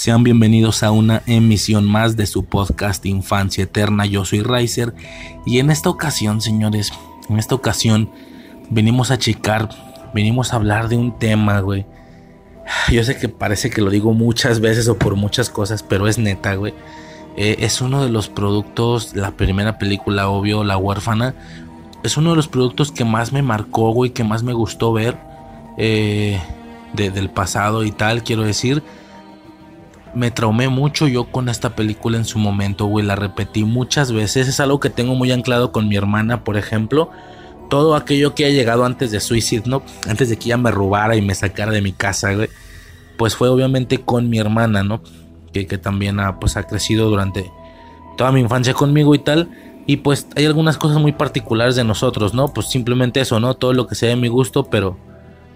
Sean bienvenidos a una emisión más de su podcast Infancia Eterna. Yo soy Riser y en esta ocasión, señores, en esta ocasión venimos a checar, venimos a hablar de un tema, güey. Yo sé que parece que lo digo muchas veces o por muchas cosas, pero es neta, güey. Eh, es uno de los productos, la primera película, obvio, La huérfana. Es uno de los productos que más me marcó, güey, que más me gustó ver eh, de- del pasado y tal, quiero decir me traumé mucho yo con esta película en su momento, güey. La repetí muchas veces. Es algo que tengo muy anclado con mi hermana, por ejemplo. Todo aquello que ha llegado antes de Suicide, ¿no? Antes de que ella me robara y me sacara de mi casa, güey. Pues fue obviamente con mi hermana, ¿no? Que, que también ha, pues, ha crecido durante toda mi infancia conmigo y tal. Y pues hay algunas cosas muy particulares de nosotros, ¿no? Pues simplemente eso, ¿no? Todo lo que sea de mi gusto, pero...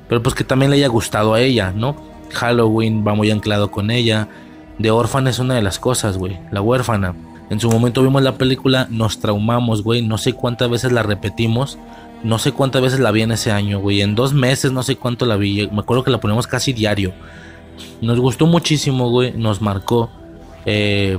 Pero pues que también le haya gustado a ella, ¿no? Halloween va muy anclado con ella. The Orphan es una de las cosas, güey. La huérfana. En su momento vimos la película, nos traumamos, güey. No sé cuántas veces la repetimos. No sé cuántas veces la vi en ese año, güey. En dos meses no sé cuánto la vi. Me acuerdo que la ponemos casi diario. Nos gustó muchísimo, güey. Nos marcó. Eh,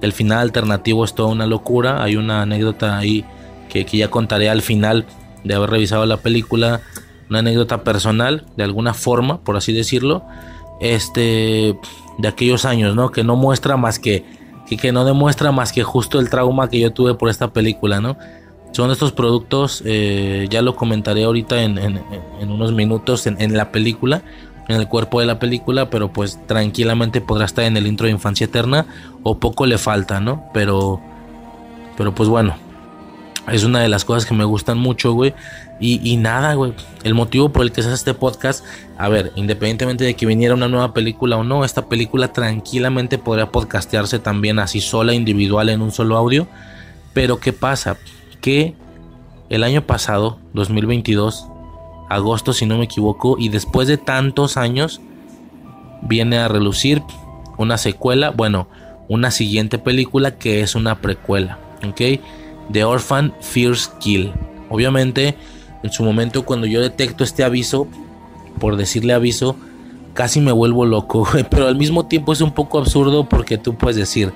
el final alternativo es toda una locura. Hay una anécdota ahí que, que ya contaré al final de haber revisado la película. Una anécdota personal, de alguna forma, por así decirlo. Este. De aquellos años, ¿no? Que no muestra más que. Que, no demuestra más que justo el trauma que yo tuve por esta película, ¿no? Son estos productos, eh, ya lo comentaré ahorita en, en- en unos minutos en, en la película, en el cuerpo de la película, pero pues tranquilamente podrá estar en el intro de Infancia Eterna o poco le falta, ¿no? Pero, pero pues bueno, es una de las cosas que me gustan mucho, güey. Y, y nada, güey. El motivo por el que se hace este podcast, a ver, independientemente de que viniera una nueva película o no, esta película tranquilamente podría podcastearse también así sola, individual, en un solo audio. Pero ¿qué pasa? Que el año pasado, 2022, agosto si no me equivoco, y después de tantos años, viene a relucir una secuela, bueno, una siguiente película que es una precuela, ¿ok? The Orphan Fears Kill. Obviamente, en su momento cuando yo detecto este aviso, por decirle aviso, casi me vuelvo loco, pero al mismo tiempo es un poco absurdo porque tú puedes decir,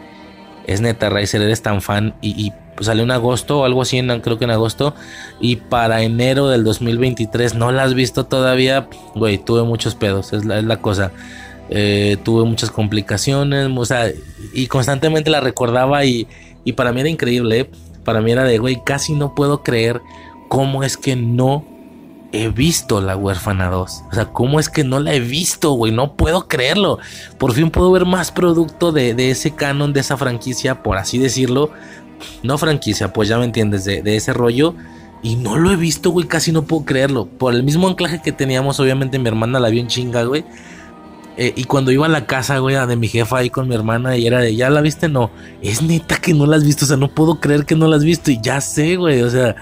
es neta, Riser, eres tan fan y, y, salió en agosto o algo así, en- creo que en agosto, y para enero del 2023 no la has visto todavía, güey, tuve muchos pedos, es la, es la cosa. Eh, tuve muchas complicaciones, o sea, y constantemente la recordaba y, y para mí era increíble, ¿eh? Para mí era de, güey, casi no puedo creer cómo es que no he visto la huérfana 2. O sea, ¿cómo es que no la he visto, güey? No puedo creerlo. Por fin puedo ver más producto de, de ese canon, de esa franquicia, por así decirlo. No franquicia, pues ya me entiendes, de, de ese rollo. Y no lo he visto, güey, casi no puedo creerlo. Por el mismo anclaje que teníamos, obviamente mi hermana la vio en chinga, güey. Eh, y cuando iba a la casa, güey, de mi jefa ahí con mi hermana, y era de, ¿ya la viste? No, es neta que no la has visto, o sea, no puedo creer que no la has visto, y ya sé, güey, o sea,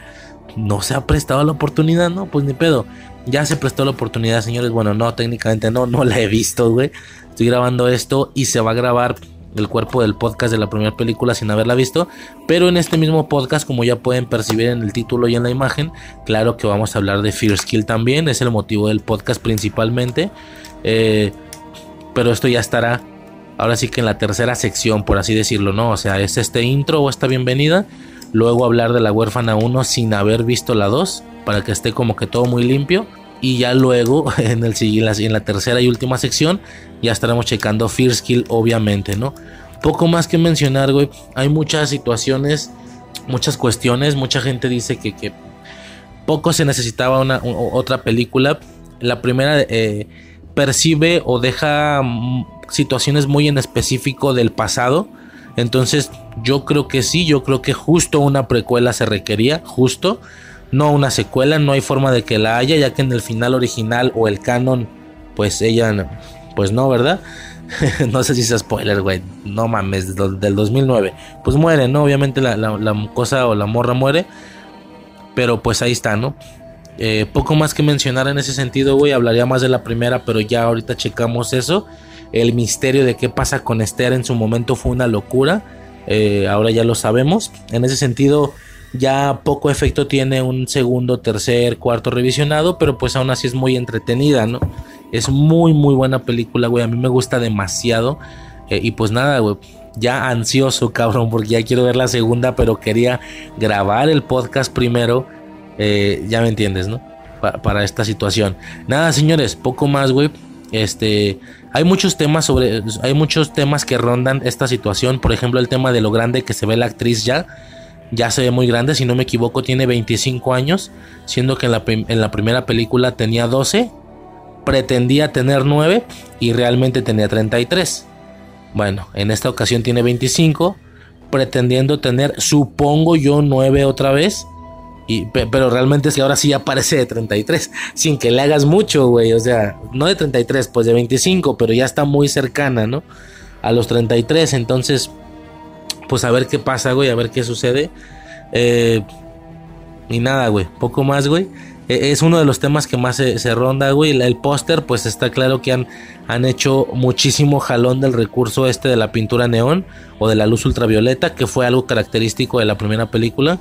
no se ha prestado la oportunidad, ¿no? Pues ni pedo. Ya se prestó la oportunidad, señores. Bueno, no, técnicamente no, no la he visto, güey. Estoy grabando esto y se va a grabar el cuerpo del podcast de la primera película sin haberla visto. Pero en este mismo podcast, como ya pueden percibir en el título y en la imagen, claro que vamos a hablar de Fear Skill también. Es el motivo del podcast principalmente. Eh, pero esto ya estará ahora sí que en la tercera sección, por así decirlo, ¿no? O sea, es este intro o esta bienvenida. Luego hablar de la huérfana 1 sin haber visto la 2, para que esté como que todo muy limpio. Y ya luego, en, el, en, la, en la tercera y última sección, ya estaremos checando First Kill, obviamente, ¿no? Poco más que mencionar, güey. Hay muchas situaciones, muchas cuestiones. Mucha gente dice que, que poco se necesitaba una, otra película. La primera eh, percibe o deja mm, situaciones muy en específico del pasado. Entonces yo creo que sí, yo creo que justo una precuela se requería, justo. No una secuela, no hay forma de que la haya, ya que en el final original o el canon, pues ella, pues no, ¿verdad? no sé si es spoiler, güey. No mames, del 2009. Pues muere, ¿no? Obviamente la, cosa o la morra muere. Pero pues ahí está, ¿no? Eh, poco más que mencionar en ese sentido, güey. Hablaría más de la primera, pero ya ahorita checamos eso. El misterio de qué pasa con Esther en su momento fue una locura. Eh, ahora ya lo sabemos. En ese sentido, ya poco efecto tiene un segundo, tercer, cuarto revisionado, pero pues aún así es muy entretenida, ¿no? Es muy, muy buena película, güey. A mí me gusta demasiado. Eh, y pues nada, güey. Ya ansioso, cabrón, porque ya quiero ver la segunda, pero quería grabar el podcast primero. Eh, ya me entiendes, ¿no? para esta situación. Nada, señores, poco más, güey. Este, hay muchos temas sobre, hay muchos temas que rondan esta situación. Por ejemplo, el tema de lo grande que se ve la actriz ya ya se ve muy grande, si no me equivoco tiene 25 años, siendo que en la, en la primera película tenía 12, pretendía tener 9 y realmente tenía 33. Bueno, en esta ocasión tiene 25, pretendiendo tener, supongo yo, 9 otra vez. Y, pero realmente es que ahora sí ya parece de 33, sin que le hagas mucho, güey. O sea, no de 33, pues de 25, pero ya está muy cercana, ¿no? A los 33, entonces pues a ver qué pasa, güey, a ver qué sucede. Eh, y nada, güey, poco más, güey. E, es uno de los temas que más se, ronda, güey. El póster, pues está claro que han, han hecho muchísimo jalón del recurso este de la pintura neón o de la luz ultravioleta, que fue algo característico de la primera película.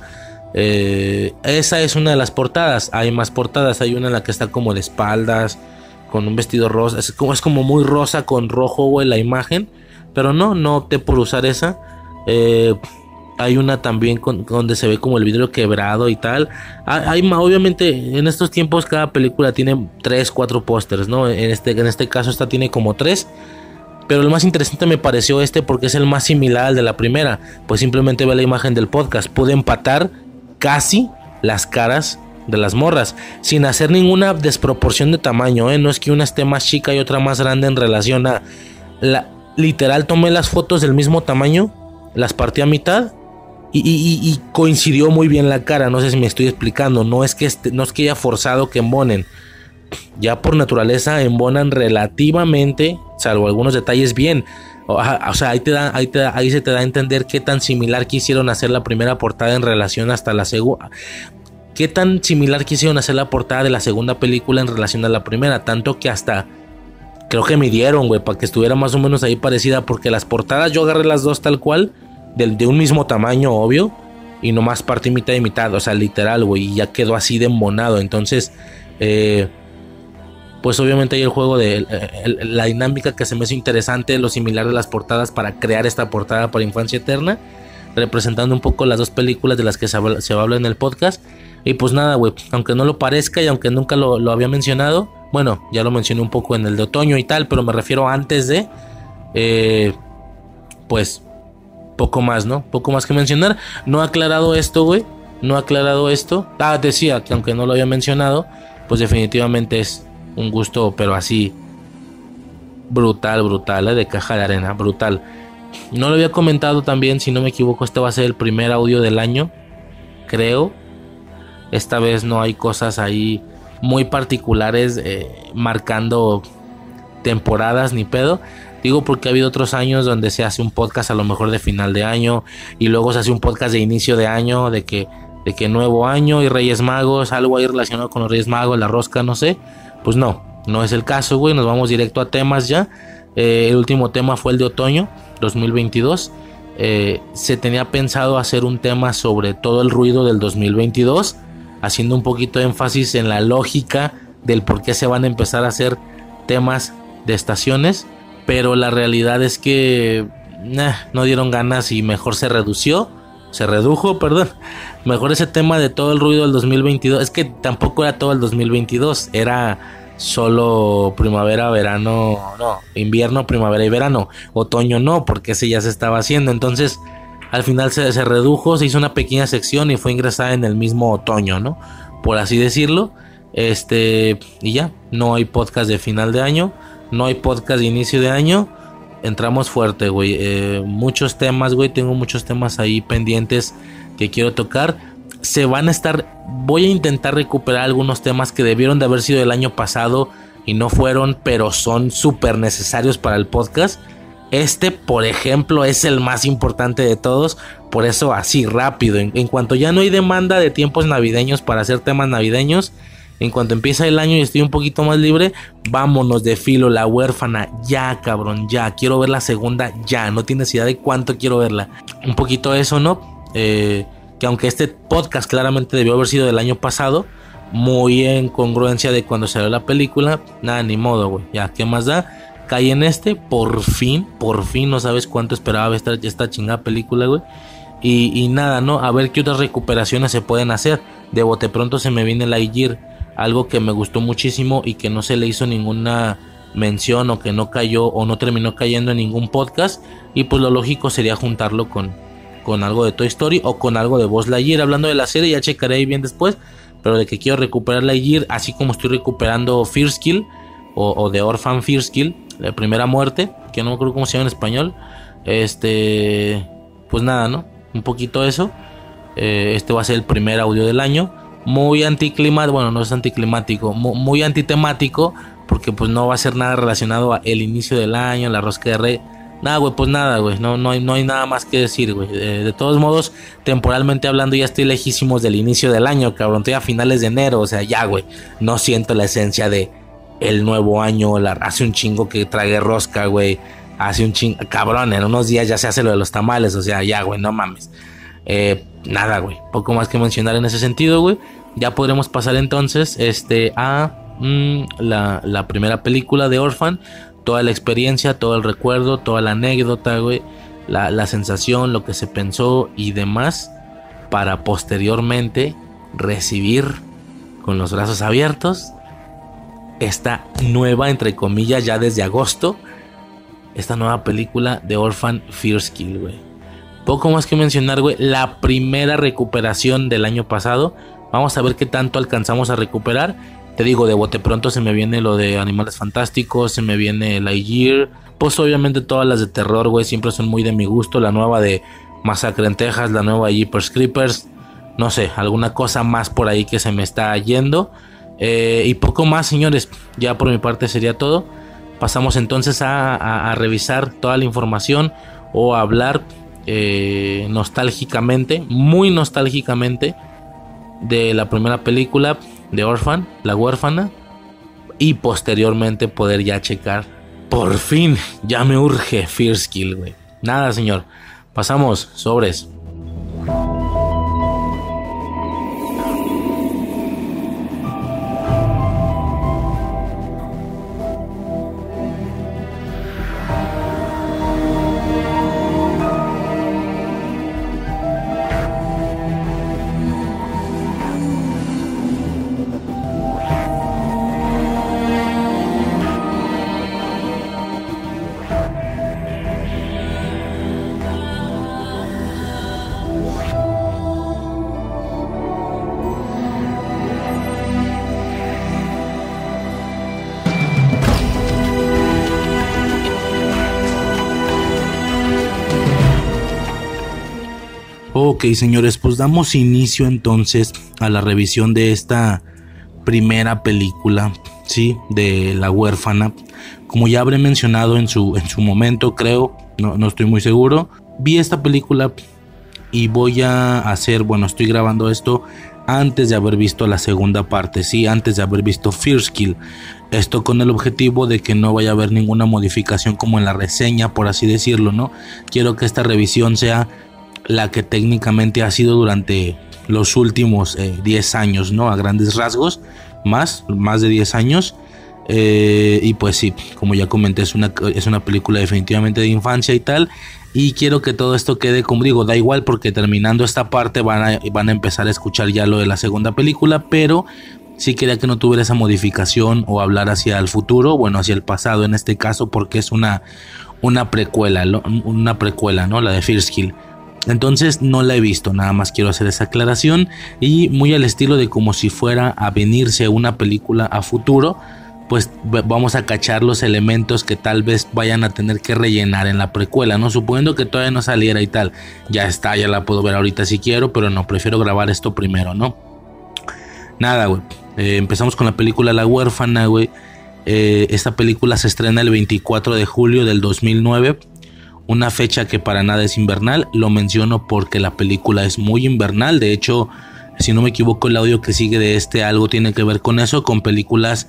Eh, esa es una de las portadas. Hay más portadas. Hay una en la que está como de espaldas, con un vestido rosa. Es como, es como muy rosa con rojo, güey, la imagen. Pero no, no opté por usar esa. Eh, hay una también donde se ve como el vidrio quebrado y tal. Hay, obviamente en estos tiempos cada película tiene 3, 4 pósters, ¿no? En este, en este caso esta tiene como 3. Pero el más interesante me pareció este porque es el más similar al de la primera. Pues simplemente ve la imagen del podcast. Pude empatar casi las caras de las morras. Sin hacer ninguna desproporción de tamaño. ¿eh? No es que una esté más chica y otra más grande en relación a... La, literal tomé las fotos del mismo tamaño las partí a mitad y, coincidió muy bien la cara. No sé si me estoy explicando. No es que, este, no es que haya forzado que embonen. Ya por naturaleza embonan relativamente, salvo algunos detalles bien. O, sea, ahí, te da, ahí, te ahí se te da a entender qué tan similar quisieron hacer la primera portada en relación hasta la segunda. Qué tan similar quisieron hacer la portada de la segunda película en relación a la primera. Tanto que hasta creo que midieron, güey, para que estuviera más o menos ahí parecida. Porque las portadas yo agarré las dos tal cual, de, un mismo tamaño, obvio. Y nomás partí mitad y mitad, o sea, literal, güey. Y ya quedó así de monado. Entonces, eh, pues obviamente hay el juego de la dinámica que se me hizo interesante, lo similar de las portadas para crear esta portada para Infancia Eterna. Representando un poco las dos películas de las que se habla, se habla en el podcast. Y pues nada, güey, aunque no lo parezca y aunque nunca lo, había mencionado bueno, ya lo mencioné un poco en el de otoño y tal, pero me refiero antes de... Eh, pues poco más, ¿no? Poco más que mencionar. No ha aclarado esto, güey. No ha aclarado esto. Ah, decía que aunque no lo había mencionado, pues definitivamente es un gusto, pero así brutal, brutal, ¿eh? de caja de arena, brutal. No lo había comentado también, si no me equivoco, este va a ser el primer audio del año, creo. Esta vez no hay cosas ahí muy particulares eh, marcando temporadas ni pedo. Digo porque ha habido otros años donde se hace un podcast a lo mejor de final de año y luego se hace un podcast de inicio de año de que de que nuevo año y Reyes Magos, algo ahí relacionado con los Reyes Magos, la rosca, no sé. Pues no, no es el caso, güey. Nos vamos directo a temas ya. Eh, el último tema fue el de otoño 2022. Eh, se tenía pensado hacer un tema sobre todo el ruido del 2022 haciendo un poquito de énfasis en la lógica del por qué se van a empezar a hacer temas de estaciones, pero la realidad es que no dieron ganas y mejor se redució. Se redujo, perdón. Mejor ese tema de todo el ruido del 2022. Es que tampoco era todo el 2022, era solo primavera, verano, no, invierno, primavera y verano. Otoño no, porque ese ya se estaba haciendo. Entonces, al final se, se redujo, se hizo una pequeña sección y fue ingresada en el mismo otoño, ¿no? Por así decirlo. Este, y ya, no hay podcast de final de año, no hay podcast de inicio de año entramos fuerte, güey. Eh, muchos temas, güey. Tengo muchos temas ahí pendientes que quiero tocar. Se van a estar. Voy a intentar recuperar algunos temas que debieron de haber sido del año pasado y no fueron, pero son súper necesarios para el podcast. Este, por ejemplo, es el más importante de todos. Por eso, así rápido. en cuanto ya no hay demanda de tiempos navideños para hacer temas navideños en cuanto empieza el año y estoy un poquito más libre, vámonos de filo, la huérfana, ya cabrón, ya, quiero ver la segunda, ya, no tienes idea de cuánto quiero verla. Un poquito eso, ¿no? Eh, que aunque este podcast claramente debió haber sido del año pasado, muy en congruencia de cuando salió la película, nada, ni modo, güey, ya, ¿qué más da? Caí en este, por fin, por fin, no sabes cuánto esperaba esta, esta chingada película, güey. Y, y, nada, ¿no? A ver qué otras recuperaciones se pueden hacer. De bote pronto se me viene la Lightyear algo que me gustó muchísimo y que no se le hizo ninguna mención o que no cayó o no terminó cayendo en ningún podcast. Y pues lo lógico sería juntarlo con, con algo de Toy Story o con algo de Buzz Lightyear. Hablando de la serie ya checaré ahí bien después pero de que quiero recuperar Lightyear así como estoy recuperando First Kill o, de Orphan First Kill la primera muerte que no me acuerdo cómo se llama en español este pues nada no un poquito eso. Eh, este va a ser el primer audio del año muy anticlimático, bueno, no es anticlimático, muy, antitemático, porque pues no va a ser nada relacionado a el inicio del año, la rosca de rey. Nada, güey, pues nada, güey, no, no, hay, no hay nada más que decir, güey. De, todos modos, temporalmente hablando, ya estoy lejísimos del inicio del año, cabrón. Estoy a finales de enero, o sea, ya, güey. No siento la esencia de el nuevo año, la, hace un chingo que trague rosca, güey. Hace un chingo, cabrón, en unos días ya se hace lo de los tamales, o sea, ya, güey, no mames. Eh, nada, güey. Poco más que mencionar en ese sentido, güey. Ya podremos pasar entonces este, a mm, la, primera película de Orphan. Toda la experiencia, todo el recuerdo, toda la anécdota, güey. La, la sensación, lo que se pensó y demás. Para posteriormente recibir con los brazos abiertos esta nueva, entre comillas, ya desde agosto. Esta nueva película de Orphan Fierce Kill, güey. Poco más que mencionar, güey. La primera recuperación del año pasado. Vamos a ver qué tanto alcanzamos a recuperar. Te digo, de bote pronto se me viene lo de Animales Fantásticos, se me viene Lightyear. Pues obviamente todas las de terror, güey, siempre son muy de mi gusto. La nueva de Masacre en Texas, la nueva Jeepers Creepers. No sé, alguna cosa más por ahí que se me está yendo. Eh, y poco más, señores. Ya por mi parte sería todo. Pasamos entonces a, a revisar toda la información o a hablar eh, nostálgicamente, muy nostálgicamente, de la primera película de Orphan, La huérfana, y posteriormente poder ya checar. Por fin, ya me urge Fierce Kill, güey. Nada, señor. Pasamos, sobres. Ok, señores, pues damos inicio entonces a la revisión de esta primera película, ¿sí? De La huérfana. Como ya habré mencionado en su, en su momento, creo, no, no estoy muy seguro, vi esta película y voy a hacer, bueno, estoy grabando esto antes de haber visto la segunda parte, sí, antes de haber visto Fierce Kill. Esto con el objetivo de que no vaya a haber ninguna modificación como en la reseña, por así decirlo, ¿no? Quiero que esta revisión sea la que técnicamente ha sido durante los últimos 10 eh, años, ¿no? A grandes rasgos, más, más de 10 años. Eh, y pues sí, como ya comenté, es una, es una película definitivamente de infancia y tal. Y quiero que todo esto quede, como digo, da igual porque terminando esta parte van a, van a empezar a escuchar ya lo de la segunda película, pero sí quería que no tuviera esa modificación o hablar hacia el futuro, bueno, hacia el pasado en este caso, porque es una, una precuela, una precuela, ¿no? La de First Kill. Entonces no la he visto, nada más quiero hacer esa aclaración y muy al estilo de como si fuera a venirse una película a futuro pues vamos a cachar los elementos que tal vez vayan a tener que rellenar en la precuela, ¿no? Suponiendo que todavía no saliera y tal. Ya está, ya la puedo ver ahorita si quiero, pero no, prefiero grabar esto primero, ¿no? Nada, güey. Eh, empezamos con la película La huérfana, güey. Eh, esta película se estrena el 24 de julio del 2009. Una fecha que para nada es invernal. Lo menciono porque la película es muy invernal. De hecho, si no me equivoco, el audio que sigue de este algo tiene que ver con eso, con películas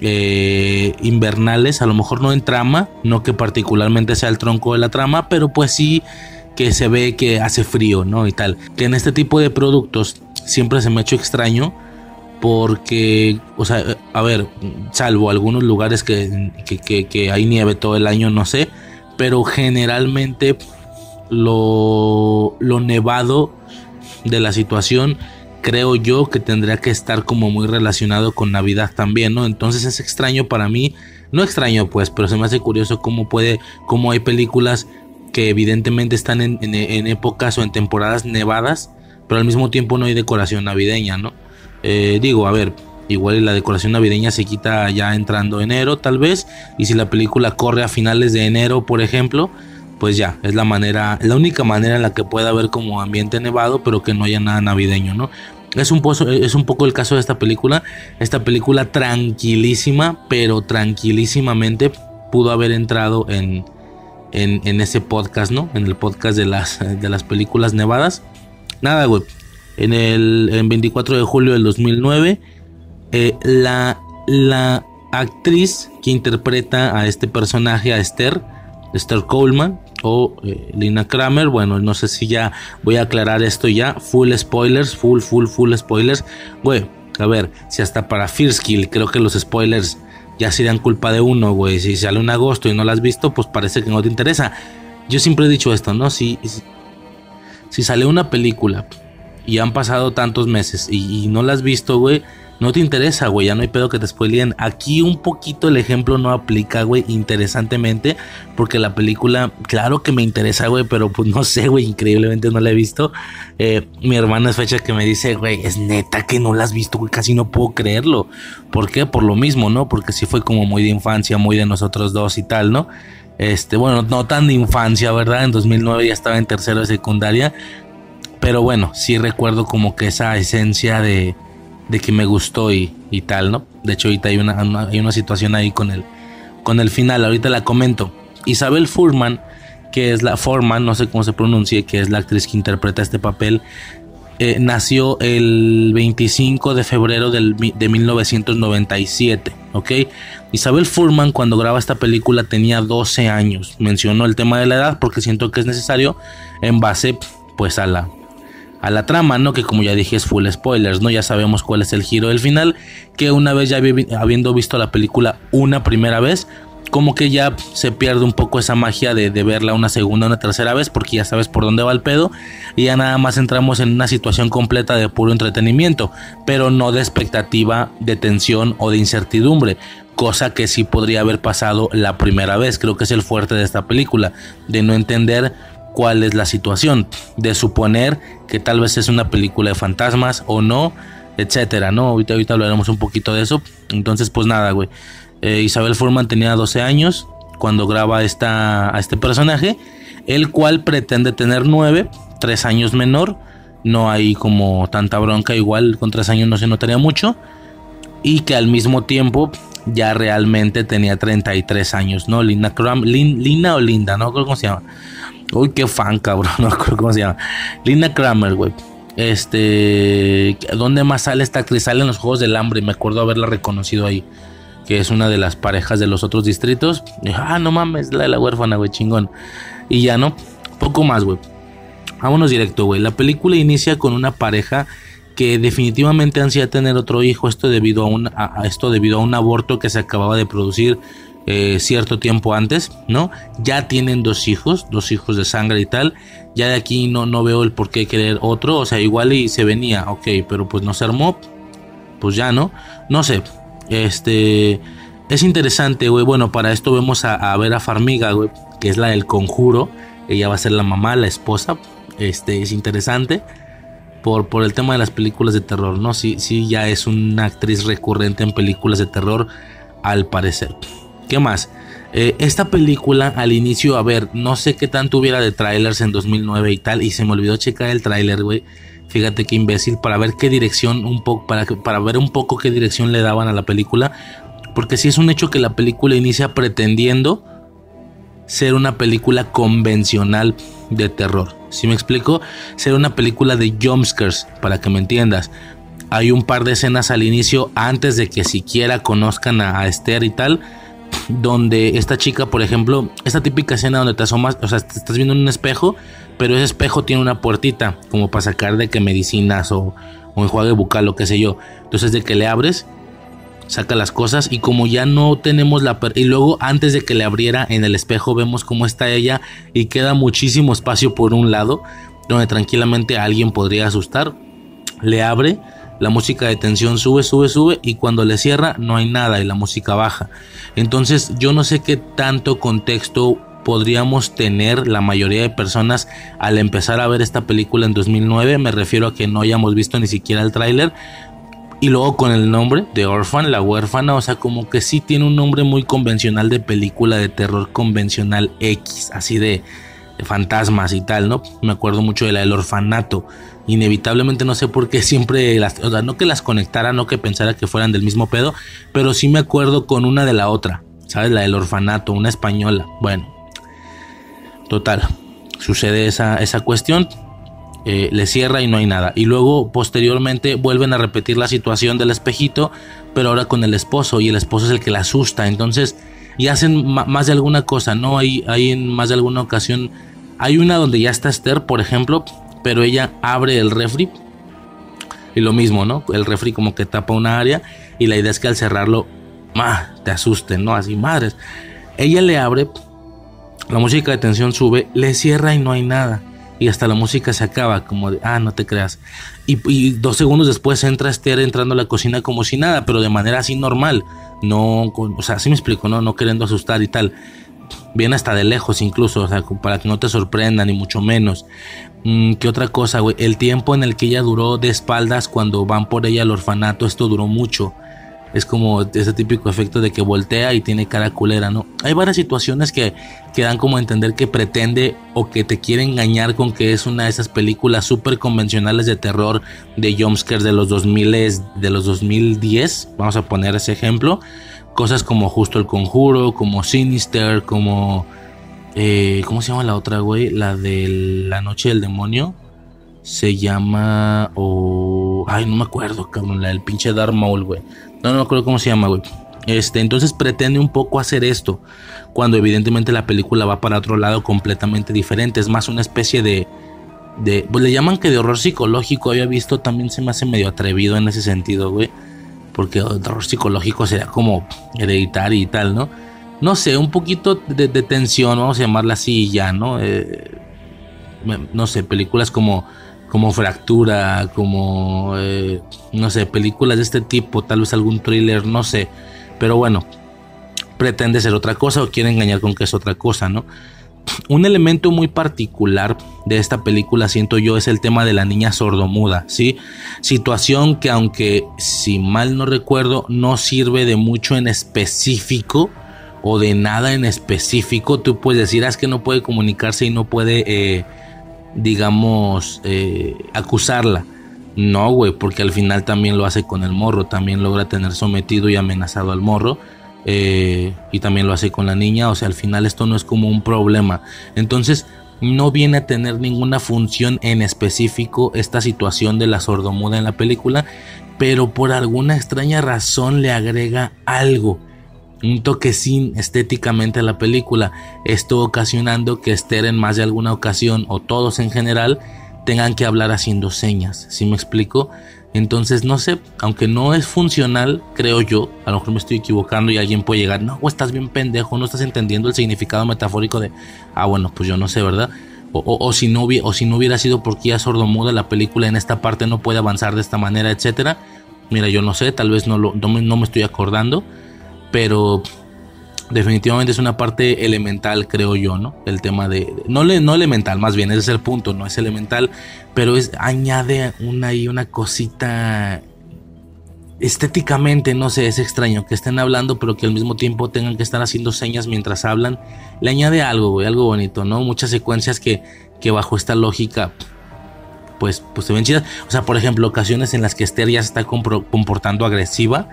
eh, invernales, a lo mejor no en trama, no que particularmente sea el tronco de la trama, pero pues sí que se ve que hace frío, ¿no? Y tal. Que en este tipo de productos siempre se me ha hecho extraño porque, o sea, a ver, salvo algunos lugares que, que, que hay nieve todo el año, no sé, pero generalmente lo, lo nevado de la situación creo yo que tendría que estar como muy relacionado con Navidad también, ¿no? Entonces es extraño para mí, no extraño pues, pero se me hace curioso cómo puede, cómo hay películas que evidentemente están en, épocas o en temporadas nevadas, pero al mismo tiempo no hay decoración navideña, ¿no? Eh, digo, a ver, igual la decoración navideña se quita ya entrando enero tal vez, y si la película corre a finales de enero, por ejemplo, pues ya, es la manera, la única manera en la que pueda haber como ambiente nevado, pero que no haya nada navideño, ¿no? Es un, poco, es un poco el caso de esta película. Esta película tranquilísima, pero tranquilísimamente pudo haber entrado en, en, ese podcast, ¿no? En el podcast de las, de las películas nevadas. Nada, güey. En el 24 de julio del 2009, eh, la, la actriz que interpreta a este personaje, a Esther, Esther Coleman, o eh, Lina Kramer. Bueno, no sé si ya voy a aclarar esto ya. Full spoilers, full, full, full spoilers. Güey, a ver, si hasta para First Kill creo que los spoilers ya serían culpa de uno, güey. Si sale en agosto y no lo has visto, pues parece que no te interesa. Yo siempre he dicho esto, ¿no? Si, si, sale una película y han pasado tantos meses y, y no la has visto, güey no te interesa, güey, ya no hay pedo que te spoileen. Aquí un poquito el ejemplo no aplica, güey, interesantemente, porque la película, claro que me interesa, güey, pero pues no sé, güey, increíblemente no la he visto. Eh, mi hermana es fecha que me dice, güey, es neta que no la has visto, güey, casi no puedo creerlo. ¿Por qué? Por lo mismo, ¿no? Porque sí fue como muy de infancia, muy de nosotros dos y tal, ¿no? Este, bueno, no tan de infancia, ¿verdad? En 2009 ya estaba en tercero de secundaria, pero bueno, sí recuerdo como que esa esencia de de que me gustó y, tal, ¿no? De hecho, ahorita hay una, hay una situación ahí con el, con el final, ahorita la comento. Isabel Furman, que es la Forman, no sé cómo se pronuncie, que es la actriz que interpreta este papel, eh, nació el 25 de febrero del, de 1997, ¿ok? Isabel Furman cuando graba esta película tenía 12 años. Menciono el tema de la edad porque siento que es necesario en base pues a la, a la trama, ¿no? Que como ya dije es full spoilers, ¿no? Ya sabemos cuál es el giro del final, que una vez ya habiendo visto la película una primera vez, como que ya se pierde un poco esa magia de, verla una segunda, una tercera vez, porque ya sabes por dónde va el pedo, y ya nada más entramos en una situación completa de puro entretenimiento, pero no de expectativa, de tensión o de incertidumbre, cosa que sí podría haber pasado la primera vez, creo que es el fuerte de esta película, de no entender cuál es la situación, de suponer que tal vez es una película de fantasmas o no, etcétera, ¿no? Ahorita, ahorita hablaremos un poquito de eso. Entonces, pues nada, güey. Eh, Isabel Furman tenía 12 años cuando graba esta, a este personaje, el cual pretende tener 9, 3 años menor. No hay como tanta bronca, igual con 3 años no se notaría mucho. Y que al mismo tiempo ya realmente tenía 33 años, ¿no? Lina, Cram, Lina o Linda, ¿no? ¿Cómo se llama? Uy, qué fan, cabrón. No recuerdo cómo se llama. Linda Kramer, güey. Este. ¿Dónde más sale esta actriz? Sale en los Juegos del Hambre. Me acuerdo haberla reconocido ahí. Que es una de las parejas de los otros distritos. ah, no mames, la de la huérfana, güey, chingón. Y ya no. Poco más, güey. Vámonos directo, güey. La película inicia con una pareja que definitivamente ansía tener otro hijo, esto debido a un, a, esto debido a un aborto que se acababa de producir eh, cierto tiempo antes, ¿no? Ya tienen dos hijos, dos hijos de sangre y tal. Ya de aquí no, no veo el por qué querer otro, o sea, igual y se venía, ok, pero pues no se armó, pues ya, ¿no? No sé, este... Es interesante, güey. Bueno, para esto vemos a, a ver a Farmiga, güey, que es la del conjuro. Ella va a ser la mamá, la esposa. Este es interesante por, por el tema de las películas de terror, ¿no? Sí, sí, ya es una actriz recurrente en películas de terror, al parecer. ¿Qué más? Eh, esta película al inicio, a ver, no sé qué tanto hubiera de trailers en 2009 y tal, y se me olvidó checar el trailer, güey. Fíjate qué imbécil, para ver qué dirección, un poco, para, ver un poco qué dirección le daban a la película. Porque si es un hecho que la película inicia pretendiendo ser una película convencional de terror. Si me explico, ser una película de jumpscares, para que me entiendas. Hay un par de escenas al inicio, antes de que siquiera conozcan a, Esther y tal, donde esta chica, por ejemplo, esta típica escena donde te asomas, o sea, te estás viendo en un espejo, pero ese espejo tiene una puertita, como para sacar de que medicinas o, o enjuague bucal, o qué sé yo. Entonces, de que le abres, saca las cosas y como ya no tenemos la y luego antes de que le abriera en el espejo vemos cómo está ella y queda muchísimo espacio por un lado donde tranquilamente alguien podría asustar le abre la música de tensión sube sube sube y cuando le cierra no hay nada y la música baja entonces yo no sé qué tanto contexto podríamos tener la mayoría de personas al empezar a ver esta película en 2009 me refiero a que no hayamos visto ni siquiera el tráiler y luego con el nombre de Orphan, la huérfana, o sea, como que sí tiene un nombre muy convencional de película de terror convencional X, así de, fantasmas y tal, ¿no? Me acuerdo mucho de la del orfanato. Inevitablemente no sé por qué siempre las, o sea, no que las conectara, no que pensara que fueran del mismo pedo, pero sí me acuerdo con una de la otra, ¿sabes? La del orfanato, una española. Bueno, total, sucede esa, esa cuestión. Eh, le cierra y no hay nada. Y luego posteriormente vuelven a repetir la situación del espejito, pero ahora con el esposo y el esposo es el que la asusta. Entonces, y hacen más de alguna cosa, ¿no? Hay, hay en más de alguna ocasión, hay una donde ya está Esther, por ejemplo, pero ella abre el refri y lo mismo, ¿no? El refri como que tapa una área y la idea es que al cerrarlo, ¡ah! te asusten, ¿no? Así, madres. Ella le abre, la música de tensión sube, le cierra y no hay nada y hasta la música se acaba, como de, ah, no te creas. Y, dos segundos después entra Esther entrando a la cocina como si nada, pero de manera así normal, no, o sea, así me explico, ¿no? No queriendo asustar y tal. Viene hasta de lejos incluso, o sea, para que no te sorprenda, ni mucho menos. Mm, ¿Qué otra cosa, güey? El tiempo en el que ella duró de espaldas cuando van por ella al orfanato, esto duró mucho es como ese típico efecto de que voltea y tiene cara culera, ¿no? Hay varias situaciones que, que dan como a entender que pretende o que te quiere engañar con que es una de esas películas súper convencionales de terror de jumpscares de los 2000 de los 2010, vamos a poner ese ejemplo, cosas como justo El Conjuro, como Sinister, como eh, ¿cómo se llama la otra, güey? La de La Noche del Demonio. Se llama. O. ay, no me acuerdo, cabrón. La del pinche Dark Maul, güey. No, no me acuerdo cómo se llama, güey. Este, entonces pretende un poco hacer esto, cuando evidentemente la película va para otro lado completamente diferente. Es más una especie de, de pues le llaman que de horror psicológico. Había visto, también se me hace medio atrevido en ese sentido, güey. Porque el horror psicológico sería como hereditario y tal, ¿no? No sé, un poquito de, tensión, vamos a llamarla así ya, ¿no? Eh, no sé, películas como como Fractura, como, eh, no sé, películas de este tipo, tal vez algún thriller, no sé, pero bueno, pretende ser otra cosa o quiere engañar con que es otra cosa, ¿no? Un elemento muy particular de esta película, siento yo, es el tema de la niña sordomuda, ¿sí? Situación que aunque, si mal no recuerdo, no sirve de mucho en específico o de nada en específico, tú puedes decir, ah, es que no puede comunicarse y no puede... Eh, digamos, eh, acusarla. No, güey, porque al final también lo hace con el morro, también logra tener sometido y amenazado al morro. Eh, y también lo hace con la niña, o sea, al final esto no es como un problema. Entonces, no viene a tener ninguna función en específico esta situación de la sordomuda en la película, pero por alguna extraña razón le agrega algo un toquecín estéticamente a la película, esto ocasionando que Esther en más de alguna ocasión o todos en general tengan que hablar haciendo señas, si me explico? Entonces, no sé, aunque no es funcional, creo yo, a lo mejor me estoy equivocando y alguien puede llegar, no, estás bien pendejo, no estás entendiendo el significado metafórico de, ah, bueno, pues yo no sé, ¿verdad? O, si, no, o si no hubiera sido porque ya sordomuda la película en esta parte no puede avanzar de esta manera, etcétera. Mira, yo no sé, tal vez no, lo, no, me, estoy acordando, pero definitivamente es una parte elemental, creo yo, ¿no? El tema de. No, no elemental, más bien, ese es el punto, no es elemental, pero es añade una y una cosita. Estéticamente, no sé, es extraño que estén hablando, pero que al mismo tiempo tengan que estar haciendo señas mientras hablan. Le añade algo, güey, algo bonito, ¿no? Muchas secuencias que, que bajo esta lógica pues, pues se ven chidas. O sea, por ejemplo, ocasiones en las que Esther ya se está comportando agresiva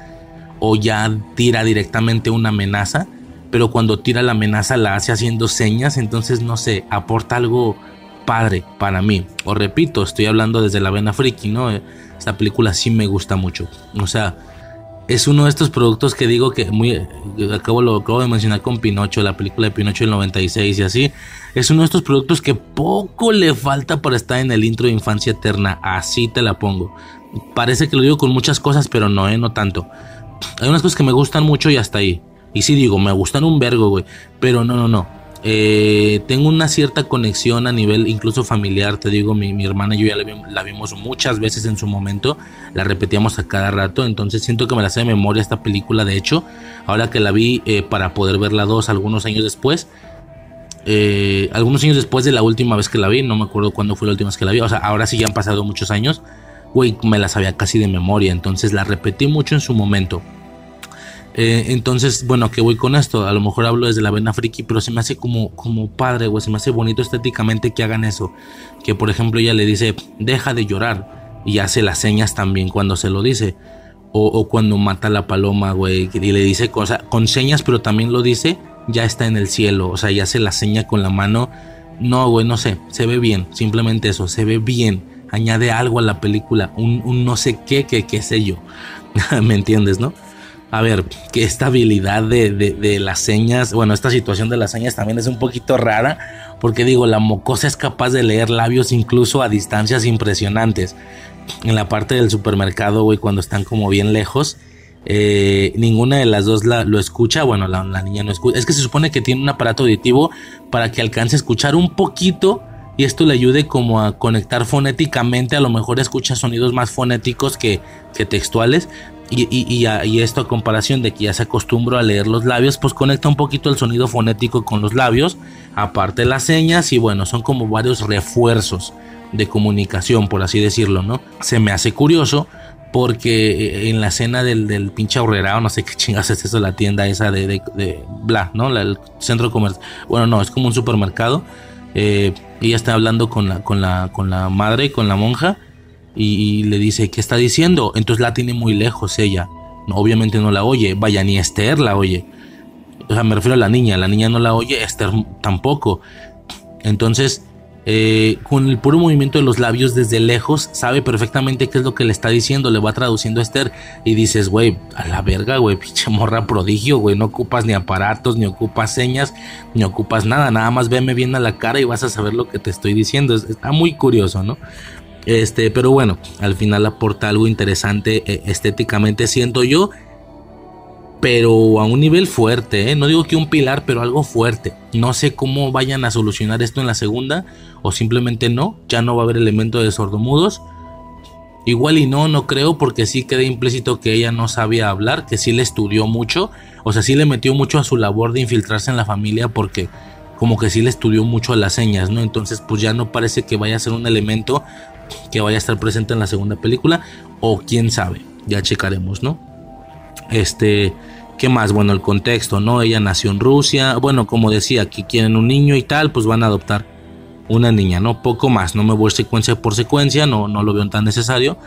o ya tira directamente una amenaza, pero cuando tira la amenaza la hace haciendo señas, entonces no sé, aporta algo padre para mí. O repito, estoy hablando desde la vena friki, ¿no? Esta película sí me gusta mucho. O sea, es uno de estos productos que digo que muy acabo lo acabo de mencionar con Pinocho, la película de Pinocho del 96 y así. Es uno de estos productos que poco le falta para estar en el intro de Infancia Eterna, así te la pongo. Parece que lo digo con muchas cosas, pero no, eh, no tanto. Hay unas cosas que me gustan mucho y hasta ahí. Y sí digo, me gustan un vergo, güey, pero no, no, no. Eh, tengo una cierta conexión a nivel incluso familiar, te digo, mi, hermana y yo ya la, vimos muchas veces en su momento, la repetíamos a cada rato, entonces siento que me la sé de memoria esta película, de hecho, ahora que la vi eh, para poder verla dos algunos años después, eh, algunos años después de la última vez que la vi, no me acuerdo cuándo fue la última vez que la vi, o sea, ahora sí ya han pasado muchos años, güey, me la sabía casi de memoria, entonces la repetí mucho en su momento. Eh, entonces, bueno, ¿qué voy con esto? A lo mejor hablo desde la vena friki, pero se me hace como, como padre, güey. Se me hace bonito estéticamente que hagan eso. Que por ejemplo ella le dice, deja de llorar. Y hace las señas también cuando se lo dice. O, cuando mata a la paloma, güey. Y le dice cosa, con señas, pero también lo dice, ya está en el cielo. O sea, ya hace la seña con la mano. No, güey, no sé. Se ve bien. Simplemente eso, se ve bien. Añade algo a la película. Un, no sé qué, que qué sé yo. ¿Me entiendes, no? A ver, que esta habilidad de, las señas, bueno, esta situación de las señas también es un poquito rara, porque digo, la mocosa es capaz de leer labios incluso a distancias impresionantes. En la parte del supermercado, güey, cuando están como bien lejos, eh, ninguna de las dos lo escucha, bueno, la, la niña no escucha, es que se supone que tiene un aparato auditivo para que alcance a escuchar un poquito y esto le ayude como a conectar fonéticamente, a lo mejor escucha sonidos más fonéticos que, que textuales, y, esto a comparación de que ya se acostumbró a leer los labios, pues conecta un poquito el sonido fonético con los labios, aparte las señas y bueno, son como varios refuerzos de comunicación, por así decirlo, ¿no? Se me hace curioso porque eh, en la escena del, del pinche no sé qué chingas es eso, la tienda esa de, de, bla, ¿no? el centro comercial, bueno, no, es como un supermercado. Eh, ella está hablando con la, con la, con la madre, con la monja y, le dice, ¿qué está diciendo? Entonces la tiene muy lejos ella. obviamente no la oye. Vaya, ni Esther la oye. O sea, me refiero a la niña. La niña no la oye, Esther tampoco. Entonces, eh, con el puro movimiento de los labios desde lejos, sabe perfectamente qué es lo que le está diciendo. Le va traduciendo a Esther y dices, güey, a la verga, güey, pinche morra prodigio, güey. No ocupas ni aparatos, ni ocupas señas, ni ocupas nada. Nada más veme bien a la cara y vas a saber lo que te estoy diciendo. Está muy curioso, ¿no? Este, pero bueno, al final aporta algo interesante eh, estéticamente, siento yo. Pero a un nivel fuerte, ¿eh? no digo que un pilar, pero algo fuerte. No sé cómo vayan a solucionar esto en la segunda, o simplemente no, ya no va a haber elemento de sordomudos. Igual y no, no creo, porque sí queda implícito que ella no sabía hablar, que sí le estudió mucho, o sea, sí le metió mucho a su labor de infiltrarse en la familia, porque como que sí le estudió mucho a las señas, ¿no? Entonces, pues ya no parece que vaya a ser un elemento que vaya a estar presente en la segunda película o quién sabe, ya checaremos, ¿no? Este, ¿qué más? Bueno, el contexto, ¿no? Ella nació en Rusia, bueno, como decía, que quieren un niño y tal, pues van a adoptar una niña, ¿no? Poco más, no me voy secuencia por secuencia, no, no lo veo tan necesario.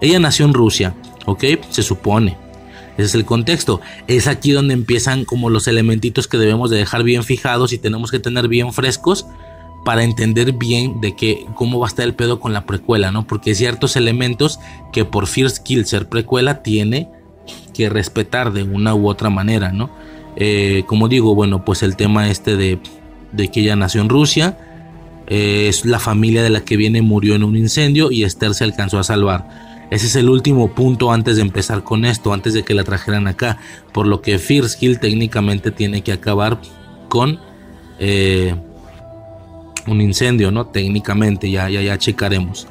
Ella nació en Rusia, ¿ok? Se supone. Ese es el contexto. Es aquí donde empiezan como los elementitos que debemos de dejar bien fijados y tenemos que tener bien frescos para entender bien de qué, cómo va a estar el pedo con la precuela, ¿no? Porque hay ciertos elementos que por First Kill ser precuela tiene que respetar de una u otra manera, ¿no? Eh, como digo, bueno, pues el tema este de, que ella nació en Rusia, eh, es la familia de la que viene murió en un incendio y Esther se alcanzó a salvar. Ese es el último punto antes de empezar con esto, antes de que la trajeran acá. Por lo que First Hill técnicamente tiene que acabar con eh, un incendio, ¿no? Técnicamente, ya, ya, ya checaremos.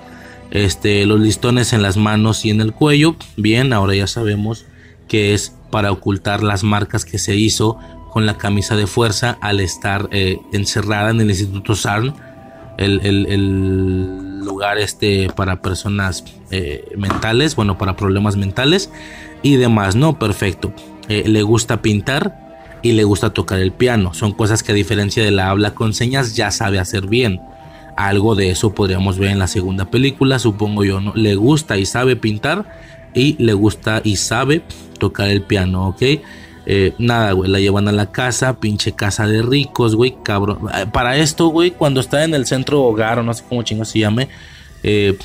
Este, los listones en las manos y en el cuello. Bien, ahora ya sabemos que es para ocultar las marcas que se hizo con la camisa de fuerza al estar eh, encerrada en el Instituto SARN, el, lugar este para personas eh, mentales, bueno, para problemas mentales y demás, ¿no? Perfecto. Eh, le gusta pintar y le gusta tocar el piano. Son cosas que a diferencia de la habla con señas ya sabe hacer bien. Algo de eso podríamos ver en la segunda película, supongo yo, ¿no? Le gusta y sabe pintar y le gusta y sabe tocar el piano, ¿ok? Eh, nada, güey, la llevan a la casa, pinche casa de ricos, güey, cabrón. Eh, para esto, güey, cuando está en el centro hogar o no sé cómo chingo se llame, eh,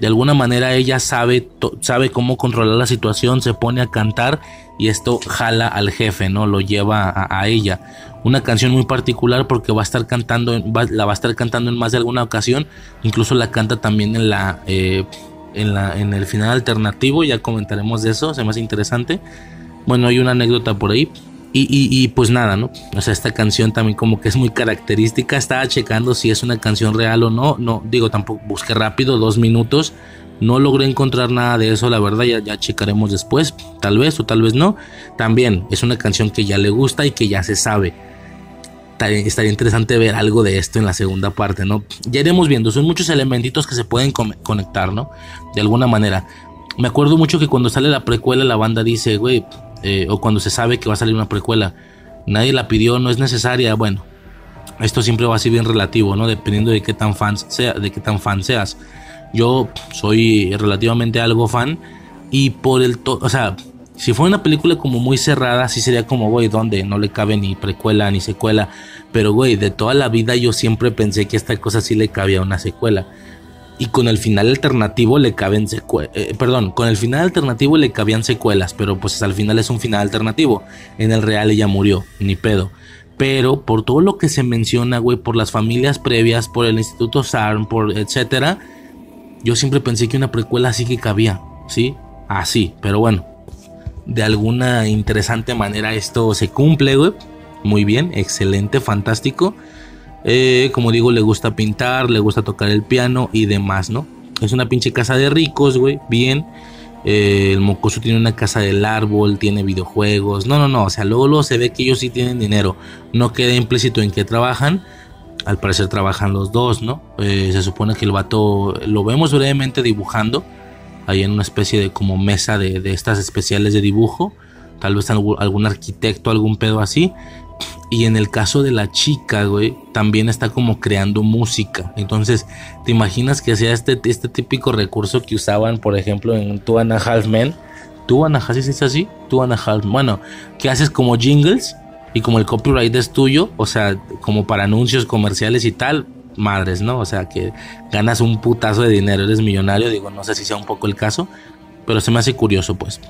de alguna manera ella sabe, sabe cómo controlar la situación, se pone a cantar y esto jala al jefe, ¿no? Lo lleva a, ella. Una canción muy particular porque va a estar cantando, la va a estar cantando en más de alguna ocasión, incluso la canta también en la, en la, en el final alternativo, ya comentaremos de eso, se me hace interesante. Bueno, hay una anécdota por ahí. Y, pues nada, ¿no? O sea, esta canción también como que es muy característica. Estaba checando si es una canción real o no. No, digo, tampoco busqué rápido, dos minutos. No logré encontrar nada de eso, la verdad, ya, ya checaremos después, tal vez o tal vez no. También es una canción que ya le gusta y que ya se sabe. Estaría interesante ver algo de esto en la segunda parte, ¿no? Ya iremos viendo, son muchos elementitos que se pueden conectar, ¿no? De alguna manera. Me acuerdo mucho que cuando sale la precuela la banda dice, güey, eh, o cuando se sabe que va a salir una precuela, nadie la pidió, no es necesaria, bueno, esto siempre va a ser bien relativo, ¿no? Dependiendo de qué tan fan sea, de qué tan fan seas. Yo soy relativamente algo fan y por el todo, o sea, si fuera una película como muy cerrada, sí sería como, güey, donde no le cabe ni precuela ni secuela. Pero, güey, de toda la vida yo siempre pensé que esta cosa sí le cabía una secuela y con el final alternativo le caben secuelas, eh, perdón, con el final alternativo le cabían secuelas, pero pues al final es un final alternativo. En el real ella murió, ni pedo. Pero por todo lo que se menciona, güey, por las familias previas, por el Instituto SARM, por etcétera, yo siempre pensé que una precuela sí que cabía, ¿sí? Así, pero bueno, de alguna interesante manera esto se cumple, güey. Muy bien, excelente, fantástico. Eh, como digo, le gusta pintar, le gusta tocar el piano y demás, ¿no? Es una pinche casa de ricos, güey, bien. Eh, el mocoso tiene una casa del árbol, tiene videojuegos. No, no, no. O sea, luego, luego se ve que ellos sí tienen dinero. No queda implícito en que trabajan. Al parecer trabajan los dos, ¿no? Eh, se supone que el vato lo vemos brevemente dibujando. Ahí en una especie de como mesa de, de estas especiales de dibujo. Tal vez algún, arquitecto, algún pedo así. Y en el caso de la chica, güey, también está como creando música. Entonces, ¿te imaginas que sea este, este típico recurso que usaban, por ejemplo, en Two and a Half Men? Two and a Half, ¿es así? Two and a. Bueno, que haces como jingles y como el copyright es tuyo, o sea, como para anuncios comerciales y tal, madres, ¿no? O sea, que ganas un putazo de dinero, eres millonario. Digo, no sé si sea un poco el caso, pero se me hace curioso, pues.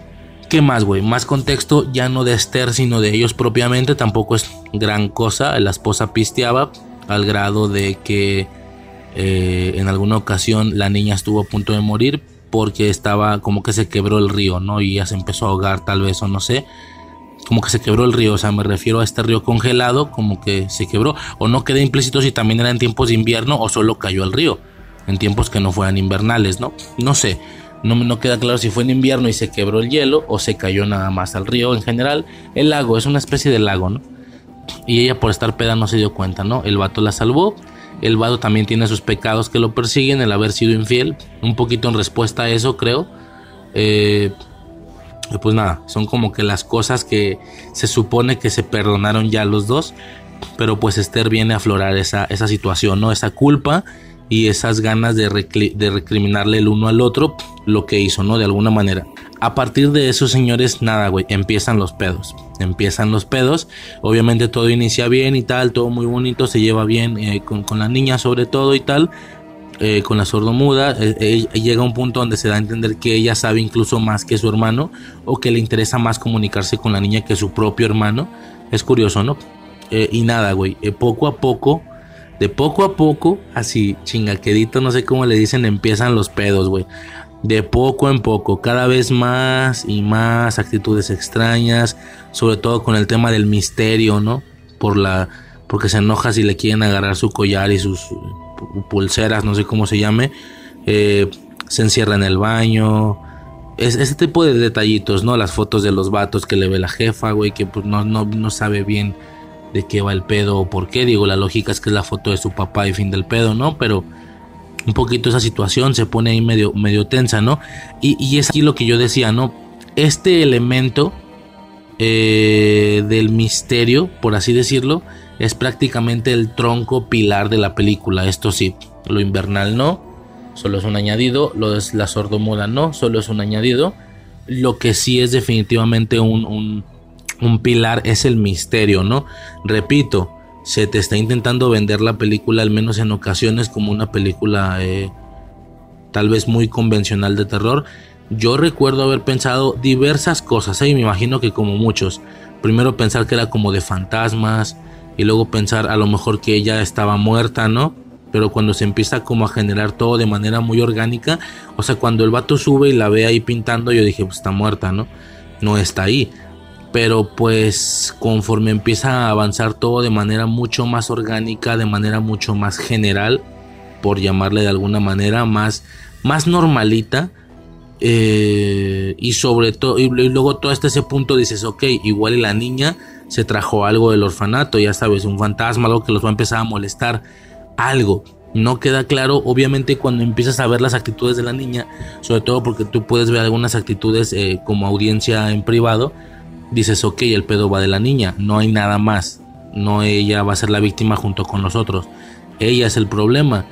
¿Qué más, güey? Más contexto, ya no de Esther, sino de ellos propiamente. Tampoco es gran cosa. La esposa pisteaba al grado de que eh, en alguna ocasión la niña estuvo a punto de morir porque estaba como que se quebró el río, ¿no? Y ya se empezó a ahogar tal vez o no sé. Como que se quebró el río, o sea, me refiero a este río congelado, como que se quebró. O no queda implícito si también era en tiempos de invierno o solo cayó el río. En tiempos que no fueran invernales, ¿no? No sé. No, no queda claro si fue en invierno y se quebró el hielo o se cayó nada más al río. En general, el lago es una especie de lago, ¿no? Y ella por estar peda no se dio cuenta, ¿no? El vato la salvó. El vato también tiene sus pecados que lo persiguen, el haber sido infiel. Un poquito en respuesta a eso, creo. Eh, pues nada, son como que las cosas que se supone que se perdonaron ya los dos. Pero pues Esther viene a aflorar esa, esa situación, ¿no? Esa culpa y esas ganas de, recriminarle el uno al otro lo que hizo, ¿no? De alguna manera. A partir de eso, señores, nada, güey, empiezan los pedos. Empiezan los pedos. Obviamente todo inicia bien y tal, todo muy bonito, se lleva bien eh, con, la niña sobre todo y tal. Eh, con la sordomuda, eh, llega un punto donde se da a entender que ella sabe incluso más que su hermano o que le interesa más comunicarse con la niña que su propio hermano. Es curioso, ¿no? y nada, güey, poco a poco de poco a poco, así chingaquedito, no sé cómo le dicen, empiezan los pedos, güey. de poco en poco, cada vez más y más actitudes extrañas, sobre todo con el tema del misterio, ¿no? Por la porque se enoja si le quieren agarrar su collar y sus pulseras, no sé cómo se llame, eh, se encierra en el baño, es, ese tipo de detallitos, ¿no? Las fotos de los vatos que le ve la jefa, güey, que pues no, no, no sabe bien de qué va el pedo o por qué, digo, la lógica es que es la foto de su papá y fin del pedo, ¿no? Pero un poquito esa situación se pone ahí medio, medio tensa, ¿no? Y, es aquí lo que yo decía, ¿no? Este elemento eh, del misterio, por así decirlo, es prácticamente el tronco pilar de la película. Esto sí, lo invernal no, solo es un añadido, lo de la sordomuda no, solo es un añadido. Lo que sí es definitivamente un, un pilar es el misterio, ¿no? Repito, se te está intentando vender la película, al menos en ocasiones, como una película eh, tal vez muy convencional de terror. Yo recuerdo haber pensado diversas cosas, ¿eh? y me imagino que como muchos. Primero pensar que era como de fantasmas, y luego pensar a lo mejor que ella estaba muerta, ¿no? Pero cuando se empieza como a generar todo de manera muy orgánica, o sea, cuando el vato sube y la ve ahí pintando, yo dije, pues está muerta, ¿no? No está ahí pero pues conforme empieza a avanzar todo de manera mucho más orgánica, de manera mucho más general, por llamarle de alguna manera, más, más normalita, eh, y sobre todo, y, luego todo hasta ese punto dices, ok, igual la niña se trajo algo del orfanato, ya sabes, un fantasma, algo que los va a empezar a molestar, algo. No queda claro, obviamente cuando empiezas a ver las actitudes de la niña, sobre todo porque tú puedes ver algunas actitudes eh, como audiencia en privado, dices, ok, el pedo va de la niña, no hay nada más, no ella va a ser la víctima junto con los otros, ella es el problema,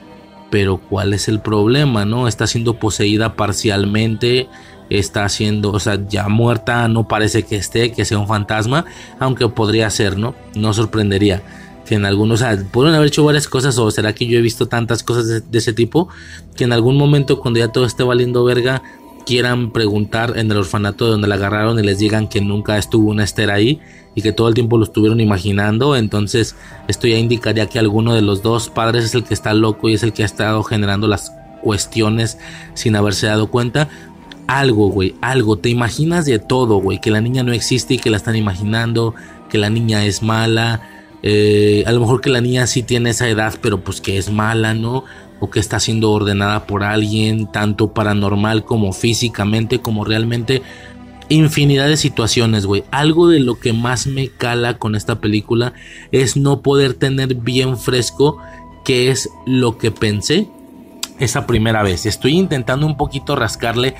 pero ¿cuál es el problema? ¿No? Está siendo poseída parcialmente, está siendo, o sea, ya muerta, no parece que esté, que sea un fantasma, aunque podría ser, ¿no? No sorprendería que en algunos, o sea, pueden haber hecho varias cosas o será que yo he visto tantas cosas de, de ese tipo que en algún momento cuando ya todo esté valiendo verga, quieran preguntar en el orfanato donde la agarraron y les digan que nunca estuvo una Esther ahí y que todo el tiempo lo estuvieron imaginando, entonces esto ya indicaría que alguno de los dos padres es el que está loco y es el que ha estado generando las cuestiones sin haberse dado cuenta. Algo, güey, algo, te imaginas de todo, güey, que la niña no existe y que la están imaginando, que la niña es mala, eh, a lo mejor que la niña sí tiene esa edad, pero pues que es mala, ¿no? o que está siendo ordenada por alguien, tanto paranormal como físicamente, como realmente infinidad de situaciones, güey. Algo de lo que más me cala con esta película es no poder tener bien fresco qué es lo que pensé esa primera vez. Estoy intentando un poquito rascarle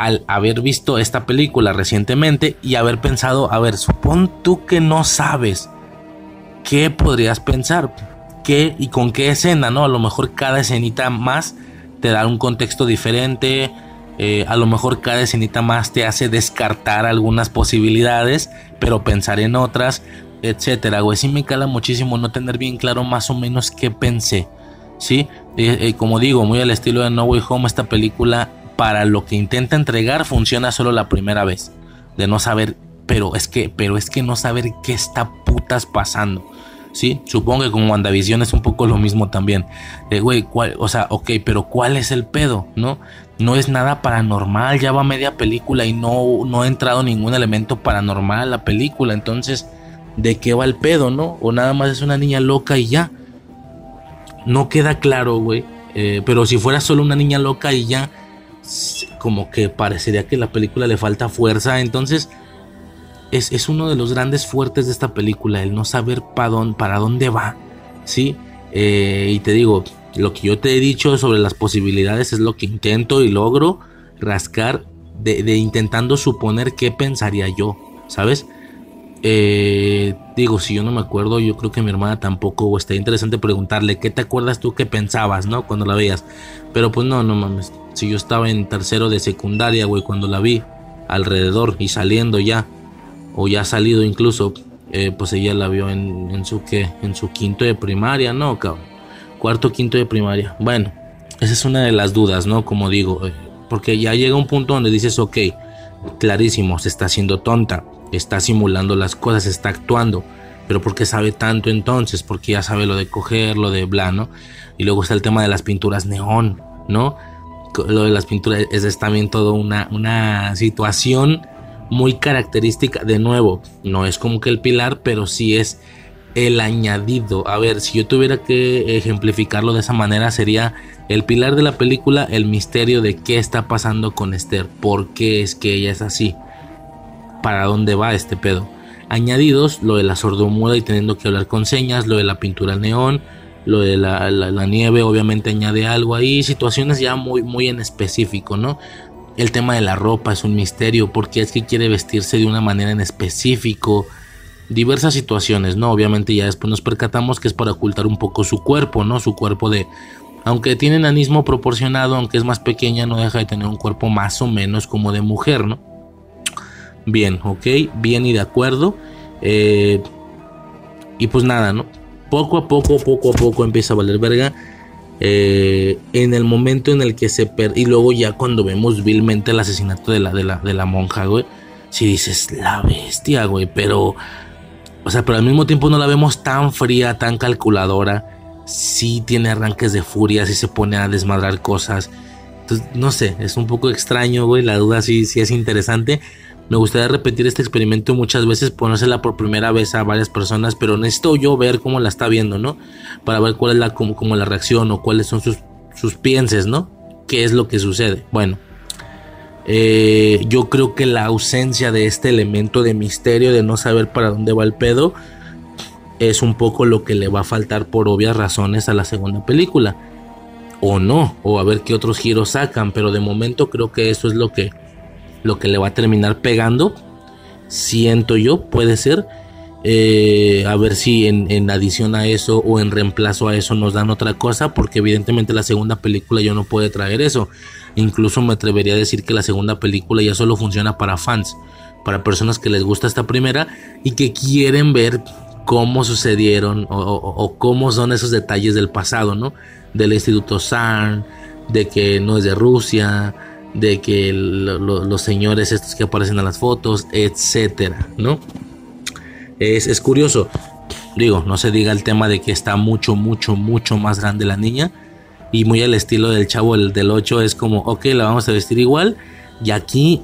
al haber visto esta película recientemente y haber pensado, a ver, supón tú que no sabes qué podrías pensar qué y con qué escena, ¿no? A lo mejor cada escenita más te da un contexto diferente, eh, a lo mejor cada escenita más te hace descartar algunas posibilidades, pero pensar en otras, etcétera, güey. Sí me cala muchísimo no tener bien claro más o menos qué pensé, ¿sí? Eh, eh, como digo, muy al estilo de No Way Home, esta película, para lo que intenta entregar, funciona solo la primera vez, de no saber, pero es que, pero es que no saber qué está putas pasando. Sí, supongo que con WandaVision es un poco lo mismo también. güey, o sea, ok, pero ¿cuál es el pedo? ¿No? No es nada paranormal, ya va media película y no, no ha entrado ningún elemento paranormal a la película. Entonces, ¿de qué va el pedo, no? O nada más es una niña loca y ya. No queda claro, güey. Eh, pero si fuera solo una niña loca y ya, como que parecería que la película le falta fuerza. Entonces, es, uno de los grandes fuertes de esta película, el no saber dónde, para dónde va, ¿sí? Eh, y te digo, lo que yo te he dicho sobre las posibilidades es lo que intento y logro rascar de, intentando suponer qué pensaría yo, ¿sabes? Eh, digo, si yo no me acuerdo, yo creo que mi hermana tampoco, o está interesante preguntarle, ¿qué te acuerdas tú que pensabas, no? Cuando la veías. Pero pues no, no mames. Si yo estaba en tercero de secundaria, güey, cuando la vi, alrededor y saliendo ya o ya salido incluso, eh, pues ella la vio en, su que, en su quinto de primaria, no, cabrón, cuarto, quinto de primaria. Bueno, esa es una de las dudas, ¿no? Como digo, eh, porque ya llega un punto donde dices, ok, clarísimo, se está haciendo tonta, está simulando las cosas, está actuando, pero ¿por qué sabe tanto entonces? Porque ya sabe lo de coger, lo de bla, ¿no? Y luego está el tema de las pinturas neón, ¿no? lo de las pinturas es, también todo una, una situación muy característica. De nuevo, no es como que el pilar, pero sí es el añadido. A ver, si yo tuviera que ejemplificarlo de esa manera, sería el pilar de la película, el misterio de qué está pasando con Esther, por qué es que ella es así, para dónde va este pedo. Añadidos, lo de la sordomuda y teniendo que hablar con señas, lo de la pintura neón, lo de la, nieve obviamente añade algo ahí, situaciones ya muy, muy en específico, ¿no? El tema de la ropa es un misterio, porque es que quiere vestirse de una manera en específico, diversas situaciones, ¿no? Obviamente ya después nos percatamos que es para ocultar un poco su cuerpo, ¿no? Su cuerpo de... Aunque tiene enanismo proporcionado, aunque es más pequeña, no deja de tener un cuerpo más o menos como de mujer, ¿no? Bien, ok, bien y de acuerdo. Eh, y pues nada, ¿no? Poco a poco, poco a poco empieza a valer verga. Eh, en el momento en el que se y luego ya cuando vemos vilmente el asesinato de la, de la, de la monja, güey, si dices la bestia, güey, pero o sea, pero al mismo tiempo no la vemos tan fría, tan calculadora. Sí tiene arranques de furia, sí se pone a desmadrar cosas. Entonces, no sé, es un poco extraño, güey. La duda sí, sí es interesante. Me gustaría repetir este experimento muchas veces, ponérsela por primera vez a varias personas, pero necesito yo ver cómo la está viendo, ¿no? Para ver cuál es la, como, la reacción o cuáles son sus, sus pienses, ¿no? ¿Qué es lo que sucede? Bueno, eh, yo creo que la ausencia de este elemento de misterio, de no saber para dónde va el pedo, es un poco lo que le va a faltar por obvias razones a la segunda película. O no, o a ver qué otros giros sacan, pero de momento creo que eso es lo que, lo que le va a terminar pegando. Siento yo, puede ser. Eh, a ver si en, en, adición a eso o en reemplazo a eso nos dan otra cosa, porque evidentemente la segunda película yo no puede traer eso. Incluso me atrevería a decir que la segunda película ya solo funciona para fans, para personas que les gusta esta primera y que quieren ver cómo sucedieron o, cómo son esos detalles del pasado, ¿no? Del Instituto SARN, de que no es de Rusia, de que los señores estos que aparecen en las fotos, etcétera, ¿no? Es, es curioso, digo, no se diga el tema de que está mucho, mucho, mucho más grande la niña y muy al estilo del chavo el, del 8 es como, ok, la vamos a vestir igual y aquí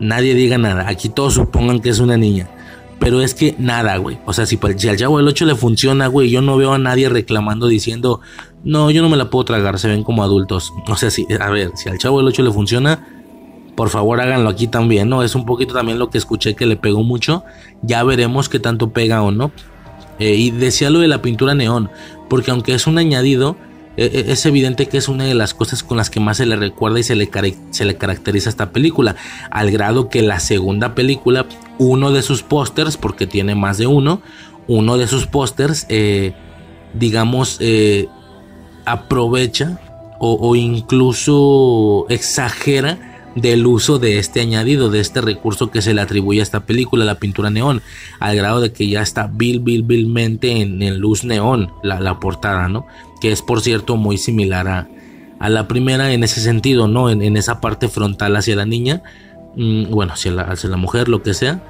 nadie diga nada, aquí todos supongan que es una niña. Pero es que nada, güey. O sea, si, al chavo del 8 le funciona, güey, yo no veo a nadie reclamando diciendo, no, yo no me la puedo tragar, se ven como adultos. O sea, si, a ver, si al chavo del 8 le funciona, por favor háganlo aquí también, ¿no? Es un poquito también lo que escuché que le pegó mucho. Ya veremos qué tanto pega o no. Eh, y decía lo de la pintura neón, porque aunque es un añadido, es evidente que es una de las cosas con las que más se le recuerda y se le, se le caracteriza esta película, al grado que la segunda película, uno de sus pósters, porque tiene más de uno, uno de sus pósters, eh, digamos, eh, aprovecha o incluso exagera del uso de este añadido, de este recurso que se le atribuye a esta película, la pintura neón, al grado de que ya está vil, vil, vilmente en, luz neón la, portada, ¿no? Que es, por cierto, muy similar a, a la primera en ese sentido, ¿no? En, esa parte frontal hacia la niña, mm, bueno, hacia la, hacia la mujer, lo que sea.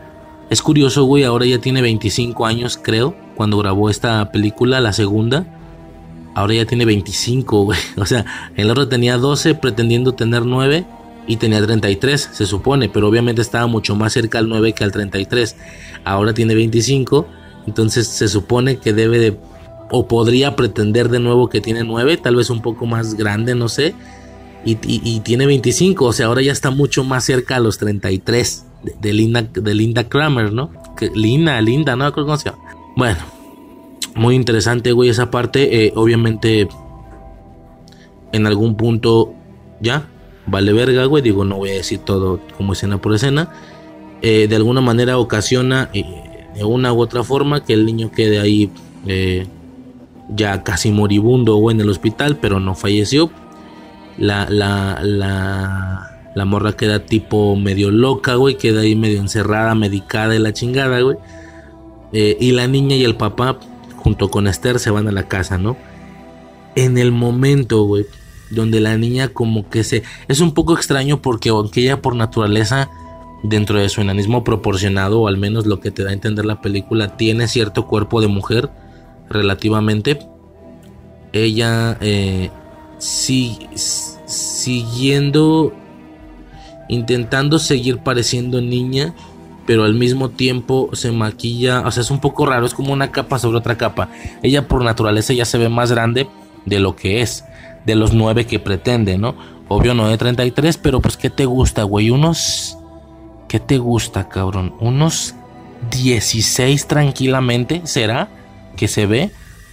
Es curioso, güey, ahora ya tiene 25 años, creo, cuando grabó esta película, la segunda. Ahora ya tiene 25, güey. O sea, el otro tenía 12 pretendiendo tener 9 y tenía 33, se supone, pero obviamente estaba mucho más cerca al 9 que al 33. Ahora tiene 25, entonces se supone que debe de o podría pretender de nuevo que tiene 9, tal vez un poco más grande, no sé. Y, tiene 25, o sea, ahora ya está mucho más cerca a los 33 de, Linda, de Linda Kramer, ¿no? Que, Linda, Linda, ¿no? Bueno, muy interesante, güey, esa parte. Eh, obviamente, en algún punto, ¿ya? Vale verga, güey. Digo, no voy a decir todo como escena por escena. Eh, de alguna manera ocasiona eh, de una u otra forma que el niño quede ahí eh, ya casi moribundo o en el hospital, pero no falleció. La, la, la, la morra queda tipo medio loca, güey. Queda ahí medio encerrada, medicada y la chingada, güey. y la niña y el papá, junto con Esther, se van a la casa, ¿no? En el momento, güey, donde la niña como que se... Es un poco extraño porque aunque ella por naturaleza, dentro de su enanismo proporcionado, o al menos lo que te da a entender la película, tiene cierto cuerpo de mujer relativamente, ella... Eh, si, siguiendo, intentando seguir pareciendo niña, pero al mismo tiempo se maquilla, o sea, es un poco raro, es como una capa sobre otra capa. Ella por naturaleza ya se ve más grande de lo que es, de los nueve que pretende, ¿no? Obvio no de 33, pero pues ¿qué te gusta, güey? Unos... ¿Qué te gusta, cabrón? Unos 16 tranquilamente, ¿será? Que se ve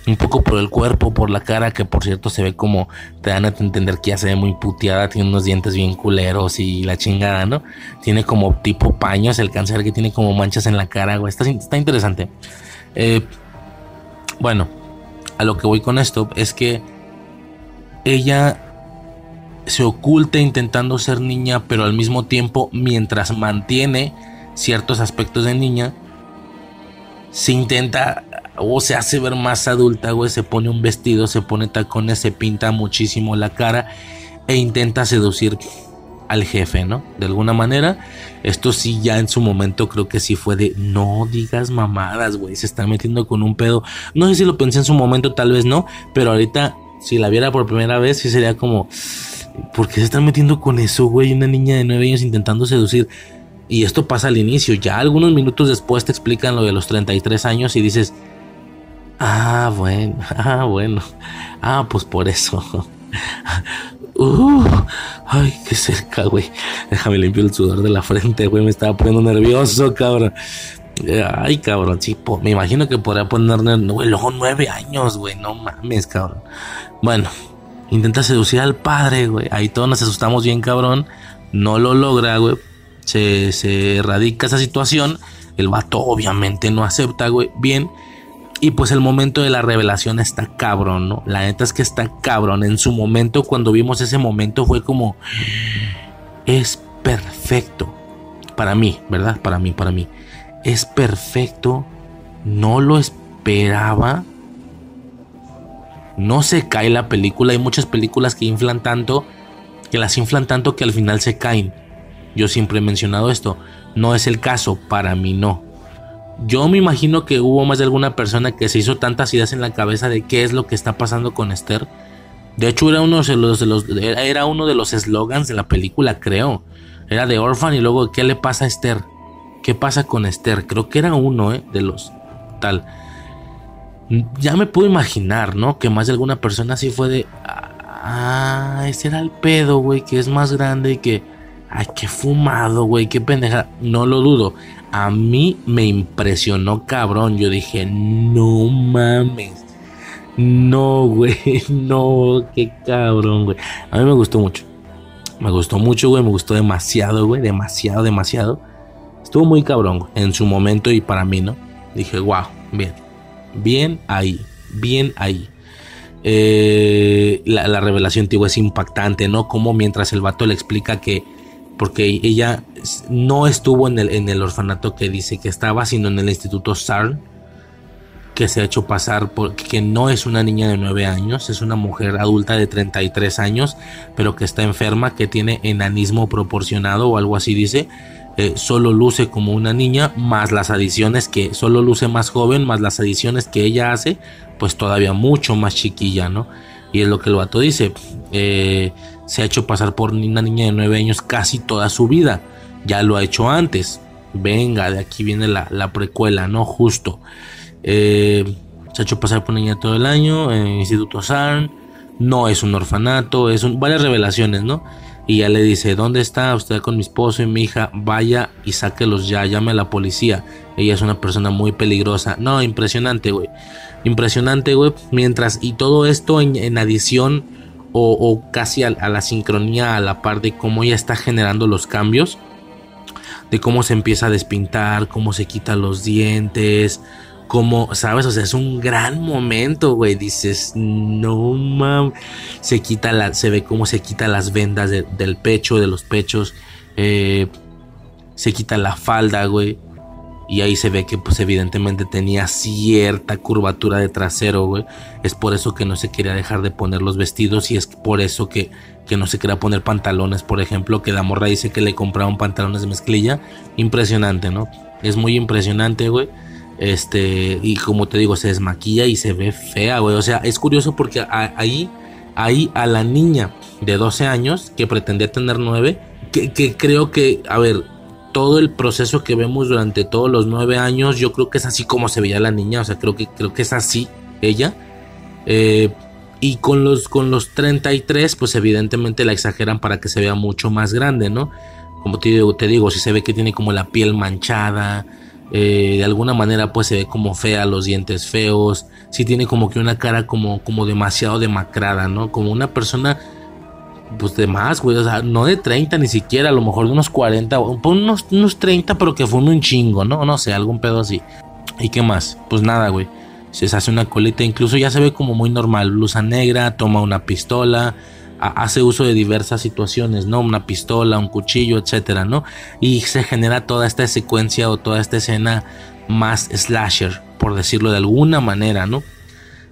un poco por el cuerpo, por la cara, que por cierto se ve como te dan a entender que ya se ve muy puteada, tiene unos dientes bien culeros y la chingada, ¿no? Tiene como tipo paños, el cáncer que tiene como manchas en la cara, güey. Está, está interesante. Eh, bueno, a lo que voy con esto es que ella se oculta intentando ser niña, pero al mismo tiempo, mientras mantiene ciertos aspectos de niña, se intenta o se hace ver más adulta, güey, se pone un vestido, se pone tacones, se pinta muchísimo la cara e intenta seducir al jefe, ¿no? De alguna manera, esto sí ya en su momento creo que sí fue de no digas mamadas, güey, se está metiendo con un pedo. No sé si lo pensé en su momento, tal vez no, pero ahorita si la viera por primera vez sí sería como ¿por qué se están metiendo con eso, güey? Una niña de nueve años intentando seducir. Y esto pasa al inicio, ya algunos minutos después te explican lo de los 33 años y dices, Ah, bueno, ah, bueno. Ah, pues por eso. Uh, ay, qué cerca, güey. Déjame limpiar el sudor de la frente, güey. Me estaba poniendo nervioso, cabrón. Ay, cabrón, sí, me imagino que podría ponerle, güey, luego nueve años, güey. No mames, cabrón. Bueno, intenta seducir al padre, güey. Ahí todos nos asustamos bien, cabrón. No lo logra, güey. Se, se erradica esa situación. El vato obviamente no acepta, güey. Bien y pues el momento de la revelación está cabrón, ¿no? La neta es que está cabrón. En su momento, cuando vimos ese momento, fue como. Es perfecto. Para mí, ¿verdad? Para mí, para mí. Es perfecto. No lo esperaba. No se cae la película. Hay muchas películas que inflan tanto. Que las inflan tanto que al final se caen. Yo siempre he mencionado esto. No es el caso. Para mí no. Yo me imagino que hubo más de alguna persona que se hizo tantas ideas en la cabeza de qué es lo que está pasando con Esther. De hecho, era uno de los, era uno de los eslogans de la película, creo. Era de Orphan y luego, ¿qué le pasa a Esther? ¿Qué pasa con Esther? Creo que era uno, ¿eh? De los tal. Ya me puedo imaginar, ¿no? Que más de alguna persona así fue de. Ah, ese era el pedo, güey, que es más grande y que. Ay, qué fumado, güey, qué pendeja. No lo dudo a mí me impresionó cabrón. Yo dije, no mames. No, güey, no, qué cabrón, güey. A mí me gustó mucho. Me gustó mucho, güey, me gustó demasiado, güey, demasiado, demasiado. Estuvo muy cabrón en su momento y para mí, ¿no? Dije, wow, bien, bien ahí, bien ahí. Eh, la, la, revelación, tío, es impactante, ¿no? Como mientras el vato le explica que porque ella no estuvo en el, en el orfanato que dice que estaba, sino en el instituto SARN, que se ha hecho pasar por que no es una niña de 9 años, es una mujer adulta de 33 años, pero que está enferma, que tiene enanismo proporcionado o algo así dice. Eh, solo luce como una niña, más las adiciones que solo luce más joven, más las adiciones que ella hace, pues todavía mucho más chiquilla, ¿no? Y es lo que el vato dice. Eh, se ha hecho pasar por una niña de 9 años casi toda su vida. Ya lo ha hecho antes. Venga, de aquí viene la, precuela, ¿no? Justo. Eh, se ha hecho pasar por niña todo el año en Instituto SARN. No es un orfanato, es varias revelaciones, ¿no? Y ya le dice, ¿dónde está usted con mi esposo y mi hija? Vaya y sáquelos ya, llame a la policía. Ella es una persona muy peligrosa. No, impresionante, güey. Impresionante, güey. Mientras, y todo esto en adición o, casi a, la sincronía, a la par de cómo ella está generando los cambios, de cómo se empieza a despintar, cómo se quitan los dientes, cómo, ¿sabes? O sea, es un gran momento, güey. Dices, no mames. Se quita la, se ve cómo se quita las vendas del pecho, de los pechos. Eh, se quita la falda, güey. Y ahí se ve que pues evidentemente tenía cierta curvatura de trasero, güey. Es por eso que no se quería dejar de poner los vestidos y es por eso que, que no se quería poner pantalones, por ejemplo, que la morra dice que le compraron pantalones de mezclilla. Impresionante, ¿no? Es muy impresionante, güey. Este, y como te digo, se desmaquilla y se ve fea, güey. O sea, es curioso porque ahí ahí a la niña de 12 años que pretendía tener 9, que, que creo que, a ver, todo el proceso que vemos durante todos los 9 años, yo creo que es así como se veía la niña, o sea, creo que, creo que es así ella. Eh, y con los, con los 33, pues evidentemente la exageran para que se vea mucho más grande, ¿no? Como te digo, te digo si se ve que tiene como la piel manchada, eh, de alguna manera pues se ve como fea, los dientes feos, si tiene como que una cara como, como demasiado demacrada, ¿no? Como una persona pues de más, güey, o sea, no de 30 ni siquiera, a lo mejor de unos 40, unos, unos 30, pero que fue un chingo, ¿no? No sé, algún pedo así. ¿Y qué más? Pues nada, güey. Se hace una colita, incluso ya se ve como muy normal, blusa negra, toma una pistola, hace uso de diversas situaciones, ¿no? Una pistola, un cuchillo, etcétera, ¿no? Y se genera toda esta secuencia o toda esta escena más slasher, por decirlo de alguna manera, ¿no?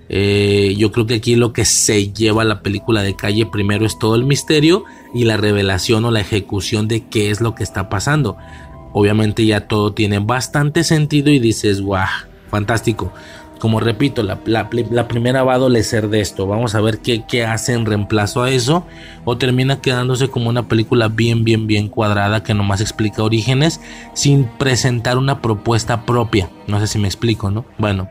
Eh, yo creo que aquí lo que se lleva a la película de calle primero es todo el misterio y la revelación o la ejecución de qué es lo que está pasando. Obviamente ya todo tiene bastante sentido y dices, guau, fantástico como repito, la, primera va a adolecer de esto. Vamos a ver qué, qué, hace en reemplazo a eso. O termina quedándose como una película bien, bien, bien cuadrada que nomás explica orígenes sin presentar una propuesta propia. No sé si me explico, ¿no? Bueno,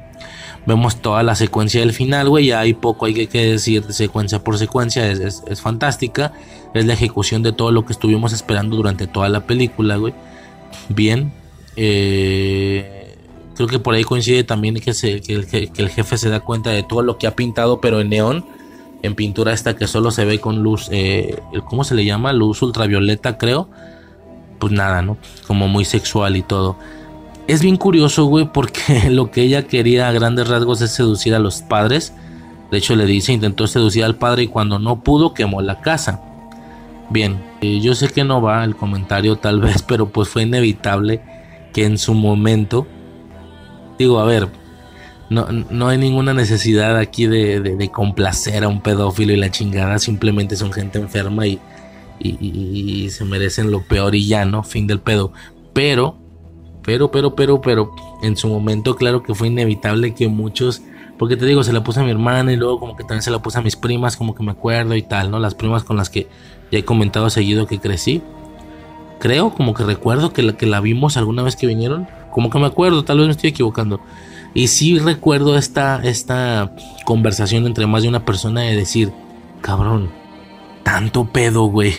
vemos toda la secuencia del final, güey. Ya hay poco hay que, decir secuencia por secuencia. Es, es fantástica. Es la ejecución de todo lo que estuvimos esperando durante toda la película, güey. Bien. Eh Creo que por ahí coincide también que, el, jefe se da cuenta de todo lo que ha pintado, pero en neón, en pintura esta que solo se ve con luz, eh, ¿cómo se le llama? Luz ultravioleta, creo. Pues nada, ¿no? Como muy sexual y todo. Es bien curioso, güey, porque lo que ella quería a grandes rasgos es seducir a los padres. De hecho, le dice, intentó seducir al padre y cuando no pudo, quemó la casa. Bien, eh, yo sé que no va el comentario tal vez, pero pues fue inevitable que en su momento Digo, a ver, no, no hay ninguna necesidad aquí de, complacer a un pedófilo y la chingada, simplemente son gente enferma y, y, se merecen lo peor y ya, ¿no? Fin del pedo. Pero, pero, pero, pero, pero, en su momento, claro que fue inevitable que muchos, porque te digo, se la puse a mi hermana y luego como que también se la puse a mis primas, como que me acuerdo y tal, ¿no? Las primas con las que ya he comentado seguido que crecí. Creo, como que recuerdo que la, que la vimos alguna vez que vinieron como que me acuerdo, tal vez me estoy equivocando. Y sí recuerdo esta, esta conversación entre más de una persona de decir, cabrón, tanto pedo, güey.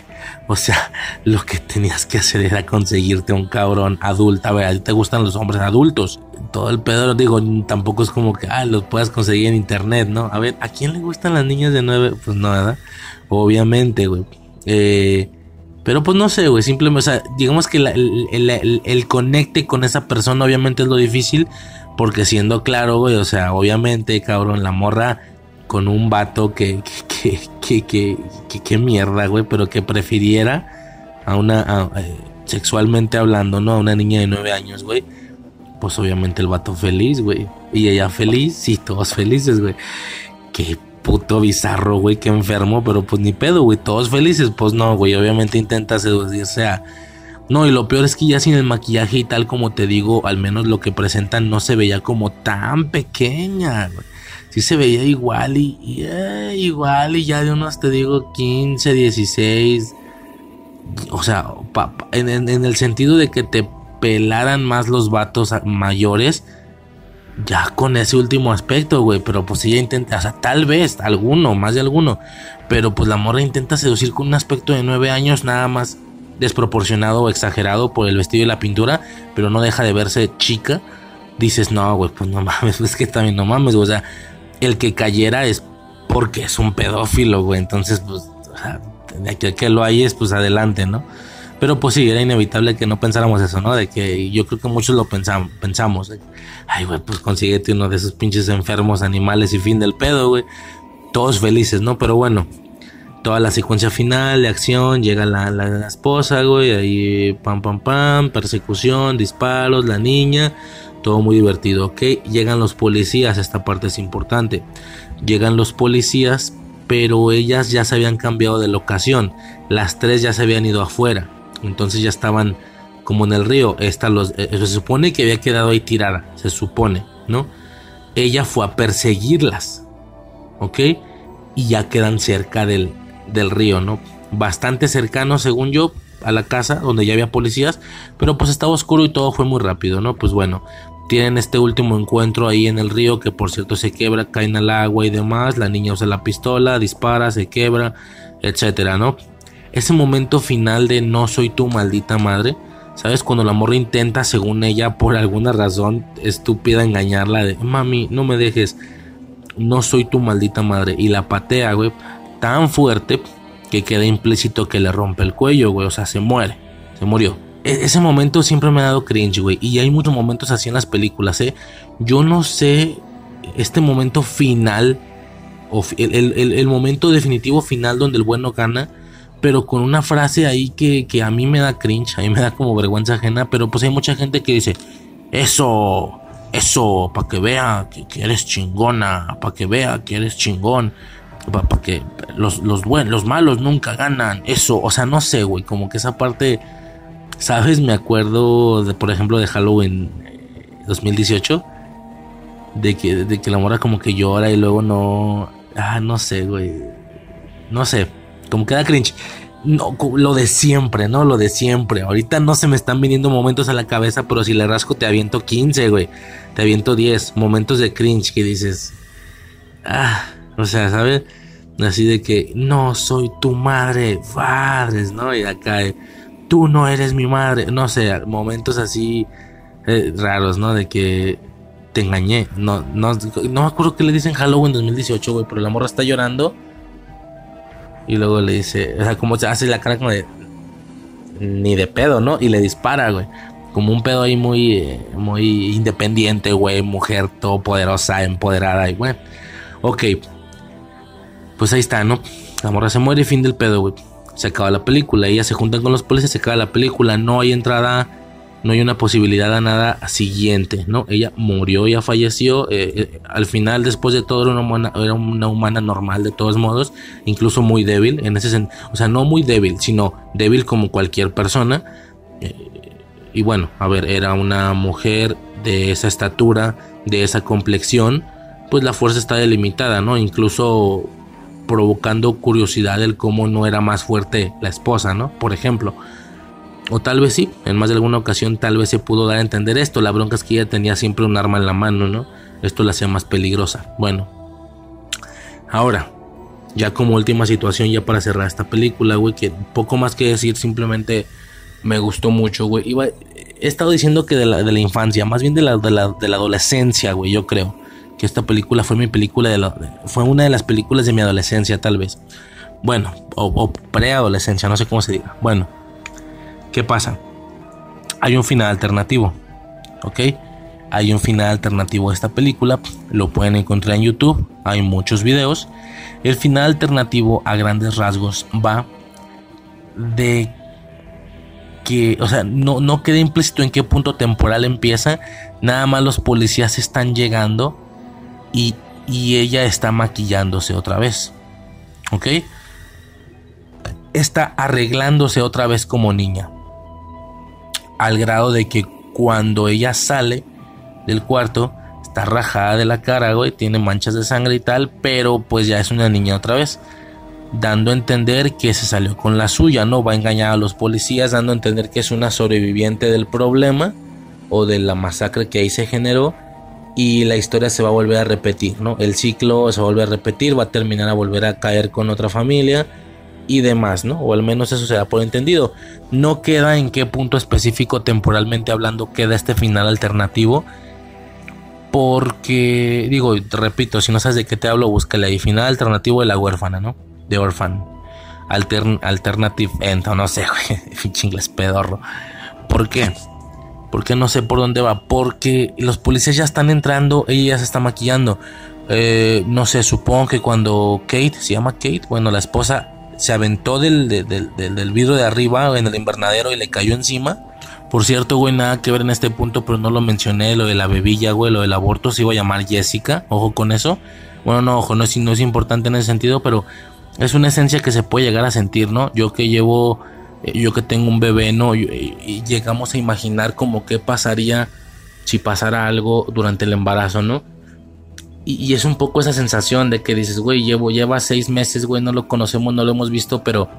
O sea, lo que tenías que hacer era conseguirte un cabrón adulto. A ver, a ti te gustan los hombres adultos. Todo el pedo, digo, tampoco es como que, ah, los puedas conseguir en internet, ¿no? A ver, ¿a quién le gustan las niñas de nueve? Pues ¿verdad? Obviamente, güey. Eh, pero pues no sé, güey, simplemente, o sea, digamos que el, conecte con esa persona obviamente es lo difícil, porque siendo claro, güey, o sea, obviamente, cabrón, la morra con un vato que, que, que, que, que, que mierda, güey, pero que prefiriera a una, eh, sexualmente hablando, ¿no? A una niña de nueve años, güey. Pues obviamente el vato feliz, güey. Y ella feliz, sí, todos felices, güey. Qué puto bizarro, güey, que enfermo, pero pues ni pedo, güey, todos felices, pues no, güey, obviamente intenta seducirse a... No, y lo peor es que ya sin el maquillaje y tal como te digo, al menos lo que presentan no se veía como tan pequeña, güey. Sí se veía igual y, eh, igual y ya de unos, te digo, 15, 16. O sea, en, en el sentido de que te pelaran más los vatos mayores ya con ese último aspecto, güey. Pero pues ella intenta, o sea, tal vez, alguno, más de alguno. Pero pues la morra intenta seducir con un aspecto de nueve años nada más desproporcionado o exagerado por el vestido y la pintura, pero no deja de verse chica. Dices, no, güey, pues no mames, es que también no mames, güey. O sea, el que cayera es porque es un pedófilo, güey. Entonces, pues, o sea, que, que lo hay es, pues adelante, ¿no? Pero pues sí, era inevitable que no pensáramos eso, ¿no? De que yo creo que muchos lo pensamos, pensamos. Ay, güey, pues consíguete uno de esos pinches enfermos animales y fin del pedo, güey. Todos felices, ¿no? Pero bueno, toda la secuencia final de acción, llega la, la, esposa, güey, ahí pam, pam, pam, persecución, disparos, la niña, todo muy divertido, ¿ok? Llegan los policías, esta parte es importante. Llegan los policías, pero ellas ya se habían cambiado de locación. Las tres ya se habían ido afuera. Entonces ya estaban como en el río. Esta los, eh, se supone que había quedado ahí tirada. Se supone, ¿no? Ella fue a perseguirlas. ¿Ok? y ya quedan cerca del, del río, ¿no? Bastante cercano, según yo, a la casa donde ya había policías, pero pues estaba oscuro y todo fue muy rápido, ¿no? Pues bueno, tienen este último encuentro ahí en el río que por cierto se quebra, caen al agua y demás, la niña usa la pistola, dispara, se quebra, etcétera, ¿no? Ese momento final de no soy tu maldita madre, ¿sabes? Cuando la morra intenta, según ella, por alguna razón estúpida, engañarla de, mami, no me dejes, no soy tu maldita madre, y la patea, güey, tan fuerte que queda implícito que le rompe el cuello, güey, o sea, se muere, se murió. E-, ese momento siempre me ha dado cringe, güey, y hay muchos momentos así en las películas, ¿eh? Yo no sé este momento final, o el, momento definitivo final donde el bueno gana, pero con una frase ahí que, que, a mí me da cringe, a mí me da como vergüenza ajena, pero pues hay mucha gente que dice, eso, eso, para que vea que, eres chingona, para que vea que eres chingón, para que los, los buenos, los malos nunca ganan, eso, o sea, no sé, güey, como que esa parte, ¿sabes? Me acuerdo, de, por ejemplo, de Halloween 2018, eh, de que, de que la mora como que llora y luego no, ah, no sé, güey, no sé como queda cringe. No, lo de siempre, ¿no? Lo de siempre. Ahorita no se me están viniendo momentos a la cabeza, pero si le rasco te aviento 15, güey. Te aviento 10. Momentos de cringe que dices. Ah, o sea, ¿sabes? Así de que no soy tu madre, padres, ¿no? Y acá, eh, tú no eres mi madre. No sé, momentos así eh, raros, ¿no? De que te engañé. No, no, no me acuerdo qué le dicen Halloween 2018, güey, pero la morra está llorando y luego le dice, o sea, como se hace la cara como de. Ni de pedo, ¿no? Y le dispara, güey. Como un pedo ahí muy, eh, muy independiente, güey. Mujer todopoderosa, empoderada, y bueno. Ok. Pues ahí está, ¿no? La morra se muere y fin del pedo, güey. Se acaba la película. Ella se juntan con los policías, se acaba la película. No hay entrada no hay una posibilidad a nada siguiente, ¿no? Ella murió, ya falleció, eh, eh, al final después de todo era una, humana, normal de todos modos, incluso muy débil, en ese o sea, no muy débil, sino débil como cualquier persona. Eh, y bueno, a ver, era una mujer de esa estatura, de esa complexión, pues la fuerza está delimitada, ¿no? Incluso provocando curiosidad el cómo no era más fuerte la esposa, ¿no? Por ejemplo. O tal vez sí, en más de alguna ocasión tal vez se pudo dar a entender esto. La bronca es que ella tenía siempre un arma en la mano, ¿no? Esto la hacía más peligrosa. Bueno, ahora, ya como última situación, ya para cerrar esta película, güey, que poco más que decir, simplemente me gustó mucho, güey. he estado diciendo que de la, de la infancia, más bien de la, de la, de la adolescencia, güey, yo creo. Que esta película fue mi película de la, fue una de las películas de mi adolescencia, tal vez. Bueno, o, o preadolescencia, no sé cómo se diga. Bueno, ¿Qué pasa? Hay un final alternativo, ¿ok? Hay un final alternativo a esta película, lo pueden encontrar en YouTube, hay muchos videos. El final alternativo a grandes rasgos va de que, o sea, no, no queda implícito en qué punto temporal empieza, nada más los policías están llegando y, y ella está maquillándose otra vez, ¿ok? Está arreglándose otra vez como niña al grado de que cuando ella sale del cuarto está rajada de la cara, güey, tiene manchas de sangre y tal, pero pues ya es una niña otra vez, dando a entender que se salió con la suya, no va a engañar a los policías, dando a entender que es una sobreviviente del problema o de la masacre que ahí se generó y la historia se va a volver a repetir, ¿no? El ciclo se va a volver a repetir, va a terminar a volver a caer con otra familia y demás, ¿no? O al menos eso se da por entendido. No queda en qué punto específico temporalmente hablando queda este final alternativo. Porque, digo, repito, si no sabes de qué te hablo, búscale ahí. Final alternativo de la huérfana, ¿no? De Orphan. alternative End, no sé, güey. Pedorro. ¿Por qué? Porque no sé por dónde va. Porque los policías ya están entrando, ella ya se está maquillando. Eh, no sé, supongo que cuando Kate, se llama Kate, bueno, la esposa se aventó del, del, vidrio de arriba en el invernadero y le cayó encima. Por cierto, güey, nada que ver en este punto, pero no lo mencioné, lo de la bebilla, güey, lo del aborto se iba a llamar Jessica, ojo con eso. Bueno, no, ojo, no es, no es importante en ese sentido, pero es una esencia que se puede llegar a sentir, ¿no? Yo que llevo, eh, yo que tengo un bebé, ¿no? Y, llegamos a imaginar como qué pasaría si pasara algo durante el embarazo, ¿no? Y, es un poco esa sensación de que dices, güey, llevo, lleva seis meses, güey, no lo conocemos, no lo hemos visto, pero,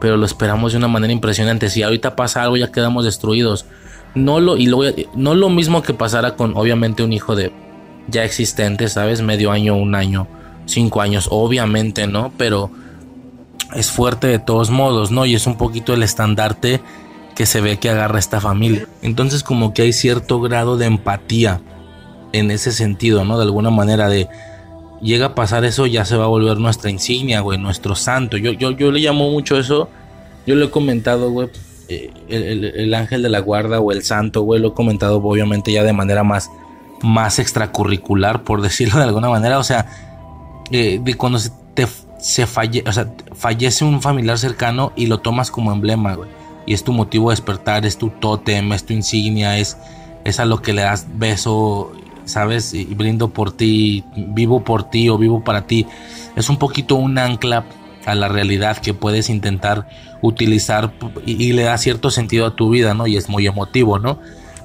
pero lo esperamos de una manera impresionante. Si ahorita pasa algo, ya quedamos destruidos. No lo, y no lo mismo que pasara con, obviamente, un hijo de ya existente, ¿sabes? Medio año, un año, cinco años, obviamente, ¿no? Pero es fuerte de todos modos, ¿no? Y es un poquito el estandarte que se ve que agarra esta familia. Entonces como que hay cierto grado de empatía en ese sentido, ¿no? De alguna manera de llega a pasar eso, ya se va a volver nuestra insignia, güey, nuestro santo. Yo, yo, yo le llamo mucho eso, yo lo he comentado, güey, eh, el, ángel de la guarda o el santo, güey, lo he comentado obviamente ya de manera más, más extracurricular, por decirlo de alguna manera, o sea, eh, de cuando se te se falle, o sea, fallece un familiar cercano y lo tomas como emblema, güey. Y es tu motivo de despertar, es tu tótem, es tu insignia, es, es a lo que le das beso, ¿sabes? Y brindo por ti, vivo por ti o vivo para ti. Es un poquito un ancla a la realidad que puedes intentar utilizar y, le da cierto sentido a tu vida, ¿no? Y es muy emotivo, ¿no?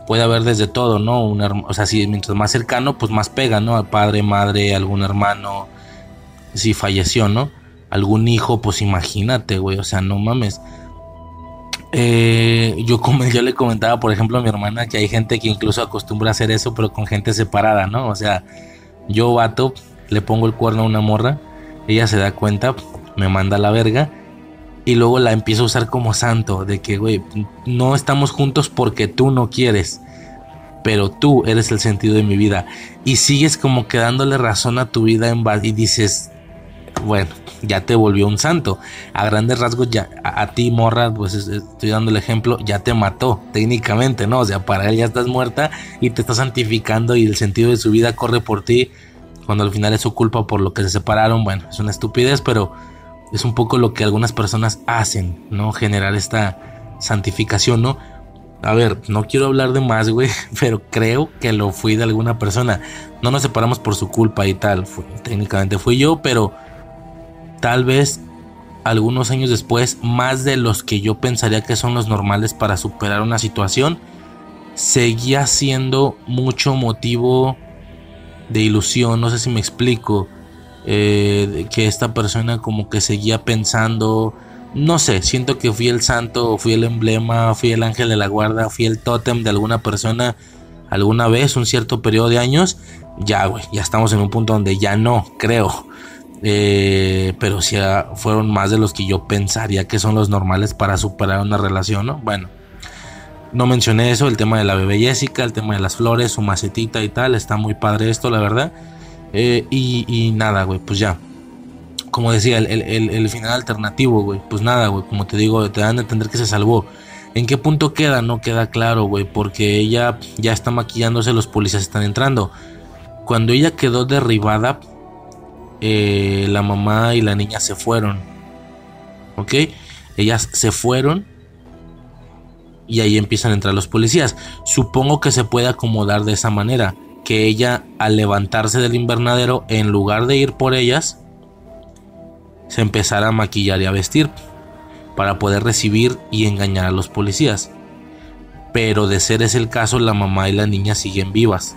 Puede haber desde todo, ¿no? o sea, si mientras más cercano, pues más pega, ¿no? Padre, madre, algún hermano, si falleció, ¿no? Algún hijo, pues imagínate, güey, o sea, no mames. Eh, yo, le comentaba, por ejemplo, a mi hermana que hay gente que incluso acostumbra a hacer eso, pero con gente separada, ¿no? O sea, yo vato, le pongo el cuerno a una morra, ella se da cuenta, me manda a la verga, y luego la empiezo a usar como santo, de que, güey, no estamos juntos porque tú no quieres, pero tú eres el sentido de mi vida. Y sigues como que dándole razón a tu vida en y dices, bueno, ya te volvió un santo. A grandes rasgos, ya a, ti, morra, pues estoy dando el ejemplo, ya te mató técnicamente, ¿no? O sea, para él ya estás muerta y te está santificando y el sentido de su vida corre por ti. Cuando al final es su culpa por lo que se separaron, bueno, es una estupidez, pero es un poco lo que algunas personas hacen, ¿no? Generar esta santificación, ¿no? A ver, no quiero hablar de más, güey, pero creo que lo fui de alguna persona. No nos separamos por su culpa y tal. técnicamente fui yo, pero tal vez algunos años después, más de los que yo pensaría que son los normales para superar una situación, seguía siendo mucho motivo de ilusión, no sé si me explico, eh, que esta persona como que seguía pensando, no sé, siento que fui el santo, fui el emblema, fui el ángel de la guarda, fui el tótem de alguna persona alguna vez, un cierto periodo de años, ya, güey, ya estamos en un punto donde ya no, creo. Eh, pero si fueron más de los que yo pensaría que son los normales para superar una relación, ¿no? Bueno, no mencioné eso, el tema de la bebé Jessica, el tema de las flores, su macetita y tal, está muy padre esto, la verdad. Eh, y, nada, güey, pues ya. Como decía, el, final alternativo, güey, pues nada, güey, como te digo, te dan a entender que se salvó. ¿En qué punto queda? No queda claro, güey, porque ella ya está maquillándose, los policías están entrando. Cuando ella quedó derribada, eh, la mamá y la niña se fueron. ¿Ok? Ellas se fueron y ahí empiezan a entrar los policías. Supongo que se puede acomodar de esa manera. Que ella al levantarse del invernadero, en lugar de ir por ellas, se empezara a maquillar y a vestir para poder recibir y engañar a los policías. Pero de ser ese el caso, la mamá y la niña siguen vivas.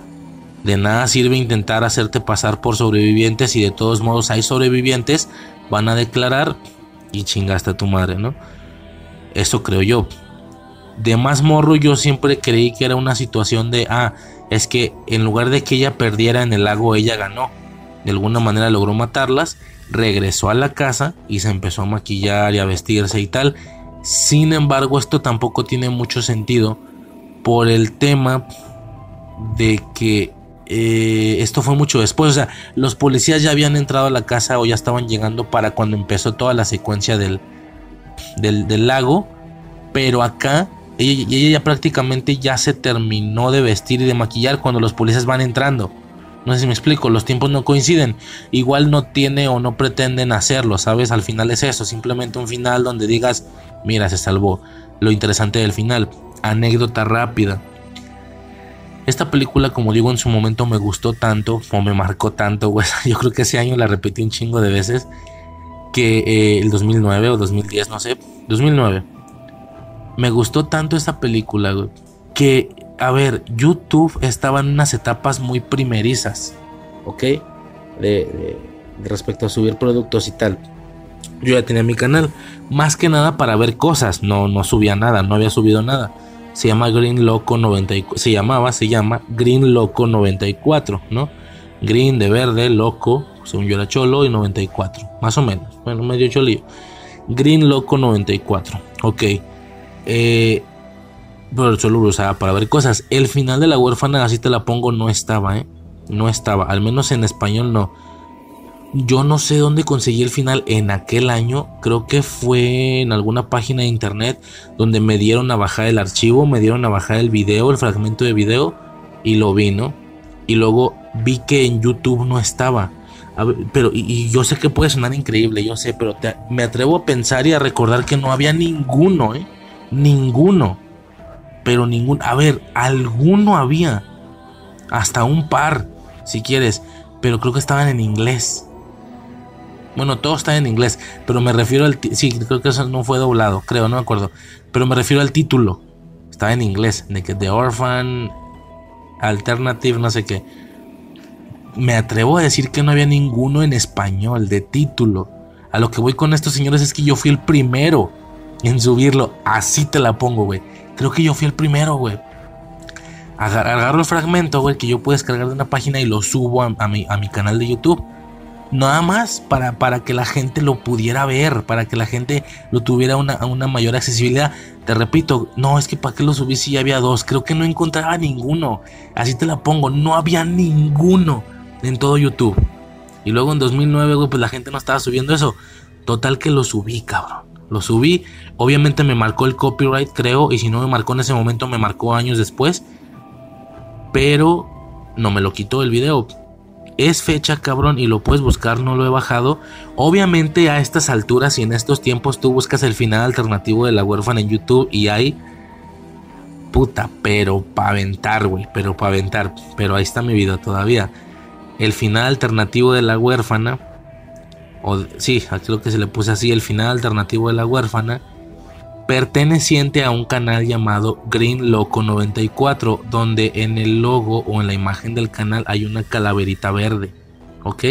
De nada sirve intentar hacerte pasar por sobrevivientes y de todos modos hay sobrevivientes, van a declarar y chingaste a tu madre, ¿no? Eso creo yo. De más morro yo siempre creí que era una situación de, ah, es que en lugar de que ella perdiera en el lago, ella ganó. De alguna manera logró matarlas, regresó a la casa y se empezó a maquillar y a vestirse y tal. Sin embargo, esto tampoco tiene mucho sentido por el tema de que eh, esto fue mucho después, o sea, los policías ya habían entrado a la casa o ya estaban llegando para cuando empezó toda la secuencia del, del, lago, pero acá ella, ella, ya prácticamente ya se terminó de vestir y de maquillar cuando los policías van entrando. No sé si me explico, los tiempos no coinciden. Igual no tiene o no pretenden hacerlo, ¿sabes? Al final es eso, simplemente un final donde digas, mira, se salvó. Lo interesante del final, anécdota rápida. Esta película, como digo, en su momento me gustó tanto, o me marcó tanto, güey. Yo creo que ese año la repetí un chingo de veces. Que eh, el 2009 o 2010, no sé. 2009. Me gustó tanto esta película, güey. Que, a ver, YouTube estaba en unas etapas muy primerizas. ¿ok? De, respecto a subir productos y tal. Yo ya tenía mi canal, más que nada para ver cosas, no, no subía nada, no había subido nada. Se llama Green Loco 94, se llamaba, se llama Green Loco 94, ¿no? Green de verde, loco, según yo era cholo, y 94, más o menos, bueno, medio cholillo. Green Loco 94, ok. Eh, pero solo lo usaba para ver cosas. El final de la huérfana, así te la pongo, no estaba, ¿eh? No estaba, al menos en español no. Yo no sé dónde conseguí el final en aquel año. Creo que fue en alguna página de internet donde me dieron a bajar el archivo, me dieron a bajar el video, el fragmento de video y lo vi, ¿no? Y luego vi que en YouTube no estaba. pero y, yo sé que puede sonar increíble, yo sé, pero me atrevo a pensar y a recordar que no había ninguno, ¿eh? Ninguno. Pero ningún, a ver, alguno había. Hasta un par, si quieres, pero creo que estaban en inglés. Bueno, todo está en inglés, pero me refiero al... Sí, creo que eso no fue doblado, creo, no me acuerdo. Pero me refiero al título. Está en inglés, de que The Orphan Alternative, no sé qué. Me atrevo a decir que no había ninguno en español de título. A lo que voy con estos señores es que yo fui el primero en subirlo. Así te la pongo, güey. Creo que yo fui el primero, güey. Agarro el fragmento, güey, que yo puedo descargar de una página y lo subo a, mi, a mi canal de YouTube nada más para, para que la gente lo pudiera ver, para que la gente lo tuviera una, una mayor accesibilidad. Te repito, no es que para qué lo subí si ya había dos, creo que no encontraba ninguno. Así te la pongo, no había ninguno en todo YouTube. Y luego en 2009, güey, pues la gente no estaba subiendo eso. Total que lo subí, cabrón. Lo subí. Obviamente me marcó el copyright, creo. Y si no me marcó en ese momento, me marcó años después. Pero no me lo quitó el video es fecha, cabrón, y lo puedes buscar, no lo he bajado. Obviamente a estas alturas y en estos tiempos tú buscas el final alternativo de la huérfana en YouTube y hay... Puta, pero para aventar, güey, pero para aventar. Pero ahí está mi vida todavía. El final alternativo de la huérfana. O, sí, lo que se le puse así, el final alternativo de la huérfana perteneciente a un canal llamado Green Loco 94, donde en el logo o en la imagen del canal hay una calaverita verde. ¿Ok?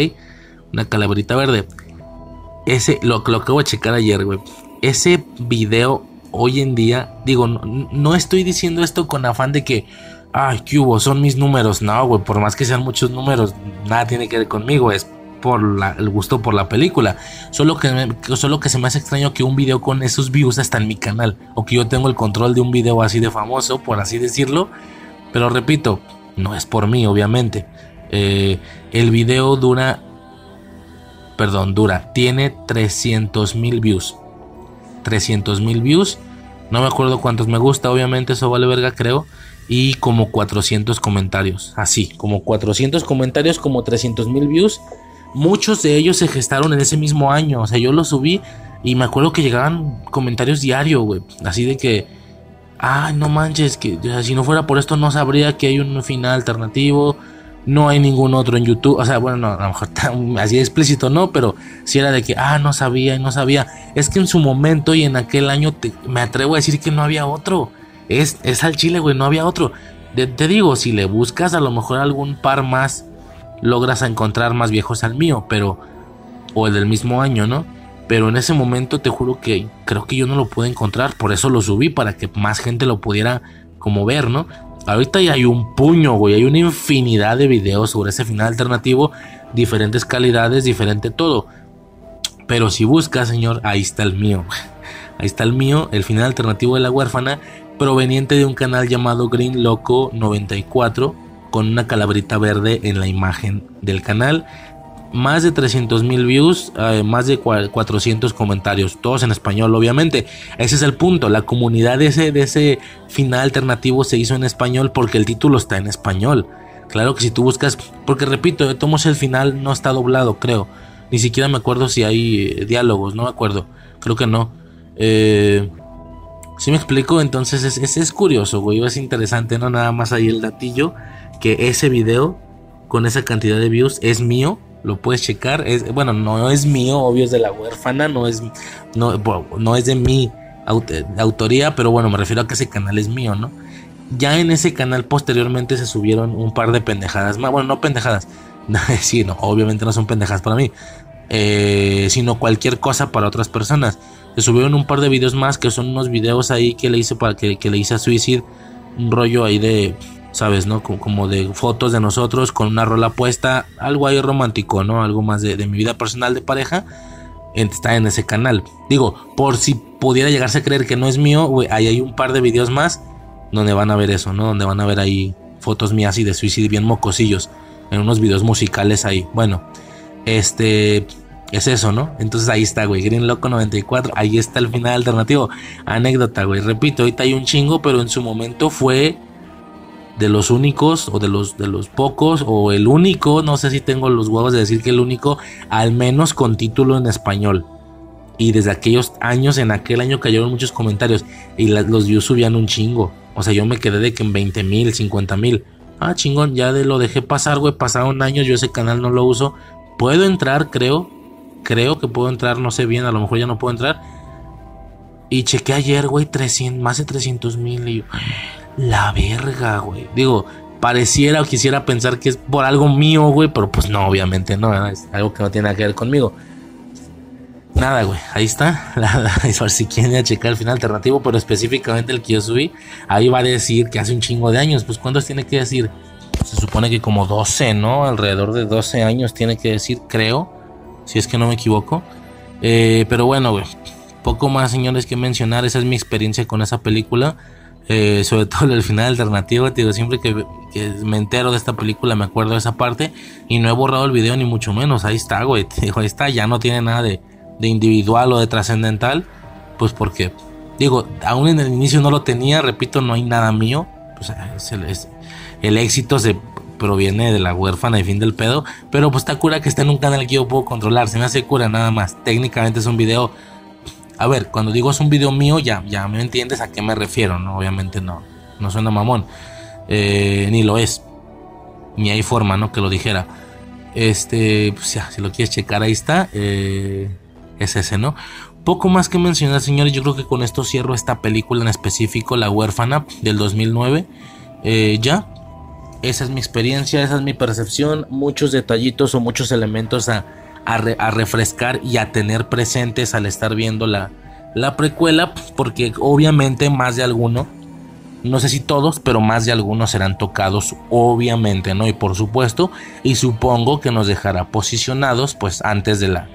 Una calaverita verde. Ese, lo, lo acabo de checar ayer, güey. Ese video hoy en día, digo, no, estoy diciendo esto con afán de que, ay, ¿qué hubo? Son mis números. No, güey, por más que sean muchos números, nada tiene que ver conmigo. Es por el gusto por la película. Solo que, solo que se me hace extraño que un video con esos views está en mi canal. O que yo tengo el control de un video así de famoso, por así decirlo. Pero repito, no es por mí, obviamente. Eh, el video dura... Perdón, dura. Tiene 300 mil views. 300 mil views. No me acuerdo cuántos me gusta, obviamente eso vale verga, creo. Y como 400 comentarios. Así, como 400 comentarios, como 300 mil views muchos de ellos se gestaron en ese mismo año. O sea, yo lo subí y me acuerdo que llegaban comentarios diarios, güey. Así de que, ah, no manches, que si no fuera por esto no sabría que hay un final alternativo. No hay ningún otro en YouTube. O sea, bueno, no, a lo mejor así explícito no, pero si era de que, ah, no sabía y no sabía. Es que en su momento y en aquel año me atrevo a decir que no había otro. Es, es al chile, güey, no había otro. te digo, si le buscas a lo mejor algún par más logras encontrar más viejos al mío, pero o el del mismo año, ¿no? Pero en ese momento te juro que creo que yo no lo pude encontrar, por eso lo subí para que más gente lo pudiera como ver, ¿no? Ahorita ya hay un puño, güey, hay una infinidad de videos sobre ese final alternativo, diferentes calidades, diferente todo. Pero si buscas, señor, ahí está el mío. Ahí está el mío, el final alternativo de la huérfana, proveniente de un canal llamado Green Loco 94 con una calabrita verde en la imagen del canal. Más de 300 mil views, eh, más de 400 comentarios, todos en español, obviamente. Ese es el punto. La comunidad de ese, de ese final alternativo se hizo en español porque el título está en español. Claro que si tú buscas, porque repito, tomos el final no está doblado, creo. Ni siquiera me acuerdo si hay eh, diálogos, no me acuerdo. Creo que no. Eh, si me explico, entonces es, es, curioso, güey. Es interesante, no nada más ahí el datillo que ese video con esa cantidad de views es mío. Lo puedes checar. Es, bueno, no es mío, obvio es de la huérfana, no es, no, no es de mi autoría, pero bueno, me refiero a que ese canal es mío, ¿no? Ya en ese canal posteriormente se subieron un par de pendejadas más. Bueno, no pendejadas, sí, no, obviamente no son pendejas para mí. Eh, sino cualquier cosa para otras personas. Se subieron un par de videos más que son unos videos ahí que le hice para que, le hice a Suicide. Un rollo ahí de, ¿sabes? ¿No? Como, de fotos de nosotros con una rola puesta. Algo ahí romántico, ¿no? Algo más de, mi vida personal de pareja. Está en ese canal. Digo, por si pudiera llegarse a creer que no es mío, ahí hay un par de videos más donde van a ver eso, ¿no? Donde van a ver ahí fotos mías y de Suicide bien mocosillos. En unos videos musicales ahí. Bueno, este es eso, ¿no? Entonces ahí está, güey. Green Loco 94. Ahí está el final alternativo. Anécdota, güey. Repito, ahorita hay un chingo, pero en su momento fue de los únicos o de los, de los pocos o el único. No sé si tengo los huevos de decir que el único, al menos con título en español. Y desde aquellos años, en aquel año cayeron muchos comentarios y los views subían un chingo. O sea, yo me quedé de que en 20 mil, 50 mil. Ah, chingón, ya de lo dejé pasar, güey. Pasaron años, yo ese canal no lo uso. Puedo entrar, creo, creo que puedo entrar, no sé bien, a lo mejor ya no puedo entrar. Y chequé ayer, güey, 300, más de 300 mil. Y yo, la verga, güey. Digo, pareciera o quisiera pensar que es por algo mío, güey, pero pues no, obviamente no, es algo que no tiene nada que ver conmigo. Nada, güey, ahí está. Por si quieren checar el final alternativo, pero específicamente el que yo subí, ahí va a decir que hace un chingo de años. Pues, ¿cuántos tiene que decir? Se supone que como 12, ¿no? Alrededor de 12 años tiene que decir, creo si es que no me equivoco. Eh, pero bueno, güey, poco más, señores, que mencionar. Esa es mi experiencia con esa película. Eh, sobre todo el final alternativo, te digo, siempre que, me entero de esta película me acuerdo de esa parte y no he borrado el video ni mucho menos, ahí está, güey, te digo, ahí está, ya no tiene nada de, individual o de trascendental, pues porque, digo, aún en el inicio no lo tenía, repito, no hay nada mío, el éxito se proviene de la huérfana y fin del pedo. Pero pues está cura que está en un canal que yo puedo controlar. Se me hace cura nada más. Técnicamente es un video. A ver, cuando digo es un video mío, ya, ya me entiendes a qué me refiero, ¿no? Obviamente no. No suena mamón. Eh, ni lo es. Ni hay forma, ¿no? Que lo dijera. Este, pues ya, si lo quieres checar, ahí está. Eh, es ese, ¿no? Poco más que mencionar, señores. Yo creo que con esto cierro esta película en específico, La huérfana del 2009. Eh, ya, esa es mi experiencia, esa es mi percepción. Muchos detallitos o muchos elementos a, refrescar y a tener presentes al estar viendo la, la precuela, porque obviamente más de alguno, no sé si todos, pero más de algunos serán tocados, obviamente, ¿no? Y por supuesto, y supongo que nos dejará posicionados, pues antes de la,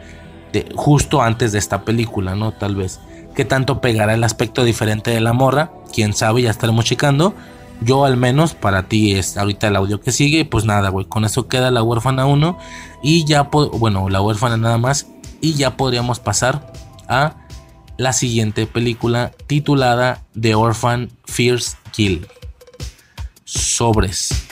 de, justo antes de esta película, ¿no? Tal vez. ¿Qué tanto pegará el aspecto diferente de la morra? Quién sabe, ya estaremos checando. Yo al menos para ti es ahorita el audio que sigue. Pues nada, güey. Con eso queda la huérfana 1. Y ya, bueno, la huérfana nada más. Y ya podríamos pasar a la siguiente película titulada The Orphan Fierce Kill. Sobres.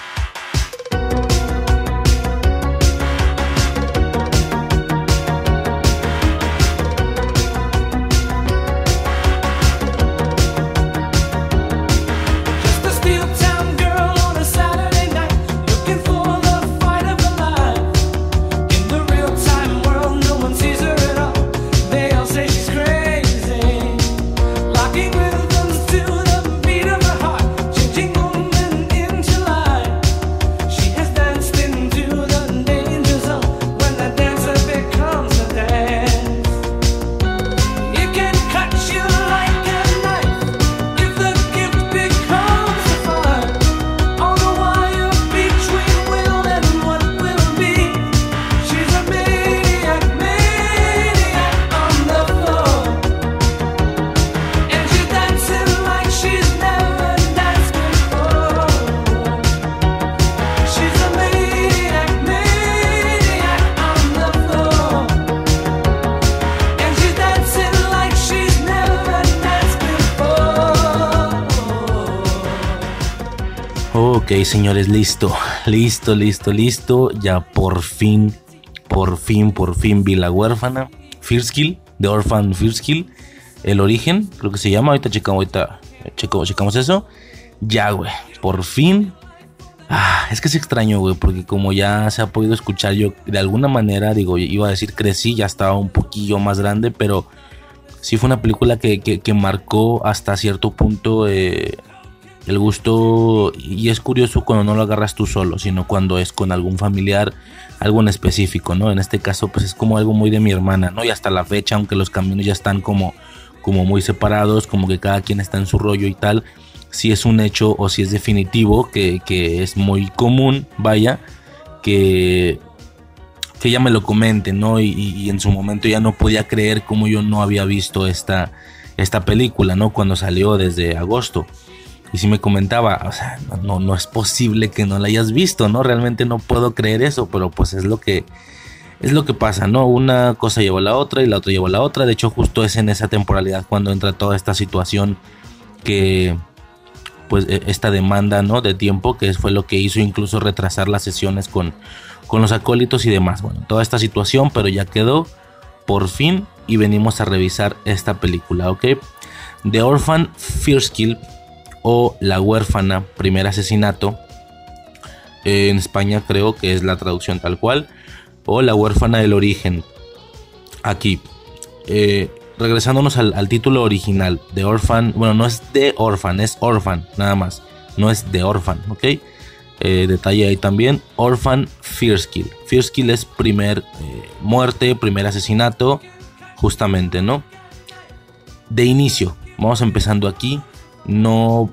Ok, señores, listo, listo, listo, listo. Ya por fin, por fin, por fin vi la huérfana. First Kill, The Orphan First Kill. El origen, creo que se llama. Ahorita checamos, ahorita checamos eso. Ya, güey, por fin. Ah, es que es extraño, güey, porque como ya se ha podido escuchar, yo de alguna manera, digo, iba a decir crecí, ya estaba un poquillo más grande, pero sí fue una película que, que, marcó hasta cierto punto. Eh, El gusto, y es curioso cuando no lo agarras tú solo, sino cuando es con algún familiar, algo en específico, ¿no? En este caso, pues es como algo muy de mi hermana, ¿no? Y hasta la fecha, aunque los caminos ya están como, como muy separados, como que cada quien está en su rollo y tal, si es un hecho o si es definitivo, que, que es muy común, vaya, que que ella me lo comente, ¿no? Y, en su momento ya no podía creer cómo yo no había visto esta, esta película, ¿no? Cuando salió desde agosto. Y si me comentaba, o sea, no, no es posible que no la hayas visto, ¿no? Realmente no puedo creer eso, pero pues es lo que, es lo que pasa, ¿no? Una cosa lleva a la otra y la otra lleva a la otra. De hecho, justo es en esa temporalidad cuando entra toda esta situación que, pues, e, esta demanda, ¿no? De tiempo, que fue lo que hizo incluso retrasar las sesiones con, con los acólitos y demás. Bueno, toda esta situación, pero ya quedó por fin y venimos a revisar esta película, ¿ok? The Orphan First Kill o La huérfana, primer asesinato. en España creo que es la traducción tal cual. O La huérfana del origen. Aquí. Eh, regresándonos al, título original. The Orphan. Bueno, no es The Orphan, es Orphan, nada más. No es The Orphan, ¿ok? Eh, detalle ahí también. Orphan First Kill. Kill es primer eh, muerte, primer asesinato, justamente, ¿no? De inicio, vamos empezando aquí. No,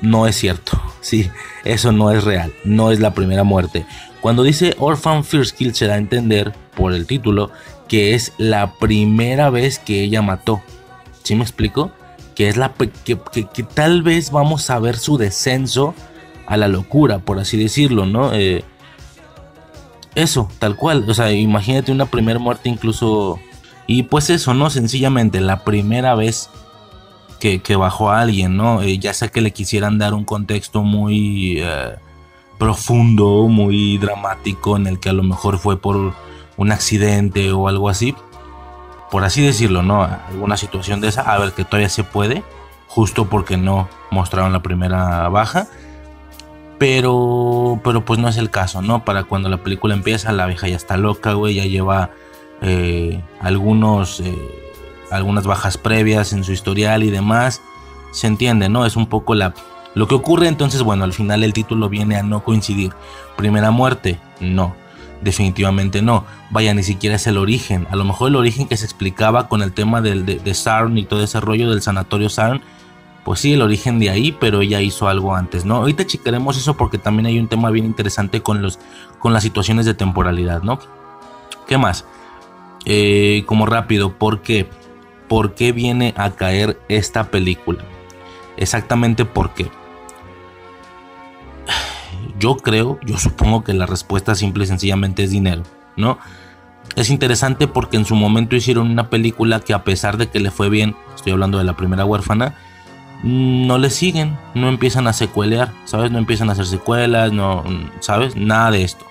no es cierto. Sí, eso no es real. No es la primera muerte. Cuando dice Orphan First Kill se da a entender por el título que es la primera vez que ella mató. ¿Sí me explico? Que es la que, que tal vez vamos a ver su descenso a la locura, por así decirlo, ¿no? Eh, eso, tal cual. O sea, imagínate una primera muerte incluso... Y pues eso, ¿no? Sencillamente, la primera vez que, bajó a alguien, ¿no? Eh, ya sea que le quisieran dar un contexto muy eh, profundo, muy dramático, en el que a lo mejor fue por un accidente o algo así. Por así decirlo, ¿no? Alguna situación de esa. A ver, que todavía se puede. Justo porque no mostraron la primera baja. Pero, pero pues no es el caso, ¿no? Para cuando la película empieza, la vieja ya está loca, güey, ya lleva eh, algunos, algunas bajas previas en su historial y demás. Se entiende, ¿no? Es un poco la, lo que ocurre entonces, bueno, al final el título viene a no coincidir. Primera muerte, no, definitivamente no. Vaya, ni siquiera es el origen. A lo mejor el origen que se explicaba con el tema del, de, de Sarn y todo ese rollo del sanatorio Sarn pues sí, el origen de ahí, pero ella hizo algo antes, ¿no? Ahorita checaremos eso porque también hay un tema bien interesante con, los, con las situaciones de temporalidad, ¿no? ¿Qué más? Eh, como rápido, ¿por qué? ¿Por qué viene a caer esta película? Exactamente por qué. Yo creo, yo supongo que la respuesta simple y sencillamente es dinero, ¿no? Es interesante porque en su momento hicieron una película que a pesar de que le fue bien, estoy hablando de la primera huérfana, no le siguen, no empiezan a secuelear, ¿sabes? No empiezan a hacer secuelas, no, ¿sabes? Nada de esto.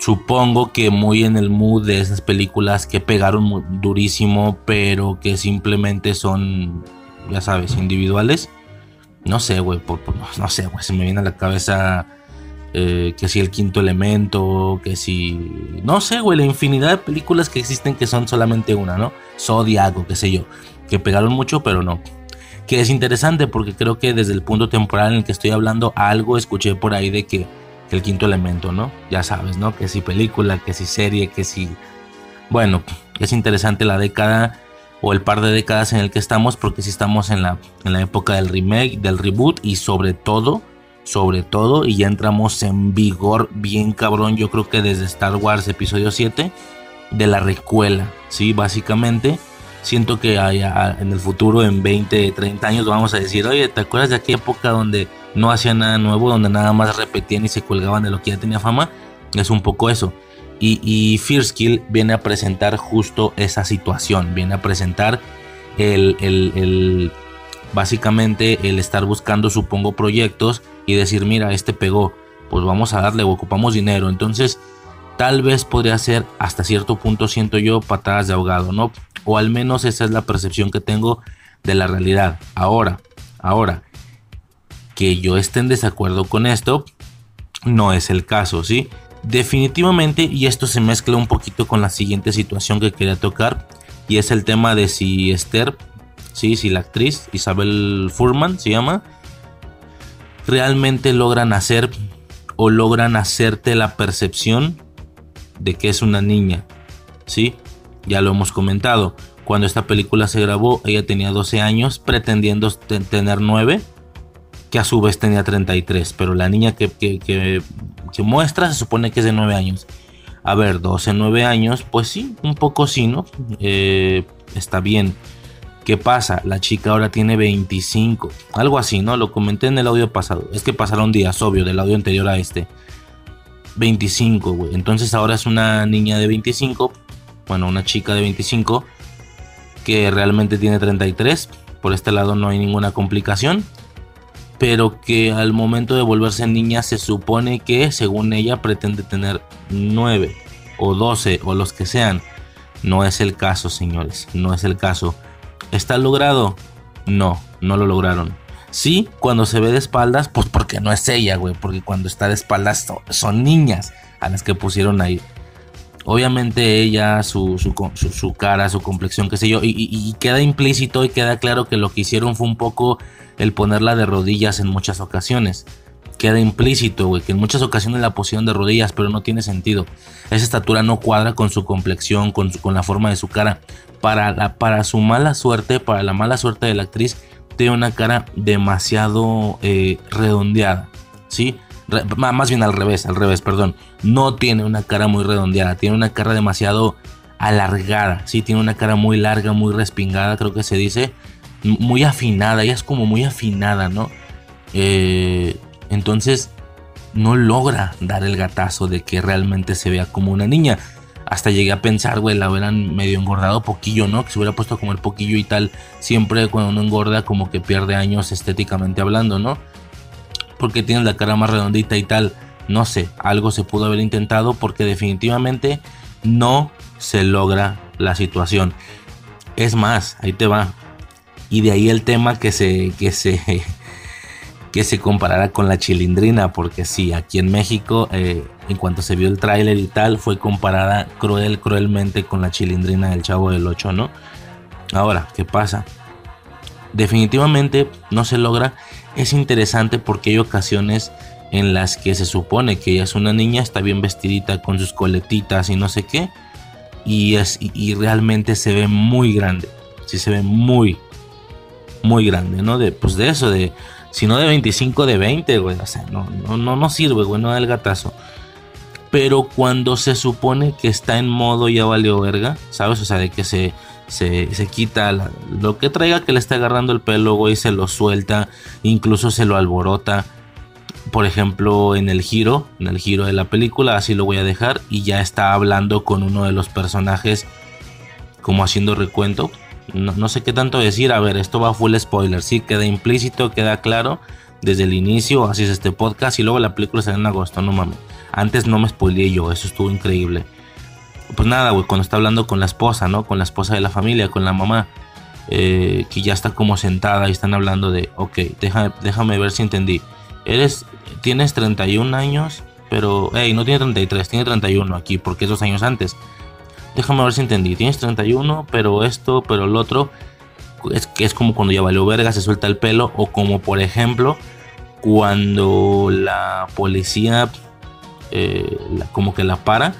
Supongo que muy en el mood de esas películas que pegaron durísimo, pero que simplemente son, ya sabes, individuales. No sé, güey, no sé, güey, se me viene a la cabeza eh, que si el quinto elemento, que si... No sé, güey, la infinidad de películas que existen que son solamente una, ¿no? Zodiac o qué sé yo, que pegaron mucho, pero no que es interesante porque creo que desde el punto temporal en el que estoy hablando algo escuché por ahí de que, el quinto elemento, ¿no? Ya sabes, ¿no? Que si película, que si serie, que si... Bueno, es interesante la década o el par de décadas en el que estamos porque si estamos en la, en la época del remake, del reboot y sobre todo, sobre todo, y ya entramos en vigor bien cabrón, yo creo que desde Star Wars episodio 7, de la recuela, ¿sí? Básicamente siento que en el futuro, en 20, 30 años, vamos a decir, oye, ¿te acuerdas de aquella época donde no hacía nada nuevo, donde nada más repetían y se colgaban de lo que ya tenía fama? Es un poco eso. Y, y First Kill viene a presentar justo esa situación, viene a presentar el, el, básicamente el estar buscando, supongo, proyectos y decir, mira, este pegó, pues vamos a darle, ocupamos dinero. Entonces, tal vez podría ser hasta cierto punto, siento yo, patadas de ahogado, ¿no? O al menos esa es la percepción que tengo de la realidad. Ahora, ahora, que yo esté en desacuerdo con esto, no es el caso, ¿sí? Definitivamente, y esto se mezcla un poquito con la siguiente situación que quería tocar, y es el tema de si Esther sí, sí, la actriz Isabel Furman se llama, realmente logran hacer o logran hacerte la percepción de que es una niña, ¿sí? Ya lo hemos comentado. Cuando esta película se grabó, ella tenía 12 años, pretendiendo tener 9, que a su vez tenía 33, pero la niña que, que, muestra se supone que es de 9 años. A ver, 12, 9 años, pues sí, un poco sí, ¿no? Eh, está bien. ¿Qué pasa? La chica ahora tiene 25. Algo así, ¿no? Lo comenté en el audio pasado. Es que pasaron días, obvio, del audio anterior a este. 25, güey. Entonces ahora es una niña de 25. Bueno, una chica de 25. Que realmente tiene 33. Por este lado no hay ninguna complicación. Pero que al momento de volverse niña se supone que, según ella, pretende tener 9 o 12 o los que sean. No es el caso, señores. No es el caso. ¿Está logrado? No, no lo lograron. Sí, cuando se ve de espaldas, pues porque no es ella, güey. Porque cuando está de espaldas son, niñas a las que pusieron ahí. Obviamente ella, su, su, cara, su complexión, qué sé yo. Y, queda implícito y queda claro que lo que hicieron fue un poco el ponerla de rodillas en muchas ocasiones. Queda implícito, güey, que en muchas ocasiones la pusieron de rodillas, pero no tiene sentido. Esa estatura no cuadra con su complexión, con, con la forma de su cara. Para, la, para su mala suerte, para la mala suerte de la actriz, tiene una cara demasiado eh, redondeada, ¿sí? más bien al revés, al revés, perdón. No tiene una cara muy redondeada, tiene una cara demasiado alargada, ¿sí? Tiene una cara muy larga, muy respingada, creo que se dice. Muy afinada, ella es como muy afinada, ¿no? Eh, entonces no logra dar el gatazo de que realmente se vea como una niña hasta llegué a pensar, güey, la hubieran medio engordado poquillo, ¿no? Que se hubiera puesto como el poquillo y tal. Siempre cuando uno engorda, como que pierde años estéticamente hablando, ¿no? Porque tiene la cara más redondita y tal. No sé, algo se pudo haber intentado porque definitivamente no se logra la situación. Es más, ahí te va. Y de ahí el tema que se, que se, que se comparara con la chilindrina, porque sí, aquí en México eh, en cuanto se vio el tráiler y tal, fue comparada cruel, cruelmente con la chilindrina del Chavo del 8, ¿no? Ahora, ¿qué pasa? Definitivamente no se logra. Es interesante porque hay ocasiones en las que se supone que ella es una niña, está bien vestidita con sus coletitas y no sé qué. Y, es, y, realmente se ve muy grande. Sí se ve muy, muy grande, ¿no? De, pues de eso, de... Si no de 25, de 20, güey. O sea, no, no, no, no sirve, güey, no da gatazo pero cuando se supone que está en modo ya valió verga, ¿sabes? O sea, de que se, se, quita lo que traiga que le está agarrando el pelo, güey, se lo suelta, incluso se lo alborota. Por ejemplo, en el giro, en el giro de la película, así lo voy a dejar, y ya está hablando con uno de los personajes, como haciendo recuento. No, no sé qué tanto decir, a ver, esto va full spoiler, sí, queda implícito, queda claro desde el inicio, así es este podcast, y luego la película será en agosto, no mames. Antes no me spoileé yo, eso estuvo increíble. Pues nada, güey, cuando está hablando con la esposa, ¿no? Con la esposa de la familia, con la mamá, eh, que ya está como sentada y están hablando de, ok, déjame, déjame ver si entendí. Eres, tienes 31 años, pero, hey, no tiene 33, tiene 31 aquí, porque es dos años antes. Déjame ver si entendí. Tienes 31, pero esto, pero el otro. Es que es como cuando ya valió verga, se suelta el pelo. O como por ejemplo, cuando la policía eh, como que la para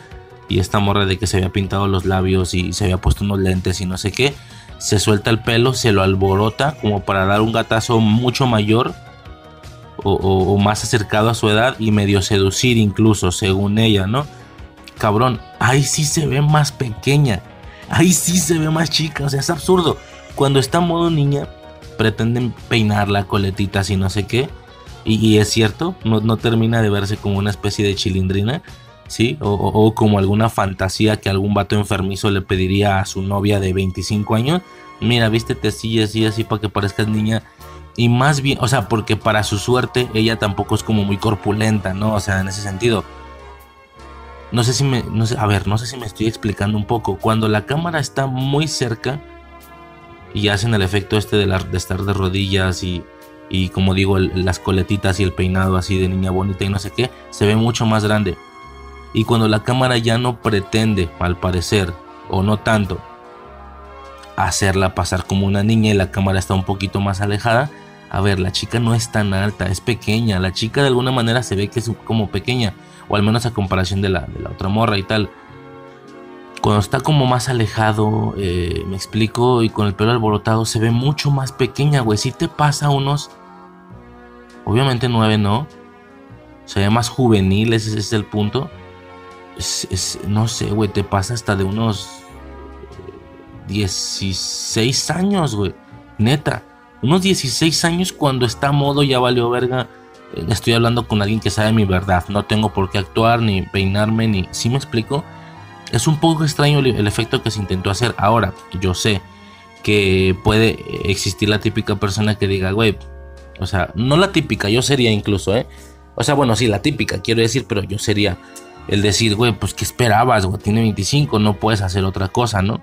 y esta morra de que se había pintado los labios y se había puesto unos lentes y no sé qué, se suelta el pelo, se lo alborota como para dar un gatazo mucho mayor o, más acercado a su edad y medio seducir incluso, según ella, ¿no? Cabrón, ahí sí se ve más pequeña, ahí sí se ve más chica, o sea, es absurdo. Cuando está en modo niña, pretenden peinar la coletita así no sé qué y, es cierto, no, termina de verse como una especie de chilindrina, ¿sí? O, como alguna fantasía que algún vato enfermizo le pediría a su novia de 25 años. Mira, vístete así, así, así para que parezcas niña. Y más bien, o sea, porque para su suerte ella tampoco es como muy corpulenta, ¿no? O sea, en ese sentido. No sé si me, a ver, no sé si me estoy explicando un poco. Cuando la cámara está muy cerca y hacen el efecto este de, de estar de rodillas y, y como digo, las coletitas y el peinado así de niña bonita y no sé qué, se ve mucho más grande. Y cuando la cámara ya no pretende, al parecer, o no tanto, hacerla pasar como una niña y la cámara está un poquito más alejada. A ver, la chica no es tan alta, es pequeña. La chica de alguna manera se ve que es como pequeña, o al menos a comparación de la, de la otra morra y tal. Cuando está como más alejado, eh, me explico, y con el pelo alborotado, se ve mucho más pequeña, güey. Si te pasa unos. Obviamente nueve no. Se ve más juvenil, ese, es el punto. no sé, güey, te pasa hasta de unos 16 años, güey. Neta. Unos 16 años cuando está modo ya valió verga. Estoy hablando con alguien que sabe mi verdad. No tengo por qué actuar, ni peinarme, ni... ¿Sí me explico? Es un poco extraño el, efecto que se intentó hacer. Ahora, yo sé que puede existir la típica persona que diga, güey, o sea, no la típica, yo sería incluso, ¿eh? O sea, bueno, sí, la típica, quiero decir, pero yo sería el decir, güey, pues ¿qué esperabas, güey? Tiene 25, no puedes hacer otra cosa, ¿no?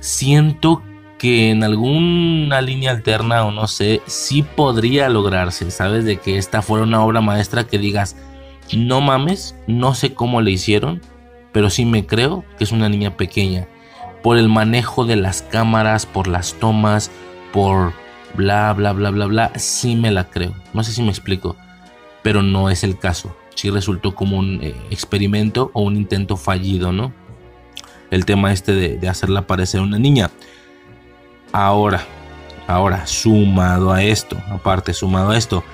Siento que en alguna línea alterna o no sé, sí podría lograrse, ¿sabes? De que esta fuera una obra maestra que digas, no mames, no sé cómo le hicieron, pero sí me creo que es una niña pequeña. Por el manejo de las cámaras, por las tomas, por bla, bla, bla, bla, bla, sí me la creo. No sé si me explico, pero no es el caso. Sí resultó como un eh, experimento o un intento fallido, ¿no? El tema este de, de hacerla parecer una niña. Ahora, ahora, sumado a esto, aparte, sumado a esto,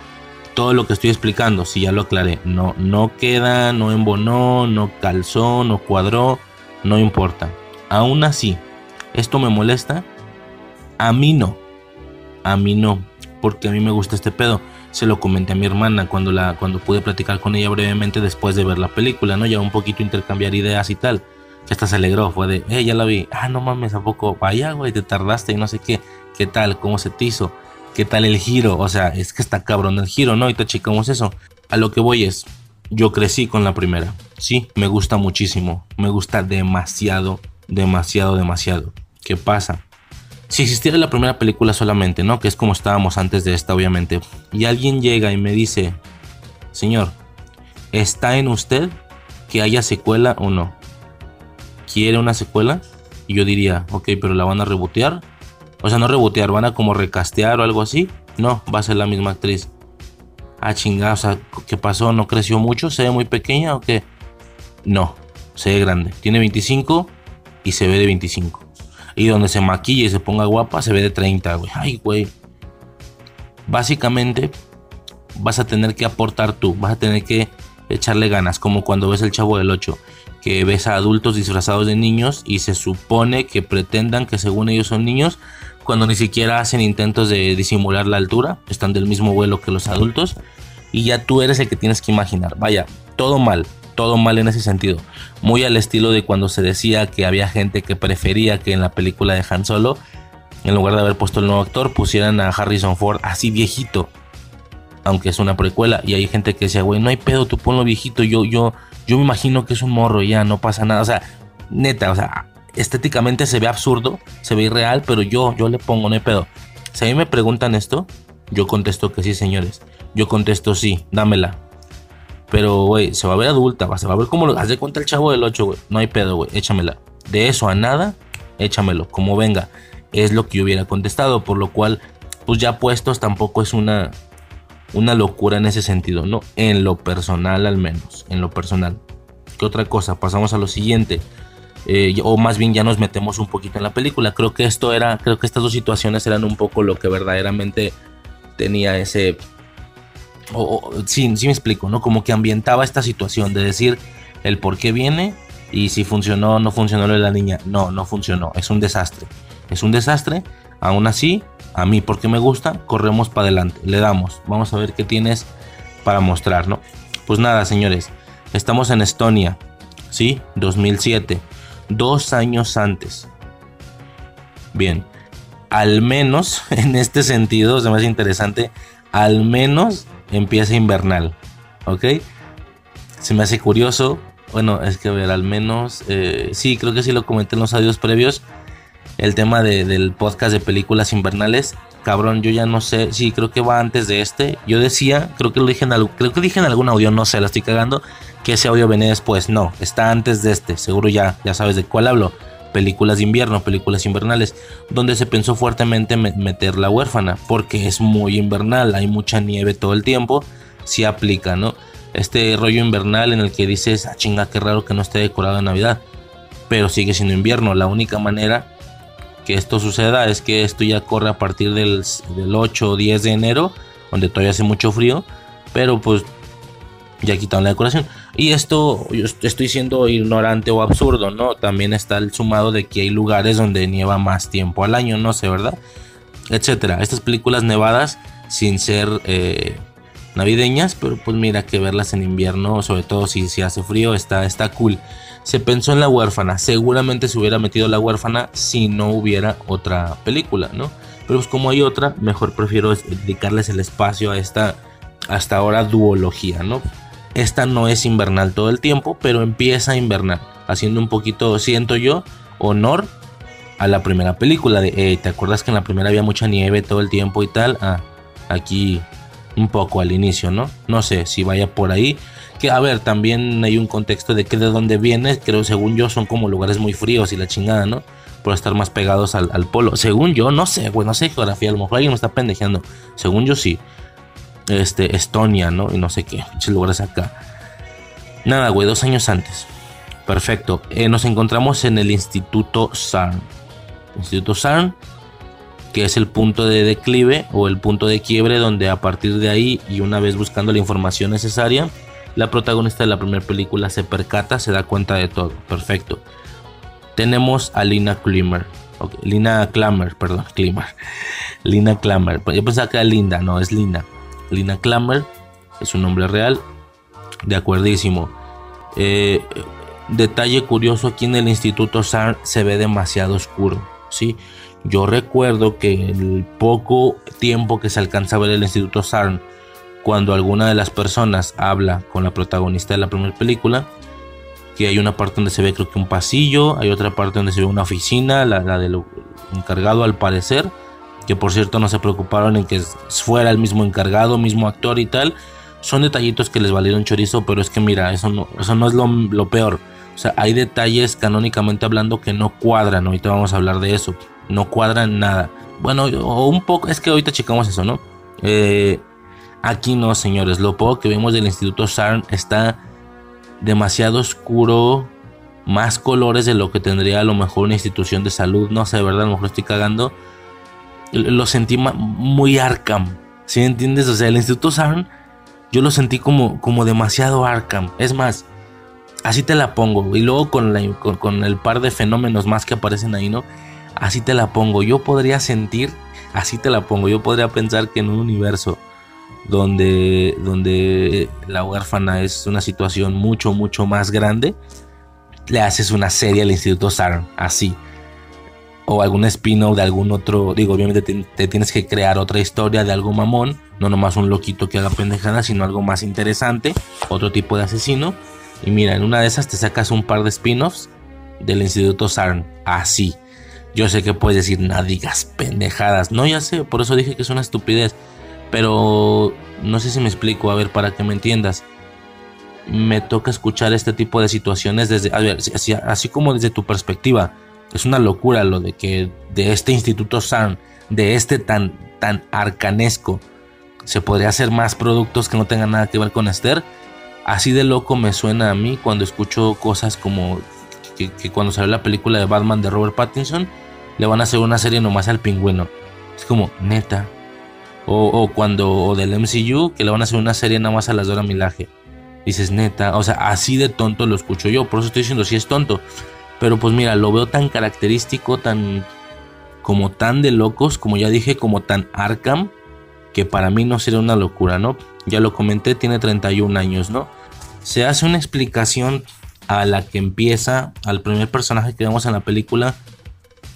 todo lo que estoy explicando, si ya lo aclaré, no, no queda, no embonó, no calzó, no cuadró, no importa. Aún así, ¿esto me molesta? A mí no. A mí no, porque a mí me gusta este pedo. Se lo comenté a mi hermana cuando, la, cuando pude platicar con ella brevemente después de ver la película, ¿no? Ya un poquito intercambiar ideas y tal. Hasta se alegró, fue de, eh, ya la vi. Ah, no mames, ¿a poco? Vaya, güey, te tardaste y no sé qué. ¿Qué tal? ¿Cómo se te hizo? ¿Qué tal el giro? O sea, es que está cabrón el giro, ¿no? Y te chicamos eso. A lo que voy es, yo crecí con la primera. Sí, me gusta muchísimo. Me gusta demasiado, demasiado, demasiado. ¿Qué pasa? Si existiera la primera película solamente, ¿no? Que es como estábamos antes de esta, obviamente. Y alguien llega y me dice, señor, ¿está en usted que haya secuela o no? ¿Quiere una secuela? Y yo diría, ok, pero la van a rebotear o sea, no rebotear, van a como recastear o algo así. No, va a ser la misma actriz. Ah, chingada, o sea, ¿qué pasó? ¿No creció mucho? ¿Se ve muy pequeña o qué? No, se ve grande. Tiene 25 y se ve de 25. Y donde se maquille y se ponga guapa, se ve de 30, güey. Ay, güey. Básicamente, vas a tener que aportar tú, vas a tener que echarle ganas, como cuando ves el chavo del 8, que ves a adultos disfrazados de niños y se supone que pretendan que según ellos son niños, cuando ni siquiera hacen intentos de disimular la altura, están del mismo vuelo que los adultos y ya tú eres el que tienes que imaginar. Vaya, todo mal, todo mal en ese sentido. Muy al estilo de cuando se decía que había gente que prefería que en la película de Han Solo, en lugar de haber puesto el nuevo actor, pusieran a Harrison Ford así viejito. Aunque es una precuela. Y hay gente que decía, güey, no hay pedo, tú ponlo viejito. Yo, yo, yo me imagino que es un morro ya, no pasa nada. O sea, neta, o sea, estéticamente se ve absurdo, se ve irreal, pero yo, yo le pongo, no hay pedo. Si a mí me preguntan esto, yo contesto que sí, señores. Yo contesto sí, dámela. Pero, güey, se va a ver adulta, se va a ver como lo hace cuenta el chavo del 8, güey. No hay pedo, güey, échamela. De eso a nada, échamelo, como venga. Es lo que yo hubiera contestado, por lo cual, pues ya puestos tampoco es una, una locura en ese sentido, ¿no? En lo personal al menos, en lo personal. ¿Qué otra cosa? Pasamos a lo siguiente. Eh, o más bien ya nos metemos un poquito en la película. Creo que esto era, creo que estas dos situaciones eran un poco lo que verdaderamente tenía ese, sí, sí me explico, ¿no? Como que ambientaba esta situación de decir el por qué viene y si funcionó o no funcionó lo de la niña. No, no funcionó, es un desastre. Es un desastre, aún así, a mí porque me gusta, corremos para adelante, le damos, vamos a ver qué tienes para mostrar, ¿no? Pues nada, señores, estamos en Estonia, ¿sí? 2007 dos años antes. Bien, al menos en este sentido, es más interesante, al menos empieza invernal, ¿ok? Se me hace curioso, bueno, es que a ver, al menos, eh, sí, creo que sí lo comenté en los audios previos, el tema del podcast de películas invernales, cabrón, yo ya no sé, sí, creo que va antes de este, yo decía, creo que lo dije en, creo que dije en algún audio, no sé, lo estoy cagando, que ese audio venía después. No, está antes de este. Seguro ya, ya sabes de cuál hablo. películas de invierno, películas invernales, donde se pensó fuertemente meter la huérfana, porque es muy invernal, hay mucha nieve todo el tiempo, si aplica, ¿no? Este rollo invernal en el que dices, ah, chinga, qué raro que no esté decorado en Navidad, pero sigue siendo invierno, la única manera que esto suceda es que esto ya corre a partir del, del 8 o 10 de enero, donde todavía hace mucho frío, pero pues ya quitaron la decoración. Y esto, yo estoy siendo ignorante o absurdo, ¿no? También está el sumado de que hay lugares donde nieva más tiempo al año, no sé, ¿verdad? Etcétera. Estas películas nevadas, sin ser eh, navideñas, pero pues mira que verlas en invierno, sobre todo si, si hace frío, está, está cool. Se pensó en la huérfana, seguramente se hubiera metido la huérfana si no hubiera otra película, ¿no? Pero pues como hay otra, mejor prefiero dedicarles el espacio a esta hasta ahora duología, ¿no? Esta no es invernal todo el tiempo, pero empieza a invernar, haciendo un poquito, siento yo, honor a la primera película de, eh, ¿te acuerdas que en la primera había mucha nieve todo el tiempo y tal? Ah, aquí un poco al inicio, ¿no? No sé si vaya por ahí. Que a ver, también hay un contexto de que de dónde viene, creo según yo son como lugares muy fríos y la chingada, ¿no? Por estar más pegados al, polo. Según yo, no sé, güey, no sé geografía, a lo mejor alguien me está pendejeando. Según yo sí este, Estonia, ¿no? Y no sé qué, lugares acá. Nada, güey, dos años antes. Perfecto. Eh, nos encontramos en el Instituto CERN. Instituto CERN, que es el punto de declive o el punto de quiebre donde a partir de ahí y una vez buscando la información necesaria, la protagonista de la primera película se percata, se da cuenta de todo. Perfecto. Tenemos a Lina Klimmer. Lina Klammer, perdón, Klimmer. Lina Klammer. Yo pensaba que era Linda, no, es Lina. Lina Klammer, es un nombre real. De acuerdísimo. Eh, detalle curioso, aquí en el Instituto SARN se ve demasiado oscuro. ¿sí? Yo recuerdo que el poco tiempo que se alcanza a ver el Instituto SARN, cuando alguna de las personas habla con la protagonista de la primera película, que hay una parte donde se ve creo que un pasillo, hay otra parte donde se ve una oficina, la, la del encargado al parecer, que por cierto no se preocuparon en que fuera el mismo encargado, mismo actor y tal. Son detallitos que les valieron chorizo, pero es que mira, eso no, eso no es lo, peor. O sea, hay detalles canónicamente hablando que no cuadran. Ahorita vamos a hablar de eso. No cuadran nada. Bueno, o un poco, es que ahorita checamos eso, ¿no? Eh, aquí no, señores. Lo poco que vemos del Instituto SARN está demasiado oscuro. Más colores de lo que tendría a lo mejor una institución de salud. No sé, de verdad, a lo mejor estoy cagando lo sentí muy Arkham. ¿Sí entiendes? O sea, el Instituto Sarn yo lo sentí como, como demasiado Arkham. Es más, así te la pongo. Y luego con, la, con, el par de fenómenos más que aparecen ahí, ¿no? Así te la pongo. Yo podría sentir, así te la pongo. Yo podría pensar que en un universo donde, donde la huérfana es una situación mucho, mucho más grande, le haces una serie al Instituto Sarn. Así o algún spin-off de algún otro. Digo, obviamente te, tienes que crear otra historia de algo mamón, no nomás un loquito que haga pendejada, sino algo más interesante, otro tipo de asesino. Y mira, en una de esas te sacas un par de spin-offs del Instituto SARN, así. Yo sé que puedes decir, no digas pendejadas. No, ya sé, por eso dije que es una estupidez. Pero no sé si me explico, a ver, para que me entiendas. Me toca escuchar este tipo de situaciones desde, a ver, así, así como desde tu perspectiva es una locura lo de que de este Instituto SARN, de este tan, tan arcanesco, se podría hacer más productos que no tengan nada que ver con Esther. Así de loco me suena a mí cuando escucho cosas como que, cuando salió la película de Batman de Robert Pattinson, le van a hacer una serie nomás al pingüino. Es como, neta. O, cuando, o del MCU, que le van a hacer una serie nada más a las Dora Milaje. Dices, neta, o sea, así de tonto lo escucho yo. Por eso estoy diciendo, si es tonto. Pero pues mira, lo veo tan característico, tan como tan de locos, como ya dije, como tan Arkham, que para mí no sería una locura, ¿no? Ya lo comenté, tiene 31 años, ¿no? Se hace una explicación a la que empieza, al primer personaje que vemos en la película,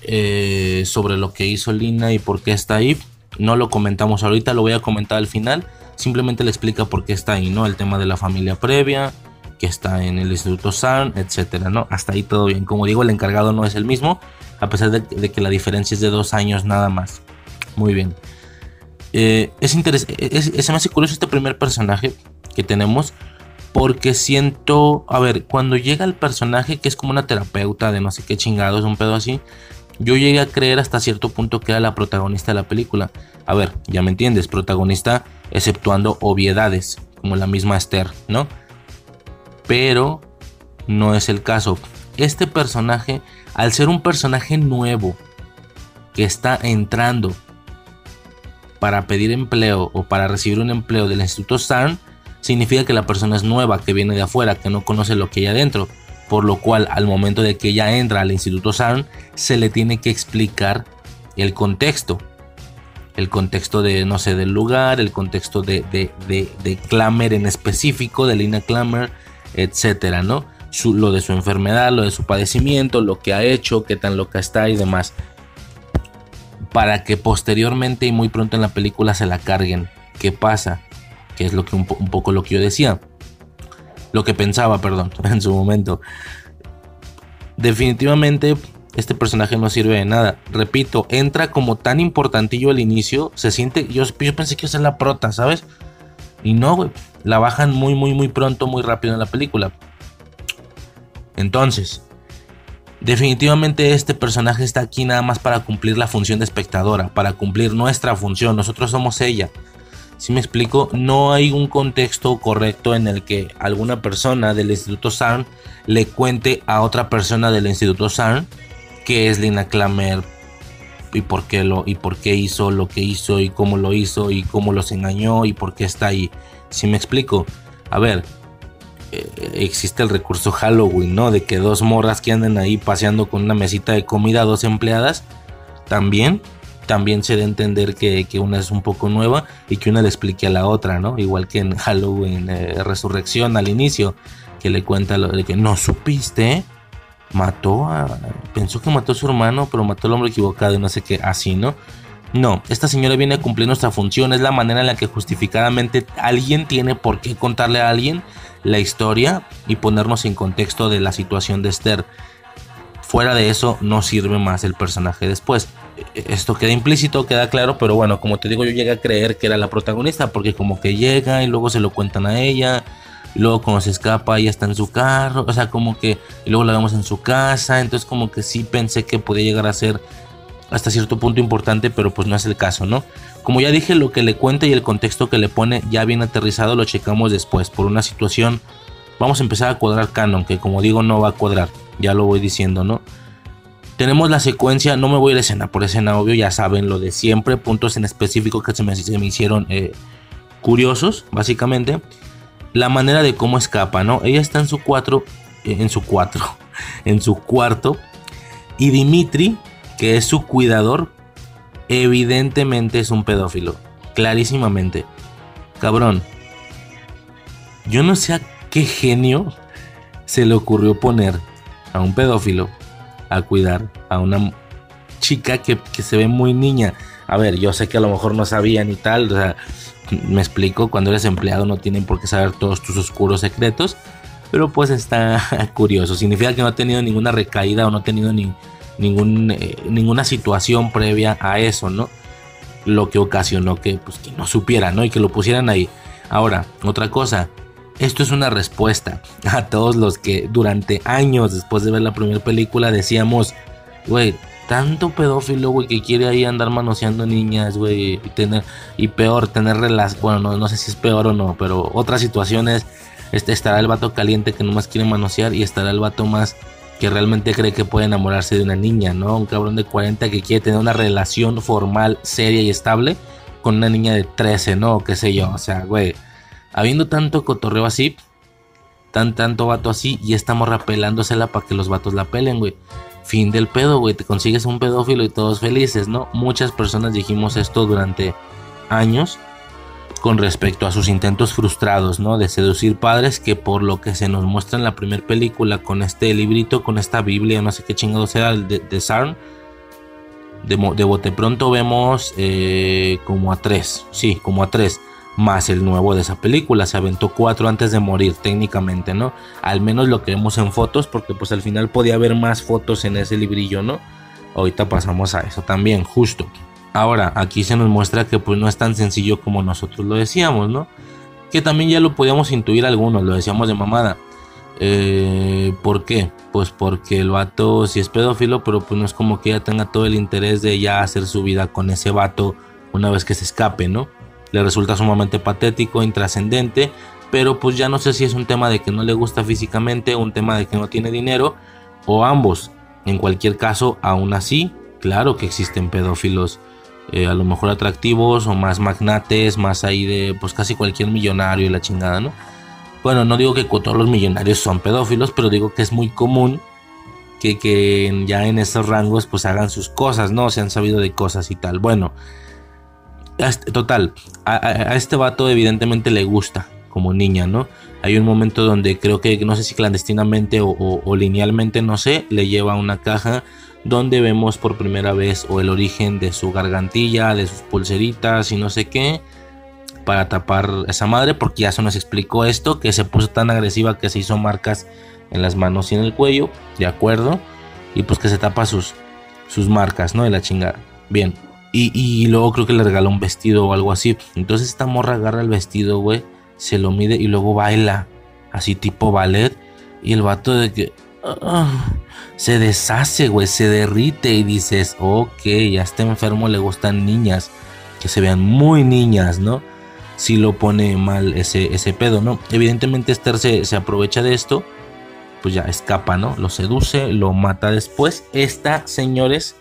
eh, sobre lo que hizo Lina y por qué está ahí. No lo comentamos ahorita, lo voy a comentar al final. Simplemente le explica por qué está ahí, ¿no? El tema de la familia previa, que está en el Instituto SARN, etcétera, ¿no? Hasta ahí todo bien. Como digo, el encargado no es el mismo, a pesar de, que la diferencia es de dos años nada más. Muy bien. Eh, es interesante, es, me hace curioso este primer personaje que tenemos, Porque siento, a ver, cuando llega el personaje que es como una terapeuta de no sé qué chingados, un pedo así, yo llegué a creer hasta cierto punto que era la protagonista de la película. A ver, ya me entiendes, protagonista exceptuando obviedades, como la misma Esther, ¿no? Pero no es el caso. Este personaje, al ser un personaje nuevo, que está entrando para pedir empleo o para recibir un empleo del Instituto SARN, significa que la persona es nueva, que viene de afuera, que no conoce lo que hay adentro. Por lo cual, al momento de que ella entra al Instituto SARN, se le tiene que explicar el contexto. El contexto de, no sé, del lugar, el contexto de, de, de, Clamer en específico, de Lina Clamer, etcétera, ¿no? lo de su enfermedad, lo de su padecimiento, lo que ha hecho, qué tan loca está y demás. Para que posteriormente y muy pronto en la película se la carguen. ¿Qué pasa? Que es lo que un, poco lo que yo decía. Lo que pensaba, perdón, en su momento. Definitivamente este personaje no sirve de nada. Repito, entra como tan importantillo al inicio. Se siente. Yo, yo pensé que iba a ser la prota, ¿sabes? Y no, güey. La bajan muy, muy, muy pronto, muy rápido en la película. Entonces, definitivamente este personaje está aquí nada más para cumplir la función de espectadora, para cumplir nuestra función. Nosotros somos ella. Si me explico, no hay un contexto correcto en el que alguna persona del Instituto SARN le cuente a otra persona del Instituto SARN que es Lina Clamer y por qué lo y por qué hizo lo que hizo y cómo lo hizo y cómo los engañó y por qué está ahí. Si me explico, a ver, eh, existe el recurso Halloween, ¿no? De que dos morras que anden ahí paseando con una mesita de comida, dos empleadas, también también se da a entender que, una es un poco nueva y que una le explique a la otra, ¿no? Igual que en Halloween eh, Resurrección al inicio, que le cuenta lo de que no supiste, mató a. Pensó que mató a su hermano, pero mató al hombre equivocado y no sé qué, así, ¿no? No, esta señora viene a cumplir nuestra función, es la manera en la que justificadamente alguien tiene por qué contarle a alguien la historia y ponernos en contexto de la situación de Esther. Fuera de eso, no sirve más el personaje después. Esto queda implícito, queda claro, pero bueno, como te digo, yo llegué a creer que era la protagonista, porque como que llega y luego se lo cuentan a ella, luego cuando se escapa ella está en su carro, o sea, como que, y luego la vemos en su casa, entonces como que sí pensé que podía llegar a ser hasta cierto punto importante, pero pues no es el caso, ¿no? Como ya dije, lo que le cuenta y el contexto que le pone ya bien aterrizado lo checamos después, por una situación, vamos a empezar a cuadrar canon, que como digo no va a cuadrar, ya lo voy diciendo, ¿no? Tenemos la secuencia, no me voy a escena por escena, obvio, ya saben lo de siempre, puntos en específico que se me, me hicieron eh, curiosos, básicamente. La manera de cómo escapa, ¿no? Ella está en su cuatro, eh, en su cuatro, en su cuarto, y Dimitri, que es su cuidador, evidentemente es un pedófilo, clarísimamente. Cabrón, yo no sé a qué genio se le ocurrió poner a un pedófilo a cuidar a una chica que, se ve muy niña. A ver, yo sé que a lo mejor no sabían y tal, o sea, me explico, cuando eres empleado no tienen por qué saber todos tus oscuros secretos, pero pues está curioso, significa que no ha tenido ninguna recaída o no ha tenido ni, ningún, eh, ninguna situación previa a eso, ¿no? Lo que ocasionó que, pues, que no supiera, ¿no? Y que lo pusieran ahí. Ahora, otra cosa, esto es una respuesta a todos los que durante años después de ver la primera película decíamos, güey, tanto pedófilo, güey, que quiere ahí andar manoseando niñas, güey, y tener, y peor, tener relaciones, bueno, no, no, sé si es peor o no, pero otras situaciones, este, estará el vato caliente que nomás quiere manosear y estará el vato más que realmente cree que puede enamorarse de una niña, ¿no? Un cabrón de 40 que quiere tener una relación formal, seria y estable con una niña de 13, ¿no? O qué sé yo, o sea, güey habiendo tanto cotorreo así, tan tanto vato así, y estamos rapelándosela para que los vatos la pelen, güey. Fin del pedo, güey. Te consigues un pedófilo y todos felices, ¿no? Muchas personas dijimos esto durante años con respecto a sus intentos frustrados, ¿no? De seducir padres que por lo que se nos muestra en la primera película con este librito, con esta Biblia, no sé qué chingado sea, de, de Sarn, de, de bote pronto vemos eh, como a tres, sí, como a tres más el nuevo de esa película. Se aventó cuatro antes de morir técnicamente, ¿no? Al menos lo que vemos en fotos, porque pues al final podía haber más fotos en ese librillo, ¿no? Ahorita pasamos a eso también, justo. Ahora, aquí se nos muestra que pues no es tan sencillo como nosotros lo decíamos, ¿no? Que también ya lo podíamos intuir algunos, lo decíamos de mamada. Eh, ¿Por qué? Pues porque el vato sí es pedófilo, pero pues no es como que ella tenga todo el interés de ya hacer su vida con ese vato una vez que se escape, ¿no? Le resulta sumamente patético, intrascendente, pero pues ya no sé si es un tema de que no le gusta físicamente, un tema de que no tiene dinero, o ambos. En cualquier caso, aún así, claro que existen pedófilos eh, a lo mejor atractivos o más magnates, más ahí de pues casi cualquier millonario y la chingada, ¿no? Bueno, no digo que todos los millonarios son pedófilos, pero digo que es muy común que, que ya en esos rangos pues hagan sus cosas, ¿no? Se han sabido de cosas y tal. Bueno, total, a, este vato evidentemente le gusta como niña, ¿no? Hay un momento donde creo que, no sé si clandestinamente o, linealmente, no sé, le lleva una caja donde vemos por primera vez o el origen de su gargantilla, de sus pulseritas y no sé qué, para tapar esa madre, porque ya se nos explicó esto, que se puso tan agresiva que se hizo marcas en las manos y en el cuello, de acuerdo, y pues que se tapa sus, sus marcas, ¿no? De la chingada. Bien. Y, luego creo que le regaló un vestido o algo así. Entonces esta morra agarra el vestido, güey, se lo mide y luego baila, así tipo ballet. Y el vato de que... Ah, se deshace, güey, se derrite y dices, ok, ya está enfermo, le gustan niñas, que se vean muy niñas, ¿no? Si lo pone mal ese, ese pedo, ¿no? Evidentemente Esther se, se aprovecha de esto, pues ya escapa, ¿no? Lo seduce, lo mata después. Esta, señores,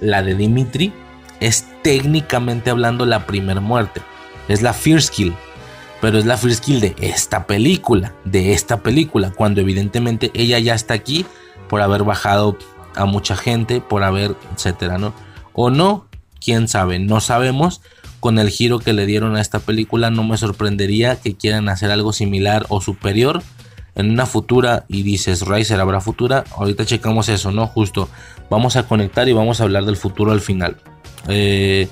la de Dimitri, es técnicamente hablando la primer muerte. Es la First Kill. Pero es la First Kill de esta película. De esta película. Cuando evidentemente ella ya está aquí por haber bajado a mucha gente, por haber, etcétera, ¿no? O no, quién sabe, no sabemos. Con el giro que le dieron a esta película, no me sorprendería que quieran hacer algo similar o superior en una futura. Y dices, Riser, ¿habrá futura? Ahorita checamos eso, ¿no? Justo. Vamos a conectar y vamos a hablar del futuro al final. Eh,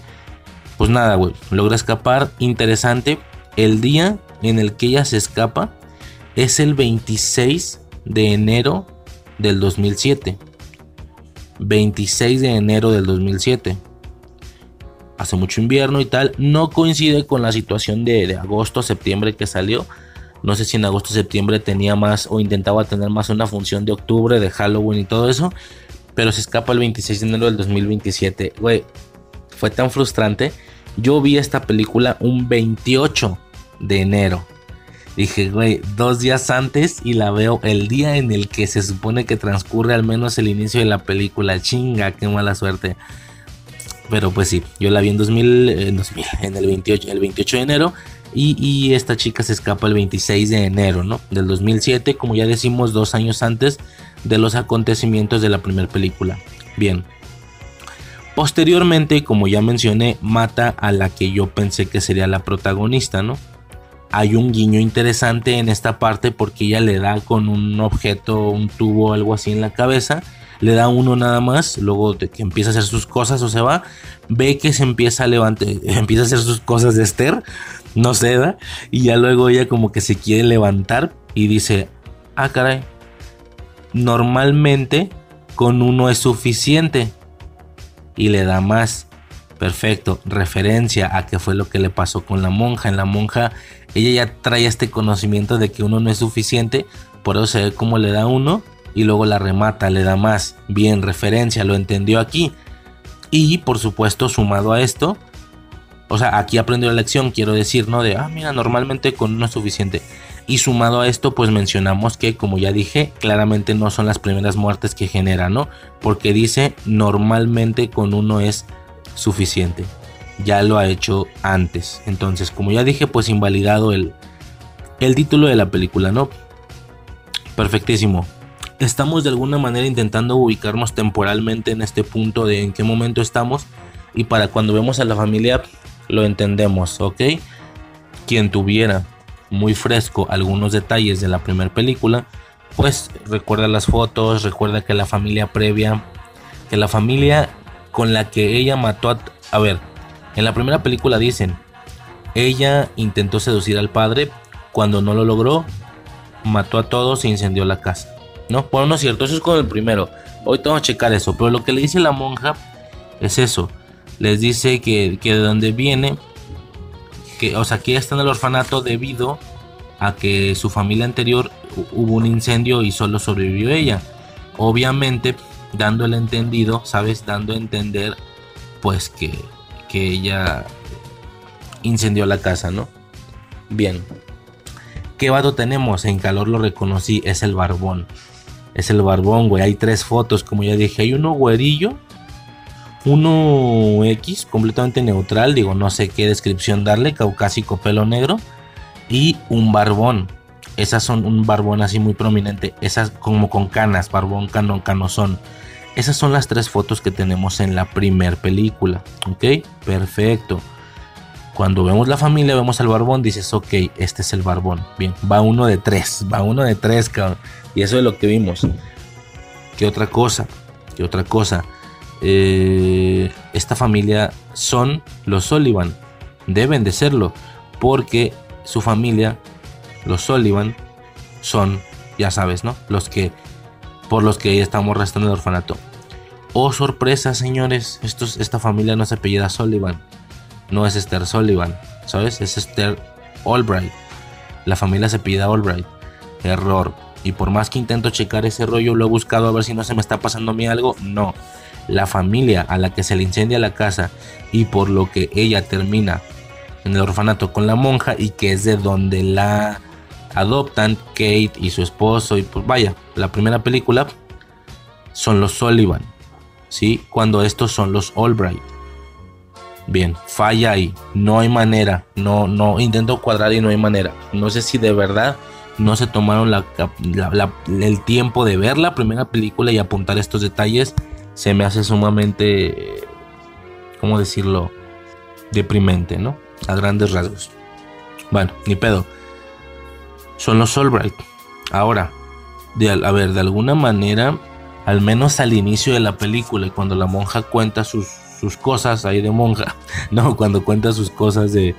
pues nada, güey. Logra escapar. Interesante. El día en el que ella se escapa es el 26 de enero del 2007. 26 de enero del 2007. Hace mucho invierno y tal. No coincide con la situación de, de agosto, septiembre que salió. No sé si en agosto, septiembre tenía más o intentaba tener más una función de octubre, de Halloween y todo eso. Pero se escapa el 26 de enero del 2027. Güey, fue tan frustrante. Yo vi esta película un 28 de enero Dije, güey, dos días antes y la veo el día en el que se supone que transcurre al menos el inicio de la película. Chinga, qué mala suerte. Pero pues sí, yo la vi en 2000, en, el, 28, el 28 de enero. Y, esta chica se escapa el 26 de enero, ¿no? Del 2007, como ya decimos, dos años antes de los acontecimientos de la primera película. Bien. Posteriormente, como ya mencioné, mata a la que yo pensé que sería la protagonista, ¿no? hay un guiño interesante en esta parte porque ella le da con un objeto, un tubo, algo así en la cabeza. Le da uno nada más, luego de que empieza a hacer sus cosas o se va, ve que se empieza a levantar, empieza a hacer sus cosas de Esther, no se da, y ya luego ella como que se quiere levantar y dice, ah caray, normalmente con uno es suficiente y le da más. Perfecto, referencia a qué fue lo que le pasó con la monja. En la monja ella ya trae este conocimiento de que uno no es suficiente, por eso se ve cómo le da uno y luego la remata, le da más. Bien, referencia, lo entendió aquí. Y por supuesto, sumado a esto, o sea, aquí aprendió la lección, quiero decir, ¿no? De, ah, mira, normalmente con uno es suficiente. Y sumado a esto, pues mencionamos que, como ya dije, claramente no son las primeras muertes que genera, ¿no? Porque dice, normalmente con uno es suficiente ya lo ha hecho antes. Entonces, como ya dije, pues invalidado el, el título de la película, ¿no? Perfectísimo. Estamos de alguna manera intentando ubicarnos temporalmente en este punto de en qué momento estamos y para cuando vemos a la familia lo entendemos, ¿ok? Quien tuviera muy fresco algunos detalles de la primera película, pues recuerda las fotos, recuerda que la familia previa, que la familia con la que ella mató a... A ver, en la primera película dicen, ella intentó seducir al padre, cuando no lo logró, mató a todos e incendió la casa. No, bueno, no es cierto, eso es con el primero. Hoy tengo que checar eso, pero lo que le dice la monja es eso. Les dice que, que de donde viene que, o sea, que ella está en el orfanato debido a que su familia anterior hubo un incendio y solo sobrevivió ella. Obviamente, dando el entendido, ¿sabes? Dando a entender, pues que, que ella incendió la casa, ¿no? Bien. ¿Qué vato tenemos? En calor lo reconocí, es el barbón. Es el barbón, güey. Hay tres fotos, como ya dije. Hay uno güerillo, uno X, completamente neutral. Digo, no sé qué descripción darle. Caucásico, pelo negro. Y un barbón. Esas son un barbón así muy prominente. Esas como con canas, barbón, cano, canosón. Esas son las tres fotos que tenemos en la primer película. ¿Ok? Perfecto. Cuando vemos la familia, vemos al barbón, dices, ok, este es el barbón. Bien, va uno de tres, va uno de tres, cabrón. Y eso es lo que vimos. ¿Qué otra cosa? ¿Qué otra cosa? Eh, esta familia son los Sullivan. Deben de serlo. Porque su familia, los Sullivan, son, ya sabes, ¿no? Los que, por los que estamos restando el orfanato. Oh, sorpresa, señores. esta familia no se apellida Sullivan no es Esther Sullivan, ¿sabes? Es Esther Albright. La familia se pide Albright. Error. Y por más que intento checar ese rollo, lo he buscado a ver si no se me está pasando a mí algo. No. La familia a la que se le incendia la casa y por lo que ella termina en el orfanato con la monja y que es de donde la adoptan Kate y su esposo y pues vaya, la primera película son los Sullivan, ¿sí? Cuando estos son los Albright. Bien, falla ahí. No hay manera. No, no, intento cuadrar y no hay manera. No sé si de verdad no se tomaron el tiempo de ver la primera película y apuntar estos detalles. Se me hace sumamente, ¿cómo decirlo? Deprimente, ¿no? A grandes rasgos. Bueno, ni pedo. Son los Albright. Ahora, de, a ver, de alguna manera, al menos al inicio de la película, y cuando la monja cuenta sus, sus cosas ahí de monja, ¿no? Cuando cuenta sus cosas de,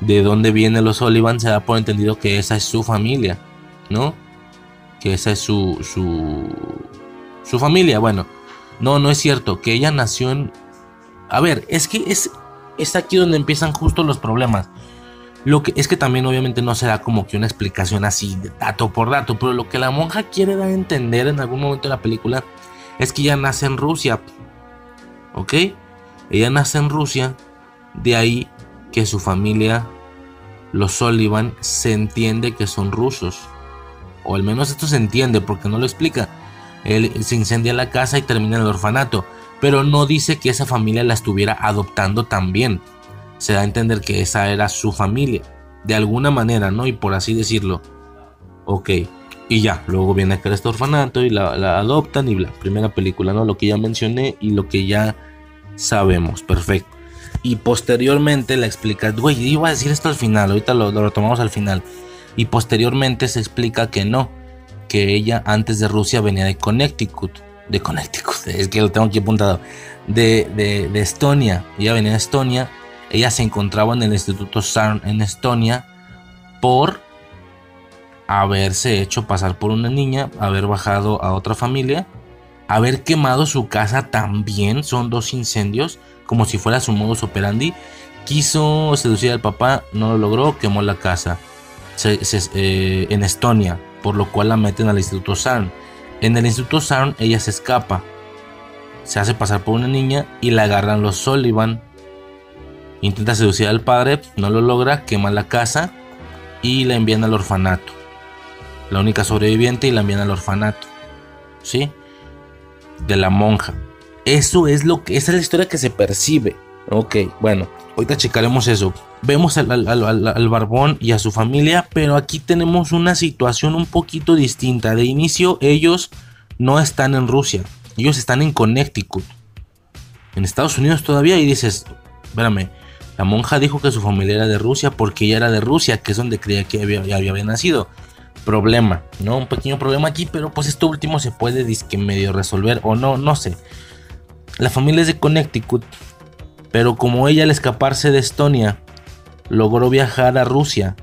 de dónde vienen los Sullivan, se da por entendido que esa es su familia, ¿no? Que esa es su, su, su familia. Bueno, no, no es cierto, que ella nació en... A ver, es que es, es aquí donde empiezan justo los problemas. Lo que es que también obviamente no será como que una explicación así de dato por dato, pero lo que la monja quiere dar a entender en algún momento de la película es que ella nace en Rusia, ¿Ok? Ella nace en Rusia, de ahí que su familia, los Sullivan, se entiende que son rusos. O al menos esto se entiende porque no lo explica. Él se incendia la casa y termina en el orfanato. Pero no dice que esa familia la estuviera adoptando también. Se da a entender que esa era su familia. De alguna manera, ¿no? Y por así decirlo. Ok. Y ya, luego viene a este orfanato y la, adoptan y la primera película, ¿no? Lo que ya mencioné y lo que ya sabemos, perfecto. Y posteriormente la explica, güey, iba a decir esto al final, ahorita lo, lo tomamos al final. Y posteriormente se explica que no, que ella antes de Rusia venía de Connecticut, de Connecticut, es que lo tengo aquí apuntado, de, de, Estonia, ella venía de Estonia, ella se encontraba en el Instituto CERN en Estonia por haberse hecho pasar por una niña, haber bajado a otra familia haber quemado su casa también, son dos incendios, como si fuera su modus operandi. Quiso seducir al papá, no lo logró, quemó la casa eh, en Estonia, por lo cual la meten al Instituto CERN. En el Instituto CERN ella se escapa, se hace pasar por una niña y la agarran los Sullivan. Intenta seducir al padre, no lo logra, quema la casa y la envían al orfanato. La única sobreviviente y la envían al orfanato. ¿Sí? de la monja. Eso es lo que, esa es la historia que se percibe. Ok, bueno, ahorita checaremos eso. Vemos al, barbón y a su familia, pero aquí tenemos una situación un poquito distinta. De inicio, ellos no están en Rusia, ellos están en Connecticut, en Estados Unidos todavía. Y dices, espérame, la monja dijo que su familia era de Rusia porque ella era de Rusia, que es donde creía que había, había nacido problema, ¿no? Un pequeño problema aquí, pero pues esto último se puede disque medio resolver o no, no sé. La familia es de Connecticut, pero como ella al escaparse de Estonia logró viajar a Rusia,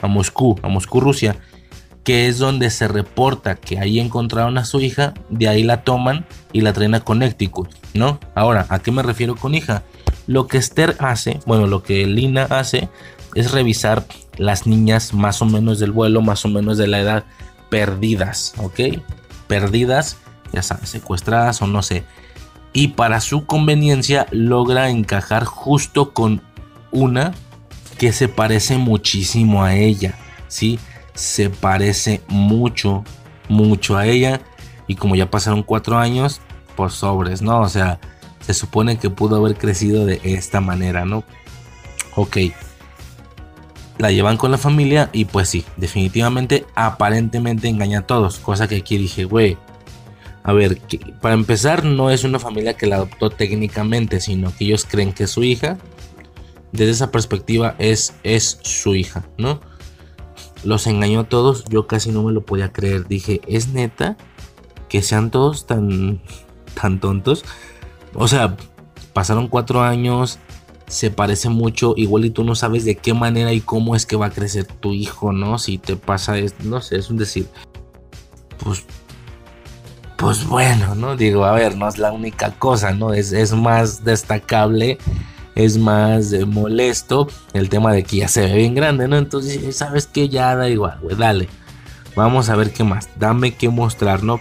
a Moscú, a Moscú, Rusia, que es donde se reporta que ahí encontraron a su hija, de ahí la toman y la traen a Connecticut, ¿no? Ahora, ¿a qué me refiero con hija? Lo que Esther hace, bueno, lo que Lina hace es revisar las niñas más o menos del vuelo, más o menos de la edad, perdidas, ¿ok? Perdidas, ya sabes, secuestradas o no sé. Y para su conveniencia logra encajar justo con una que se parece muchísimo a ella, ¿sí? Se parece mucho, mucho a ella. Y como ya pasaron cuatro años, pues sobres, ¿no? O sea, se supone que pudo haber crecido de esta manera, ¿no? Ok. La llevan con la familia y pues sí, definitivamente, aparentemente engaña a todos. Cosa que aquí dije, güey. A ver, para empezar, no es una familia que la adoptó técnicamente, sino que ellos creen que es su hija. Desde esa perspectiva es, es su hija, ¿no? Los engañó a todos, yo casi no me lo podía creer. Dije, ¿es neta que sean todos tan, tan tontos? O sea, pasaron cuatro años, se parece mucho, igual y tú no sabes de qué manera y cómo es que va a crecer tu hijo, ¿no? Si te pasa esto, no sé, es un decir. Pues, pues bueno, ¿no? Digo, a ver, no es la única cosa, ¿no? Es, es más destacable, es más eh, molesto el tema de que ya se ve bien grande, ¿no? Entonces, ¿sabes qué? Ya da igual, güey, dale. Vamos a ver qué más, dame qué mostrar, ¿no?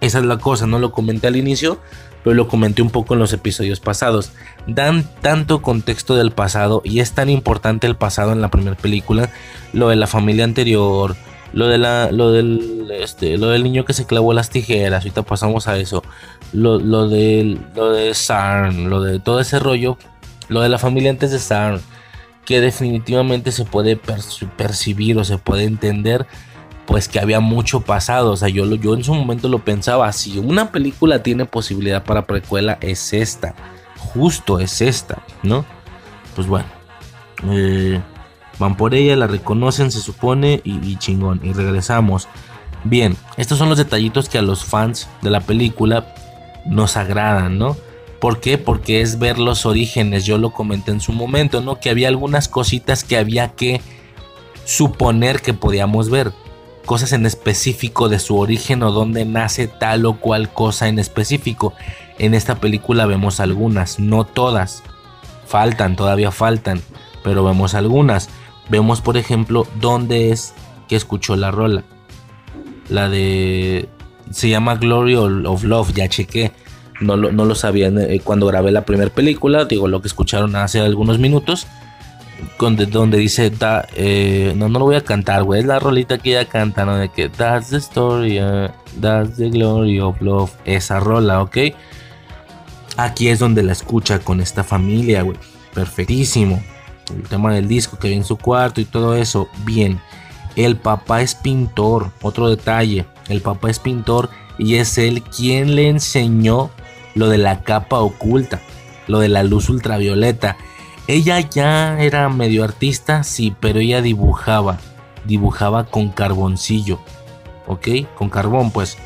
Esa es la cosa, no lo comenté al inicio, pero lo comenté un poco en los episodios pasados. Dan tanto contexto del pasado y es tan importante el pasado en la primera película, lo de la familia anterior, lo de la, lo del, este, lo del niño que se clavó las tijeras, ahorita pasamos a eso, lo, lo de, lo de Sarn, lo de todo ese rollo, lo de la familia antes de Sarn, que definitivamente se puede percibir o se puede entender pues que había mucho pasado. O sea, yo, yo en su momento lo pensaba, si una película tiene posibilidad para precuela, es esta. Justo es esta, ¿no? Pues bueno. Eh, van por ella, la reconocen, se supone, y, y, chingón. Y regresamos. Bien, estos son los detallitos que a los fans de la película nos agradan, ¿no? ¿Por qué? Porque es ver los orígenes. Yo lo comenté en su momento, ¿no? Que había algunas cositas que había que suponer que podíamos ver cosas en específico de su origen o dónde nace tal o cual cosa en específico. En esta película vemos algunas, no todas. Faltan, todavía faltan, pero vemos algunas. Vemos, por ejemplo, dónde es que escuchó la rola. La de... Se llama Glory of Love, ya chequé. No lo, no lo sabía eh, cuando grabé la primera película, digo lo que escucharon hace algunos minutos donde, donde dice, eh, no, no lo voy a cantar, güey, es la rolita que ella canta, ¿no? De que that's the story, uh, that's the glory of love, esa rola, ¿ok? Aquí es donde la escucha con esta familia, güey, perfectísimo. El tema del disco que viene en su cuarto y todo eso, bien. El papá es pintor, otro detalle, el papá es pintor y es él quien le enseñó lo de la capa oculta, lo de la luz ultravioleta ella ya era medio artista, sí, pero ella dibujaba. Dibujaba con carboncillo. ¿Ok? Con carbón, pues.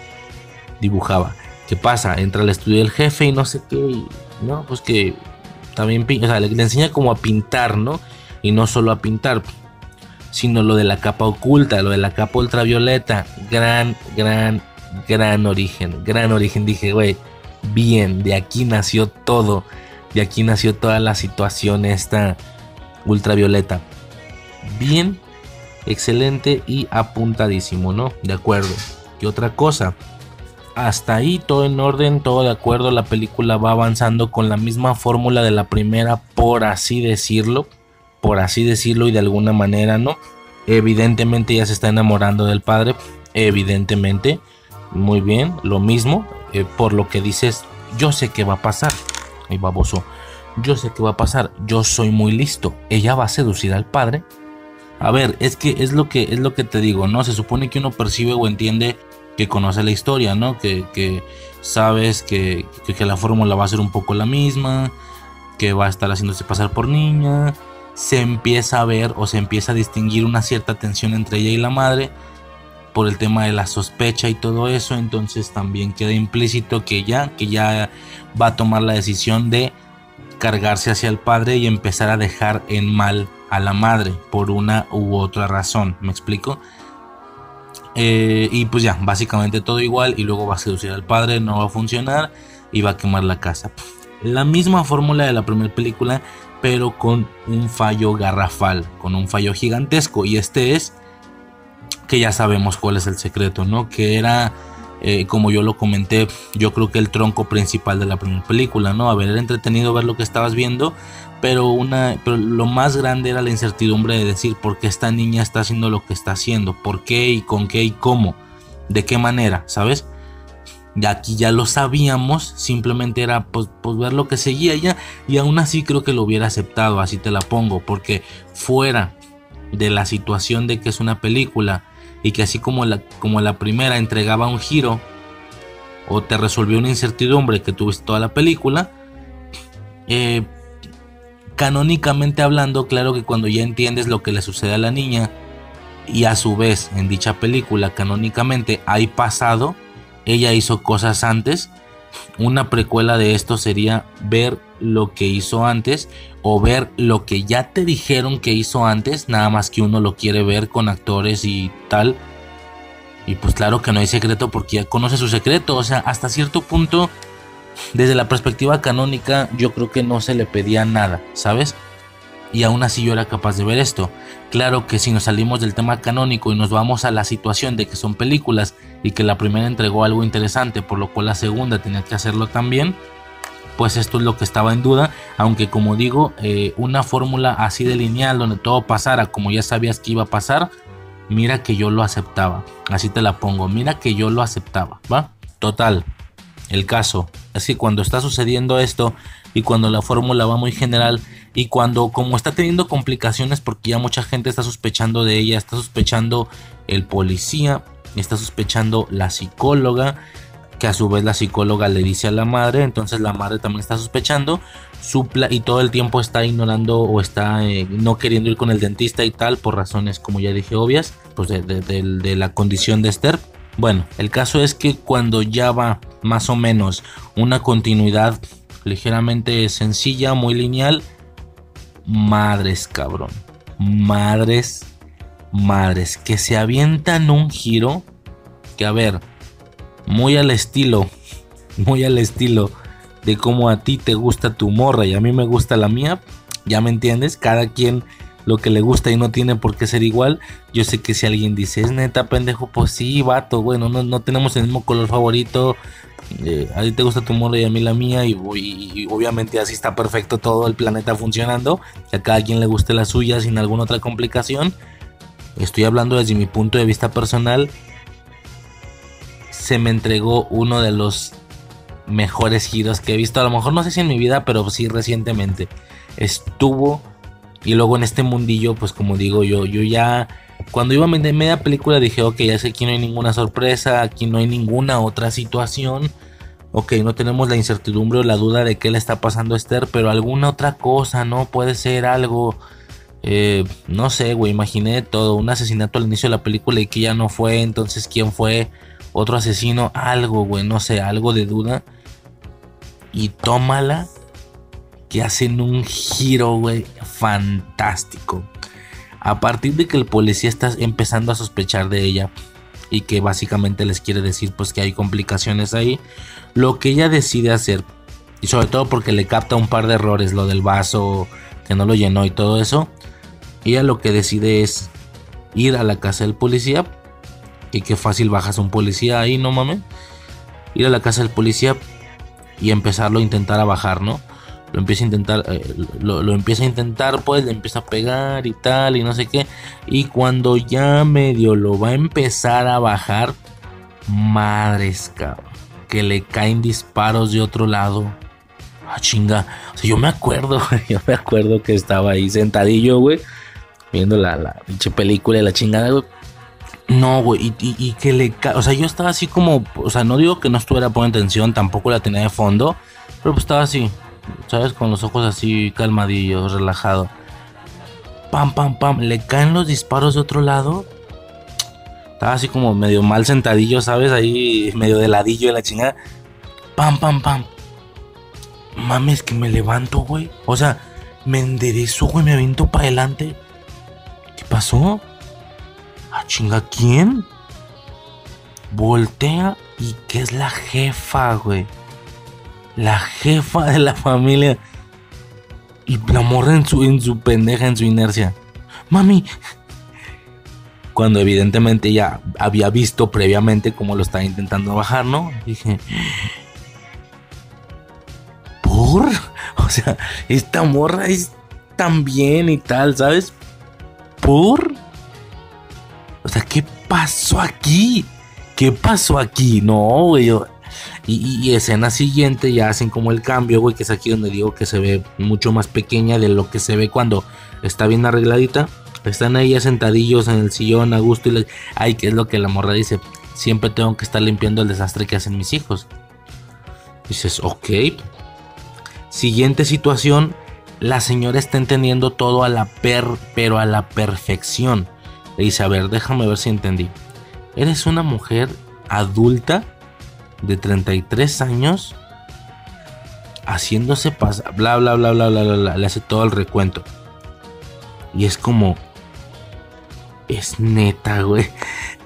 Dibujaba. ¿Qué pasa? Entra al estudio del jefe y no sé qué. no, pues que también o sea, le, le enseña como a pintar, ¿no? Y no solo a pintar, sino lo de la capa oculta, lo de la capa ultravioleta. Gran, gran, gran origen. Gran origen. Dije, güey, bien, de aquí nació todo. Y aquí nació toda la situación esta ultravioleta. Bien, excelente y apuntadísimo, ¿no? De acuerdo. ¿Qué otra cosa? Hasta ahí todo en orden, todo de acuerdo. La película va avanzando con la misma fórmula de la primera, por así decirlo. Por así decirlo y de alguna manera, ¿no? Evidentemente ya se está enamorando del padre. Evidentemente. Muy bien, lo mismo. Eh, por lo que dices, yo sé qué va a pasar y baboso. Yo sé qué va a pasar, yo soy muy listo. Ella va a seducir al padre. A ver, es que es lo que es lo que te digo, ¿no? Se supone que uno percibe o entiende que conoce la historia, ¿no? Que, sabes que, que, la fórmula va a ser un poco la misma, que va a estar haciéndose pasar por niña. Se empieza a ver o se empieza a distinguir una cierta tensión entre ella y la madre por el tema de la sospecha y todo eso, entonces también queda implícito que ya, que ya va a tomar la decisión de cargarse hacia el padre y empezar a dejar en mal a la madre por una u otra razón, ¿me explico? Eh, y pues ya, básicamente todo igual y luego va a seducir al padre, no va a funcionar y va a quemar la casa. la misma fórmula de la primera película, pero con un fallo garrafal, con un fallo gigantesco. Y este es que ya sabemos cuál es el secreto, ¿no? Que era, eh, como yo lo comenté, yo creo que el tronco principal de la primera película, ¿no? Era entretenido ver lo que estabas viendo, pero, una, pero lo más grande era la incertidumbre de decir por qué esta niña está haciendo lo que está haciendo, por qué y con qué y cómo, de qué manera, ¿sabes? Y aquí ya lo sabíamos, simplemente era pues, pues, ver lo que seguía ya. Y aún así creo que lo hubiera aceptado, así te la pongo, porque fuera de la situación de que es una película y que así como la, como la primera entregaba un giro o te resolvió una incertidumbre que tuviste toda la película, eh, canónicamente hablando, claro que cuando ya entiendes lo que le sucede a la niña y a su vez en dicha película canónicamente hay pasado, ella hizo cosas antes. Una precuela de esto sería ver lo que hizo antes o ver lo que ya te dijeron que hizo antes, nada más que uno lo quiere ver con actores y tal. Y pues claro que no hay secreto porque ya conoce su secreto, o sea, hasta cierto punto, desde la perspectiva canónica, yo creo que no se le pedía nada, ¿sabes? Y aún así yo era capaz de ver esto. Claro que si nos salimos del tema canónico y nos vamos a la situación de que son películas y que la primera entregó algo interesante, por lo cual la segunda tenía que hacerlo también, pues esto es lo que estaba en duda, aunque como digo, eh, una fórmula así de lineal donde todo pasara como ya sabías que iba a pasar, mira que yo lo aceptaba, así te la pongo, mira que yo lo aceptaba, ¿va? Total, el caso es que cuando está sucediendo esto y cuando la fórmula va muy general, y cuando como está teniendo complicaciones porque ya mucha gente está sospechando de ella, está sospechando el policía, está sospechando la psicóloga, que a su vez la psicóloga le dice a la madre, entonces la madre también está sospechando, supla y todo el tiempo está ignorando o está eh, no queriendo ir con el dentista y tal por razones como ya dije obvias, pues de, de la condición de Esther. Bueno, el caso es que cuando ya va más o menos una continuidad ligeramente sencilla, muy lineal, madres, cabrón. Madres, madres, que se avientan un giro que a ver, muy al estilo, muy al estilo de cómo a ti te gusta tu morra y a mí me gusta la mía, ya me entiendes, cada quien lo que le gusta y no tiene por qué ser igual. Yo sé que si alguien dice, es neta, pendejo, pues sí, vato, bueno, no, no tenemos el mismo color favorito, eh, a ti te gusta tu moda y a mí la mía y, obviamente así está perfecto todo el planeta funcionando, que a cada quien le guste la suya sin alguna otra complicación. Estoy hablando desde mi punto de vista personal. Se me entregó uno de los mejores giros que he visto, a lo mejor no sé si en mi vida, pero sí recientemente. Estuvo y luego en este mundillo, pues como digo yo, yo ya cuando iba a media película dije, ok, ya sé aquí no hay ninguna sorpresa, aquí no hay ninguna otra situación. Ok, no tenemos la incertidumbre o la duda de qué le está pasando a Esther, pero alguna otra cosa, ¿no? Puede ser algo, eh, no sé, güey, imaginé todo, un asesinato al inicio de la película y que ya no fue, entonces quién fue, otro asesino, algo, güey, no sé, algo de duda. Y tómala, que hacen un giro, güey, fantástico. A partir de que el policía está empezando a sospechar de ella y que básicamente les quiere decir pues que hay complicaciones ahí, lo que ella decide hacer, y sobre todo porque le capta un par de errores, lo del vaso que no lo llenó y todo eso, ella lo que decide es ir a la casa del policía y qué fácil bajas un policía ahí, no mames. Ir a la casa del policía y empezarlo a intentar a bajar, ¿no? Lo empieza a intentar, eh, lo, empieza a intentar, pues le empieza a pegar y tal, y no sé qué. Y cuando ya medio lo va a empezar a bajar, madres, cabrón, que le caen disparos de otro lado. Ah, chinga. O sea, yo me acuerdo, yo me acuerdo que estaba ahí sentadillo, güey, viendo la, la pinche película y la chingada. No, güey, y, y, que le... O sea, yo estaba así como... O sea, no digo que no estuviera poniendo atención, tampoco la tenía de fondo, pero pues estaba así, ¿sabes? Con los ojos así calmadillos, relajado. Pam, pam, pam. Le caen los disparos de otro lado. Estaba así como medio mal sentadillo, ¿sabes? Ahí medio de ladillo de la chingada. Pam, pam, pam. Mames, que me levanto, güey. O sea, me enderezo, güey, me aviento para adelante. ¿Qué pasó? ¿A chinga quién? Voltea y que es la jefa, güey. La jefa de la familia. Y la morra en su, en su pendeja, en su inercia. Mami. Cuando evidentemente ya había visto previamente cómo lo estaba intentando bajar, ¿no? Dije. ¿Por? O sea, esta morra es tan bien y tal, ¿sabes? ¿Por? O sea, ¿qué pasó aquí? ¿Qué pasó aquí? No, güey. Y, escena siguiente ya hacen como el cambio, güey, que es aquí donde digo que se ve mucho más pequeña de lo que se ve cuando está bien arregladita. Están ahí sentadillos en el sillón a gusto y le... Ay, ¿qué es lo que la morra dice? Siempre tengo que estar limpiando el desastre que hacen mis hijos. Dices, ok. Siguiente situación, la señora está entendiendo todo a la per, pero a la perfección. Le dice, a ver, déjame ver si entendí. Eres una mujer adulta de 33 años haciéndose pasar, bla, bla, bla, bla, bla, bla, le hace todo el recuento. Y es como, es neta, güey.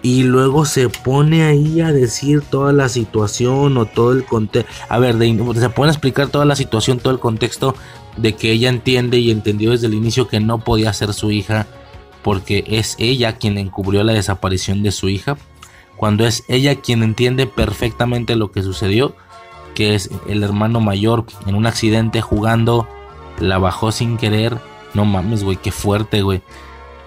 Y luego se pone ahí a decir toda la situación o todo el contexto. A ver, se pone a explicar toda la situación, todo el contexto de que ella entiende y entendió desde el inicio que no podía ser su hija porque es ella quien encubrió la desaparición de su hija cuando es ella quien entiende perfectamente lo que sucedió, que es el hermano mayor en un accidente jugando, la bajó sin querer. No mames, güey, qué fuerte, güey.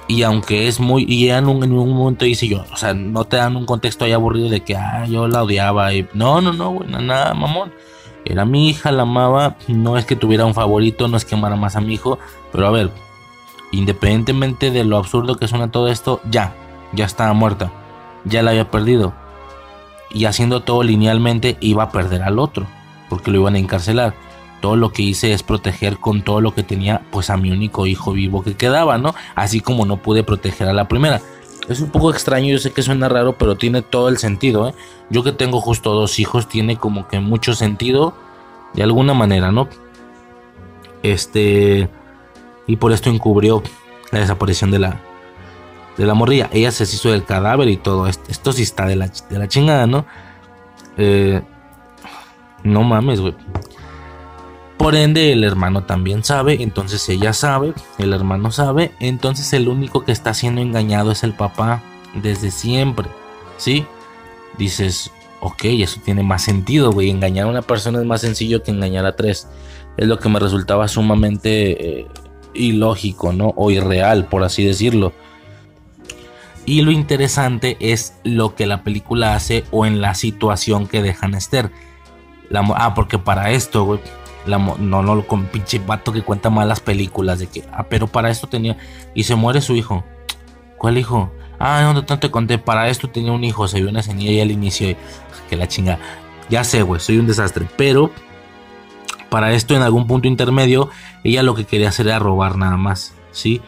Y aunque es muy. Y en un, en un momento dice yo, o sea, no te dan un contexto ahí aburrido de que, ah, yo la odiaba. Y, no, no, no, güey, nada, mamón. Era mi hija, la amaba. No es que tuviera un favorito, no es que amara más a mi hijo. Pero a ver, independientemente de lo absurdo que suena todo esto, ya, ya estaba muerta ya la había perdido. Y haciendo todo linealmente iba a perder al otro, porque lo iban a encarcelar. Todo lo que hice es proteger con todo lo que tenía, pues a mi único hijo vivo que quedaba, ¿no? Así como no pude proteger a la primera. Es un poco extraño, yo sé que suena raro, pero tiene todo el sentido, ¿eh? Yo que tengo justo dos hijos, tiene como que mucho sentido, de alguna manera, ¿no? Este... Y por esto encubrió la desaparición de la, de la morrilla. Ella se hizo del cadáver y todo. Esto, sí está de la, de la chingada, ¿no? Eh, no mames, güey. Por ende, el hermano también sabe, entonces ella sabe, el hermano sabe, entonces el único que está siendo engañado es el papá desde siempre, ¿sí? Dices, ok, eso tiene más sentido, güey, engañar a una persona es más sencillo que engañar a tres. Es lo que me resultaba sumamente eh, ilógico, ¿no? O irreal, por así decirlo. Y lo interesante es lo que la película hace o en la situación que dejan Esther. La, ah, porque para esto, güey. no, no, con pinche vato que cuenta malas películas. De que, ah, pero para esto tenía. Y se muere su hijo. ¿Cuál hijo? Ah, no, no te conté. Para esto tenía un hijo. Se vio una y al inicio. que la chinga. Ya sé, güey, soy un desastre. Pero para esto, en algún punto intermedio, ella lo que quería hacer era robar nada más. ¿Sí?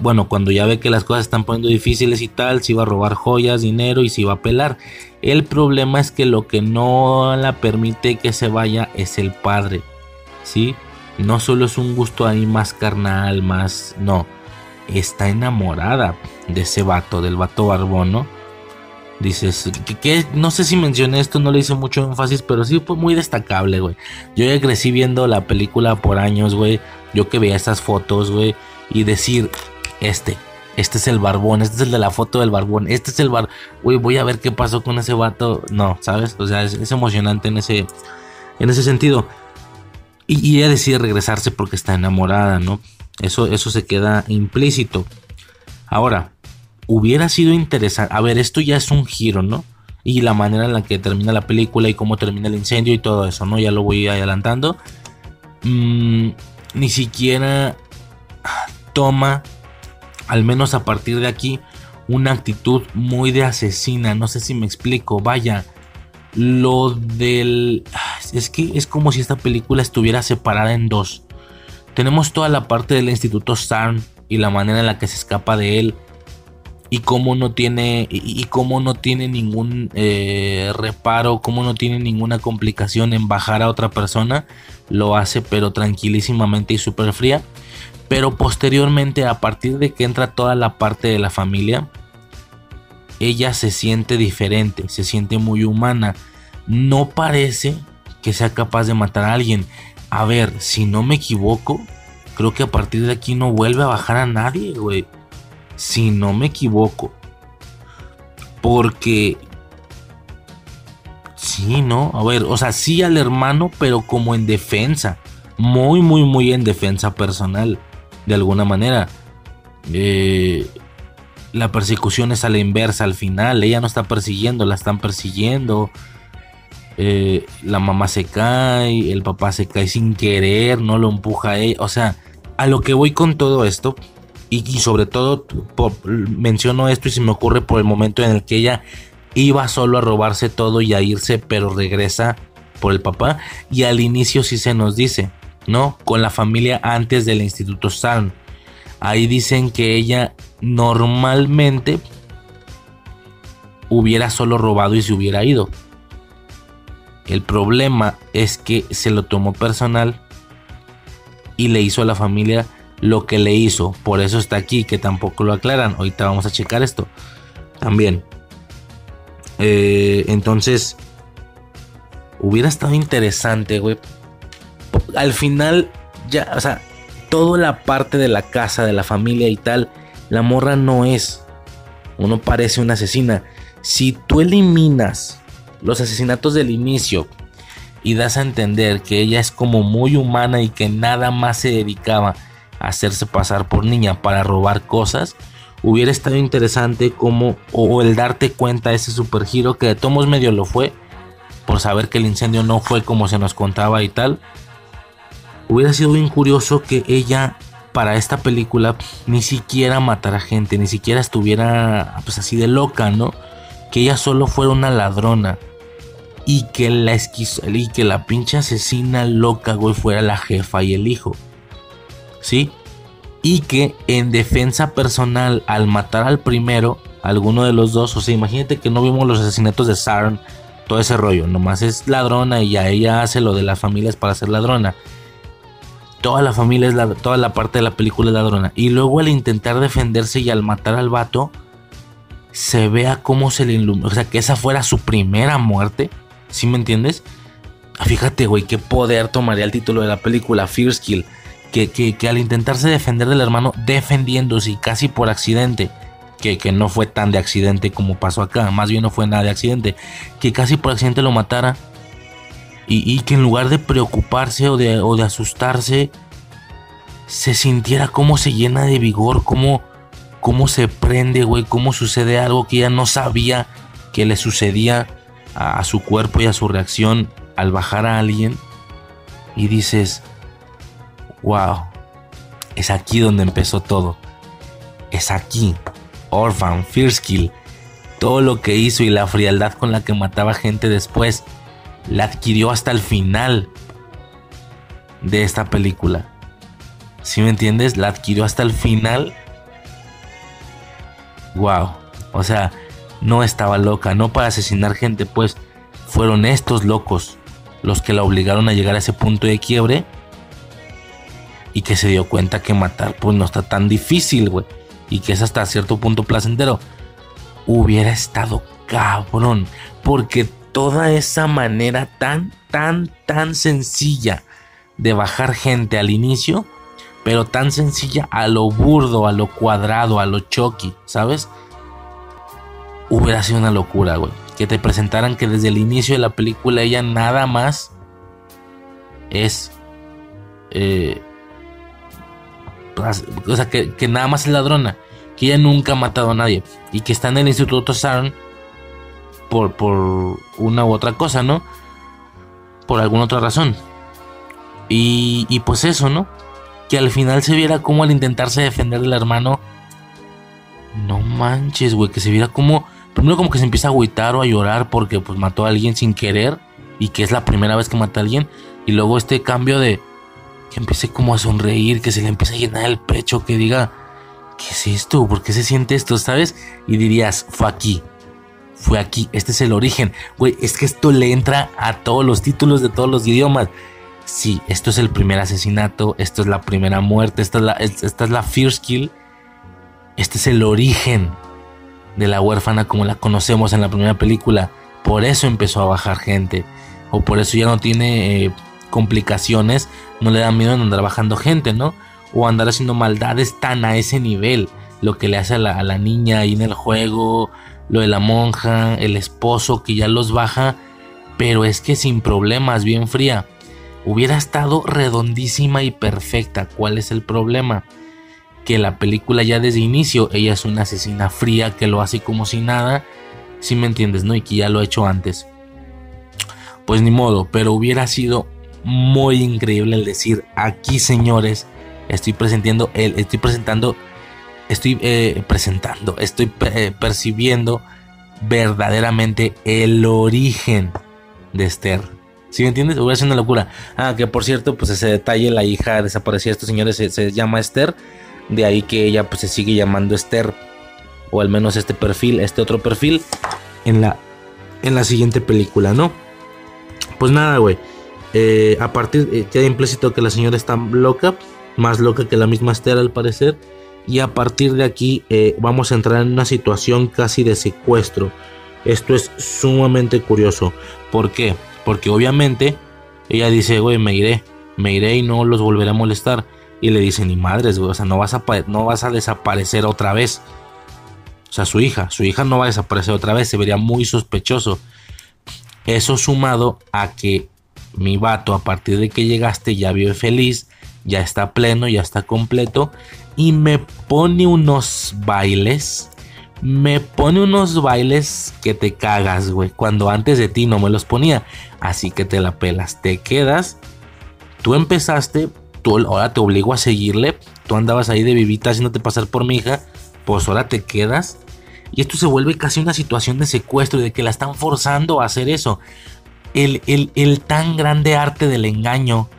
Bueno, cuando ya ve que las cosas están poniendo difíciles y tal, se iba a robar joyas, dinero y se iba a pelar. El problema es que lo que no la permite que se vaya es el padre, ¿sí? No solo es un gusto ahí más carnal, más... No, está enamorada de ese vato, del vato barbón, ¿no? Dices, que, no sé si mencioné esto, no le hice mucho énfasis, pero sí fue muy destacable, güey. Yo ya crecí viendo la película por años, güey. Yo que veía estas fotos, güey y decir, este, este es el barbón, este es el de la foto del barbón, este es el bar, güey, voy a ver qué pasó con ese vato. No, ¿sabes? O sea, es, emocionante en ese, en ese sentido. Y, ella decide regresarse porque está enamorada, ¿no? Eso, eso se queda implícito. Ahora, hubiera sido interesante. A ver, esto ya es un giro, ¿no? Y la manera en la que termina la película y cómo termina el incendio y todo eso, ¿no? Ya lo voy adelantando. Mm, ni siquiera toma, al menos a partir de aquí, una actitud muy de asesina. No sé si me explico. Vaya, lo del... Es que es como si esta película estuviera separada en dos. Tenemos toda la parte del Instituto Sarn y la manera en la que se escapa de él. Y cómo no tiene, y, cómo no tiene ningún eh, reparo, cómo no tiene ninguna complicación en bajar a otra persona. Lo hace pero tranquilísimamente y súper fría. Pero posteriormente, a partir de que entra toda la parte de la familia, ella se siente diferente, se siente muy humana. No parece que sea capaz de matar a alguien. A ver, si no me equivoco, creo que a partir de aquí no vuelve a bajar a nadie, güey. Si no me equivoco. Porque... Sí, ¿no? A ver, o sea, sí al hermano, pero como en defensa. Muy, muy, muy en defensa personal. De alguna manera. Eh, la persecución es a la inversa al final. Ella no está persiguiendo, la están persiguiendo. Eh, la mamá se cae, el papá se cae sin querer, no lo empuja a ella. O sea, a lo que voy con todo esto, y, sobre todo menciono esto y se me ocurre por el momento en el que ella iba solo a robarse todo y a irse, pero regresa por el papá. Y al inicio sí se nos dice, ¿no? Con la familia antes del Instituto San. Ahí dicen que ella normalmente hubiera solo robado y se hubiera ido. El problema es que se lo tomó personal y le hizo a la familia lo que le hizo. Por eso está aquí, que tampoco lo aclaran. Ahorita vamos a checar esto. También. Eh, entonces, hubiera estado interesante, güey. Al final, ya, o sea, toda la parte de la casa, de la familia y tal, la morra no es. Uno parece una asesina. Si tú eliminas los asesinatos del inicio y das a entender que ella es como muy humana y que nada más se dedicaba a hacerse pasar por niña para robar cosas, hubiera estado interesante como o el darte cuenta de ese super giro que de tomos medio lo fue por saber que el incendio no fue como se nos contaba y tal. Hubiera sido bien curioso que ella para esta película ni siquiera matara gente, ni siquiera estuviera pues así de loca, ¿no? Que ella solo fuera una ladrona y que la y que la pinche asesina loca, güey, fuera la jefa y el hijo. ¿Sí? Y que en defensa personal, al matar al primero, alguno de los dos, o sea, imagínate que no vimos los asesinatos de Sarn, todo ese rollo, nomás es ladrona y ya ella hace lo de las familias para ser ladrona. Toda la familia es la, toda la parte de la película es ladrona. Y luego al intentar defenderse y al matar al vato, se vea cómo se le ilumina. O sea, que esa fuera su primera muerte. ¿Sí me entiendes? Ah, fíjate, güey, qué poder tomaría el título de la película, Fierce Kill. Que, que, al intentarse defender del hermano, defendiéndose casi por accidente, que, que, no fue tan de accidente como pasó acá, más bien no fue nada de accidente, que casi por accidente lo matara. Y, que en lugar de preocuparse o de, o de asustarse, se sintiera cómo se llena de vigor, cómo, se prende, güey, cómo sucede algo que ella no sabía que le sucedía a, su cuerpo y a su reacción al bajar a alguien y dices, wow, es aquí donde empezó todo. Es aquí. Orphan, First Kill, todo lo que hizo y la frialdad con la que mataba gente después, la adquirió hasta el final de esta película. Si me entiendes? La adquirió hasta el final. Wow. O sea, no estaba loca, no para asesinar gente, pues fueron estos locos los que la obligaron a llegar a ese punto de quiebre y que se dio cuenta que matar pues no está tan difícil, güey, y que es hasta cierto punto placentero. Hubiera estado cabrón, porque toda esa manera tan, tan, tan sencilla de bajar gente al inicio, pero tan sencilla a lo burdo, a lo cuadrado, a lo choqui, ¿sabes? hubiera sido una locura, güey. Que te presentaran que desde el inicio de la película ella nada más es... Eh, o sea, que, nada más es ladrona. Que ella nunca ha matado a nadie. Y que está en el Instituto Saron por, por una u otra cosa, ¿no? Por alguna otra razón. Y, y pues eso, ¿no? Que al final se viera como al intentarse defender del hermano. No manches, güey. Que se viera como primero como que se empieza a agüitar o a llorar porque pues mató a alguien sin querer y que es la primera vez que mata a alguien y luego este cambio de que empiece como a sonreír, que se le empieza a llenar el pecho, que diga, ¿qué es esto? ¿Por qué se siente esto? ¿Sabes? Y dirías, fue aquí, fue aquí, este es el origen. Güey, es que esto le entra a todos los títulos de todos los idiomas. Sí, esto es el primer asesinato, esto es la primera muerte, esta es la, first kill, este es el origen de la huérfana como la conocemos en la primera película. Por eso empezó a bajar gente. o por eso ya no tiene eh, complicaciones, no le da miedo en andar bajando gente, ¿no? O andar haciendo maldades tan a ese nivel, lo que le hace a la, a la niña ahí en el juego, lo de la monja, el esposo que ya los baja, pero es que sin problemas, bien fría. Hubiera estado redondísima y perfecta. ¿Cuál es el problema? Que la película ya desde inicio, ella es una asesina fría que lo hace como si nada. Si me entiendes, ¿no? Y que ya lo ha hecho antes. Pues ni modo, pero hubiera sido muy increíble el decir, aquí señores, estoy presentando, el, estoy presentando, estoy eh, presentando, estoy eh, percibiendo verdaderamente el origen de Esther. ¿Sí me entiendes? Hubiera sido una locura. Ah, que por cierto, pues ese detalle, la hija desaparecida de estos señores se, se, llama Esther. De ahí que ella pues se sigue llamando Esther. O al menos este perfil, este otro perfil. En la, en la siguiente película, ¿no? Pues nada, güey. Eh, a partir, eh, queda implícito que la señora está loca. Más loca que la misma Esther al parecer. Y a partir de aquí eh, vamos a entrar en una situación casi de secuestro. Esto es sumamente curioso. ¿Por qué? Porque obviamente ella dice, güey, me iré, me iré y no los volveré a molestar. Y le dice, ni madres, güey, o sea, no vas, a, no vas a desaparecer otra vez. O sea, su hija, su hija no va a desaparecer otra vez, se vería muy sospechoso. Eso sumado a que mi vato, a partir de que llegaste, ya vive feliz, ya está pleno, ya está completo. Y me pone unos bailes me pone unos bailes que te cagas, güey. Cuando antes de ti no me los ponía. Así que te la pelas, te quedas. Tú empezaste, tú ahora te obligo a seguirle. Tú andabas ahí de vivita haciéndote pasar por mi hija. Pues ahora te quedas. Y esto se vuelve casi una situación de secuestro de que la están forzando a hacer eso. El, el, el tan grande arte del engaño.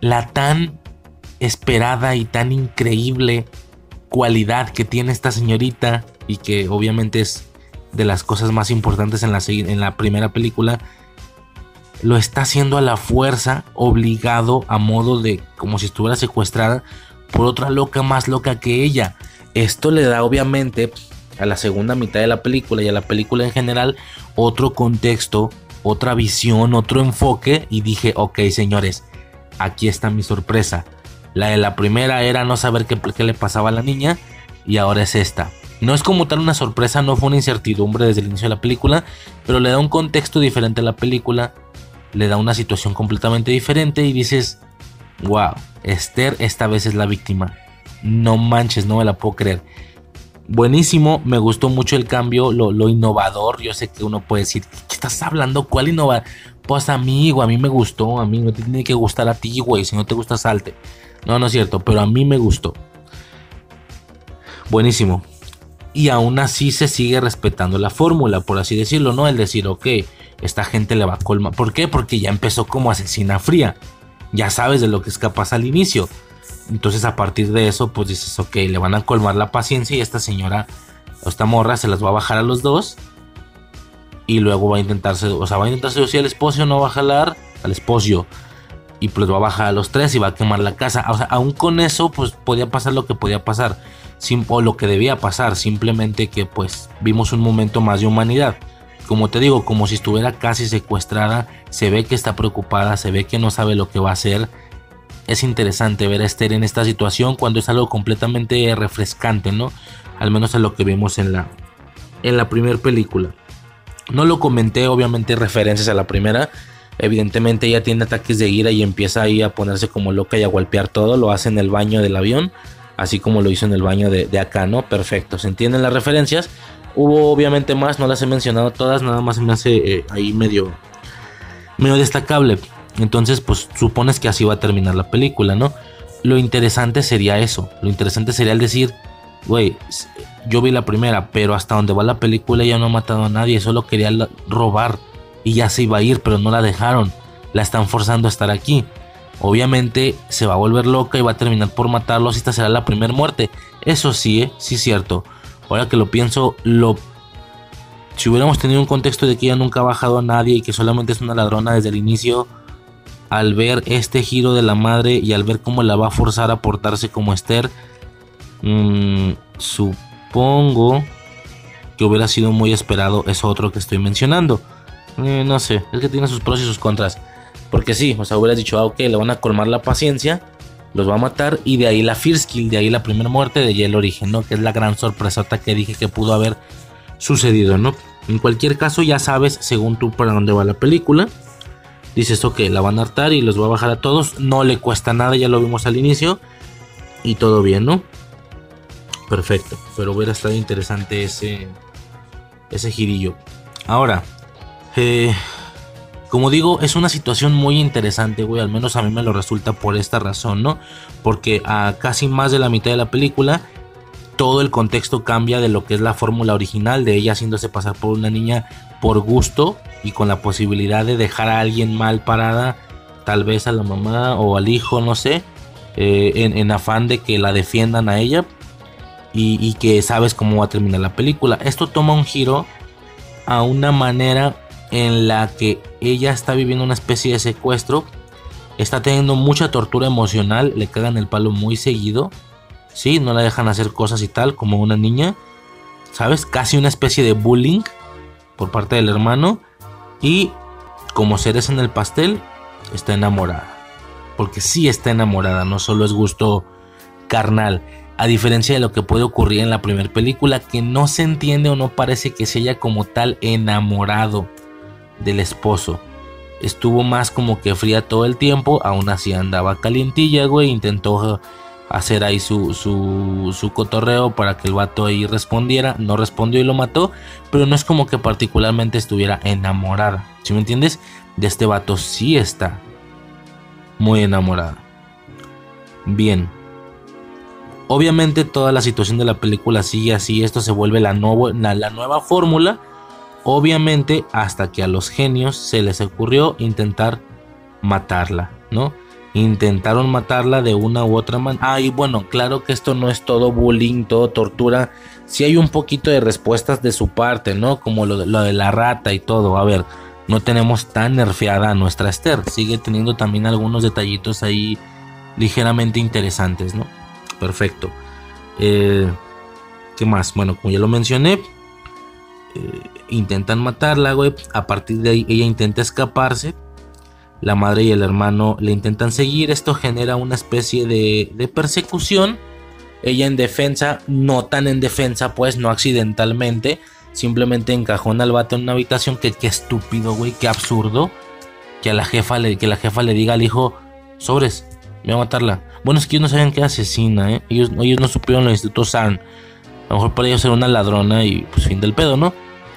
La tan esperada y tan increíble cualidad que tiene esta señorita y que obviamente es de las cosas más importantes en la, primera película, lo está haciendo a la fuerza, obligado a modo de como si estuviera secuestrada por otra loca más loca que ella. Esto le da obviamente a la segunda mitad de la película y a la película en general otro contexto, otra visión, otro enfoque y dije, ok señores, aquí está mi sorpresa. La de la primera era no saber qué, le pasaba a la niña y ahora es esta. No es como tal una sorpresa, no fue una incertidumbre desde el inicio de la película, pero le da un contexto diferente a la película, le da una situación completamente diferente y dices, wow, Esther esta vez es la víctima. No manches, no me la puedo creer. Buenísimo, me gustó mucho el cambio, lo, innovador. Yo sé que uno puede decir, ¿qué estás hablando? ¿Cuál innovar? Pues amigo, a mí me gustó, a mí no te tiene que gustar a ti, güey. Si no te gusta, salte. No, no es cierto, pero a mí me gustó. Buenísimo y aún así se sigue respetando la fórmula, por así decirlo, ¿no? El decir, ok, esta gente le va a colmar. ¿Por qué? Porque ya empezó como asesina fría. Ya sabes de lo que es capaz al inicio. Entonces a partir de eso, pues dices, ok, le van a colmar la paciencia y esta señora, esta morra, se las va a bajar a los dos. Y luego va a intentarse, o sea, va a intentar seducir al esposo, no va a jalar al esposo. Y pues va a bajar a los tres y va a quemar la casa. O sea, aún con eso, pues podía pasar lo que podía pasar o lo que debía pasar, simplemente que pues vimos un momento más de humanidad. Como te digo, como si estuviera casi secuestrada, se ve que está preocupada, se ve que no sabe lo que va a hacer. Es interesante ver a Esther en esta situación cuando es algo completamente refrescante, ¿no? Al menos en lo que vimos en la, en la primera película. No lo comenté, obviamente, referencias a la primera. Evidentemente ella tiene ataques de ira y empieza ahí a ponerse como loca y a golpear todo. Lo hace en el baño del avión así como lo hizo en el baño de, acá, ¿no? Perfecto, ¿se entienden las referencias? Hubo obviamente más, no las he mencionado todas, nada más me hace eh, ahí medio, medio destacable. Entonces, pues supones que así va a terminar la película, ¿no? Lo interesante sería eso, lo interesante sería el decir, güey, yo vi la primera, pero hasta donde va la película ya no ha matado a nadie, solo quería robar y ya se iba a ir, pero no la dejaron, la están forzando a estar aquí obviamente se va a volver loca y va a terminar por matarlos esta será la primera muerte. Eso sí, ¿eh? sí cierto. Ahora que lo pienso, lo... si hubiéramos tenido un contexto de que ella nunca ha bajado a nadie y que solamente es una ladrona desde el inicio, al ver este giro de la madre y al ver cómo la va a forzar a portarse como Esther, mmm, supongo que hubiera sido muy esperado eso otro que estoy mencionando. Eh, no sé, es que tiene sus pros y sus contras. Porque sí, o sea, hubieras dicho, ah, ok, le van a colmar la paciencia, los va a matar, y de ahí la first kill, de ahí la primera muerte de el Origen, ¿no? Que es la gran sorpresota que dije que pudo haber sucedido, ¿no? En cualquier caso, ya sabes, según tú, para dónde va la película. Dices, ok, la van a hartar y los va a bajar a todos. No le cuesta nada, ya lo vimos al inicio. Y todo bien, ¿no? Perfecto. Pero hubiera estado interesante ese, ese girillo. Ahora, eh, como digo, es una situación muy interesante, güey. Al menos a mí me lo resulta por esta razón, ¿no? Porque a casi más de la mitad de la película, todo el contexto cambia de lo que es la fórmula original de ella haciéndose pasar por una niña por gusto y con la posibilidad de dejar a alguien mal parada, tal vez a la mamá o al hijo, no sé, eh, en, afán de que la defiendan a ella y, y que sabes cómo va a terminar la película. Esto toma un giro a una manera en la que ella está viviendo una especie de secuestro, está teniendo mucha tortura emocional, le cagan el palo muy seguido, ¿sí? No la dejan hacer cosas y tal, como una niña, ¿sabes? Casi una especie de bullying por parte del hermano y como seres en el pastel, está enamorada. Porque sí está enamorada, no solo es gusto carnal. A diferencia de lo que puede ocurrir en la primera película, que no se entiende o no parece que se haya como tal enamorado del esposo. Estuvo más como que fría todo el tiempo, aún así andaba calientilla, güey. Intentó hacer ahí su, su, su, cotorreo para que el vato ahí respondiera. No respondió y lo mató, pero no es como que particularmente estuviera enamorada. Si me entiendes? De este vato sí está muy enamorada. Bien. Obviamente toda la situación de la película sigue así. Esto se vuelve la, la nueva fórmula. Obviamente hasta que a los genios se les ocurrió intentar matarla, ¿no? Intentaron matarla de una u otra manera. Ah, y bueno, claro que esto no es todo bullying, todo tortura. Si hay un poquito de respuestas de su parte, ¿no? Como lo de, lo de la rata y todo. A ver, no tenemos tan nerfeada a nuestra Esther. Sigue teniendo también algunos detallitos ahí ligeramente interesantes, ¿no? Perfecto. Eh, ¿Qué más? Bueno, como ya lo mencioné, eh, intentan matarla, güey. A partir de ahí ella intenta escaparse. La madre y el hermano le intentan seguir. Esto genera una especie de, persecución. Ella en defensa, no tan en defensa, pues no accidentalmente Simplemente encajona al vato en una habitación. Que qué estúpido, güey. Qué absurdo. Que a la jefa le, que la jefa le diga al hijo, sobres, voy a matarla. Bueno, es que ellos no sabían que asesina, ¿eh? Ellos, ellos no supieron el instituto San. A lo mejor para ellos era una ladrona y pues fin del pedo, ¿no?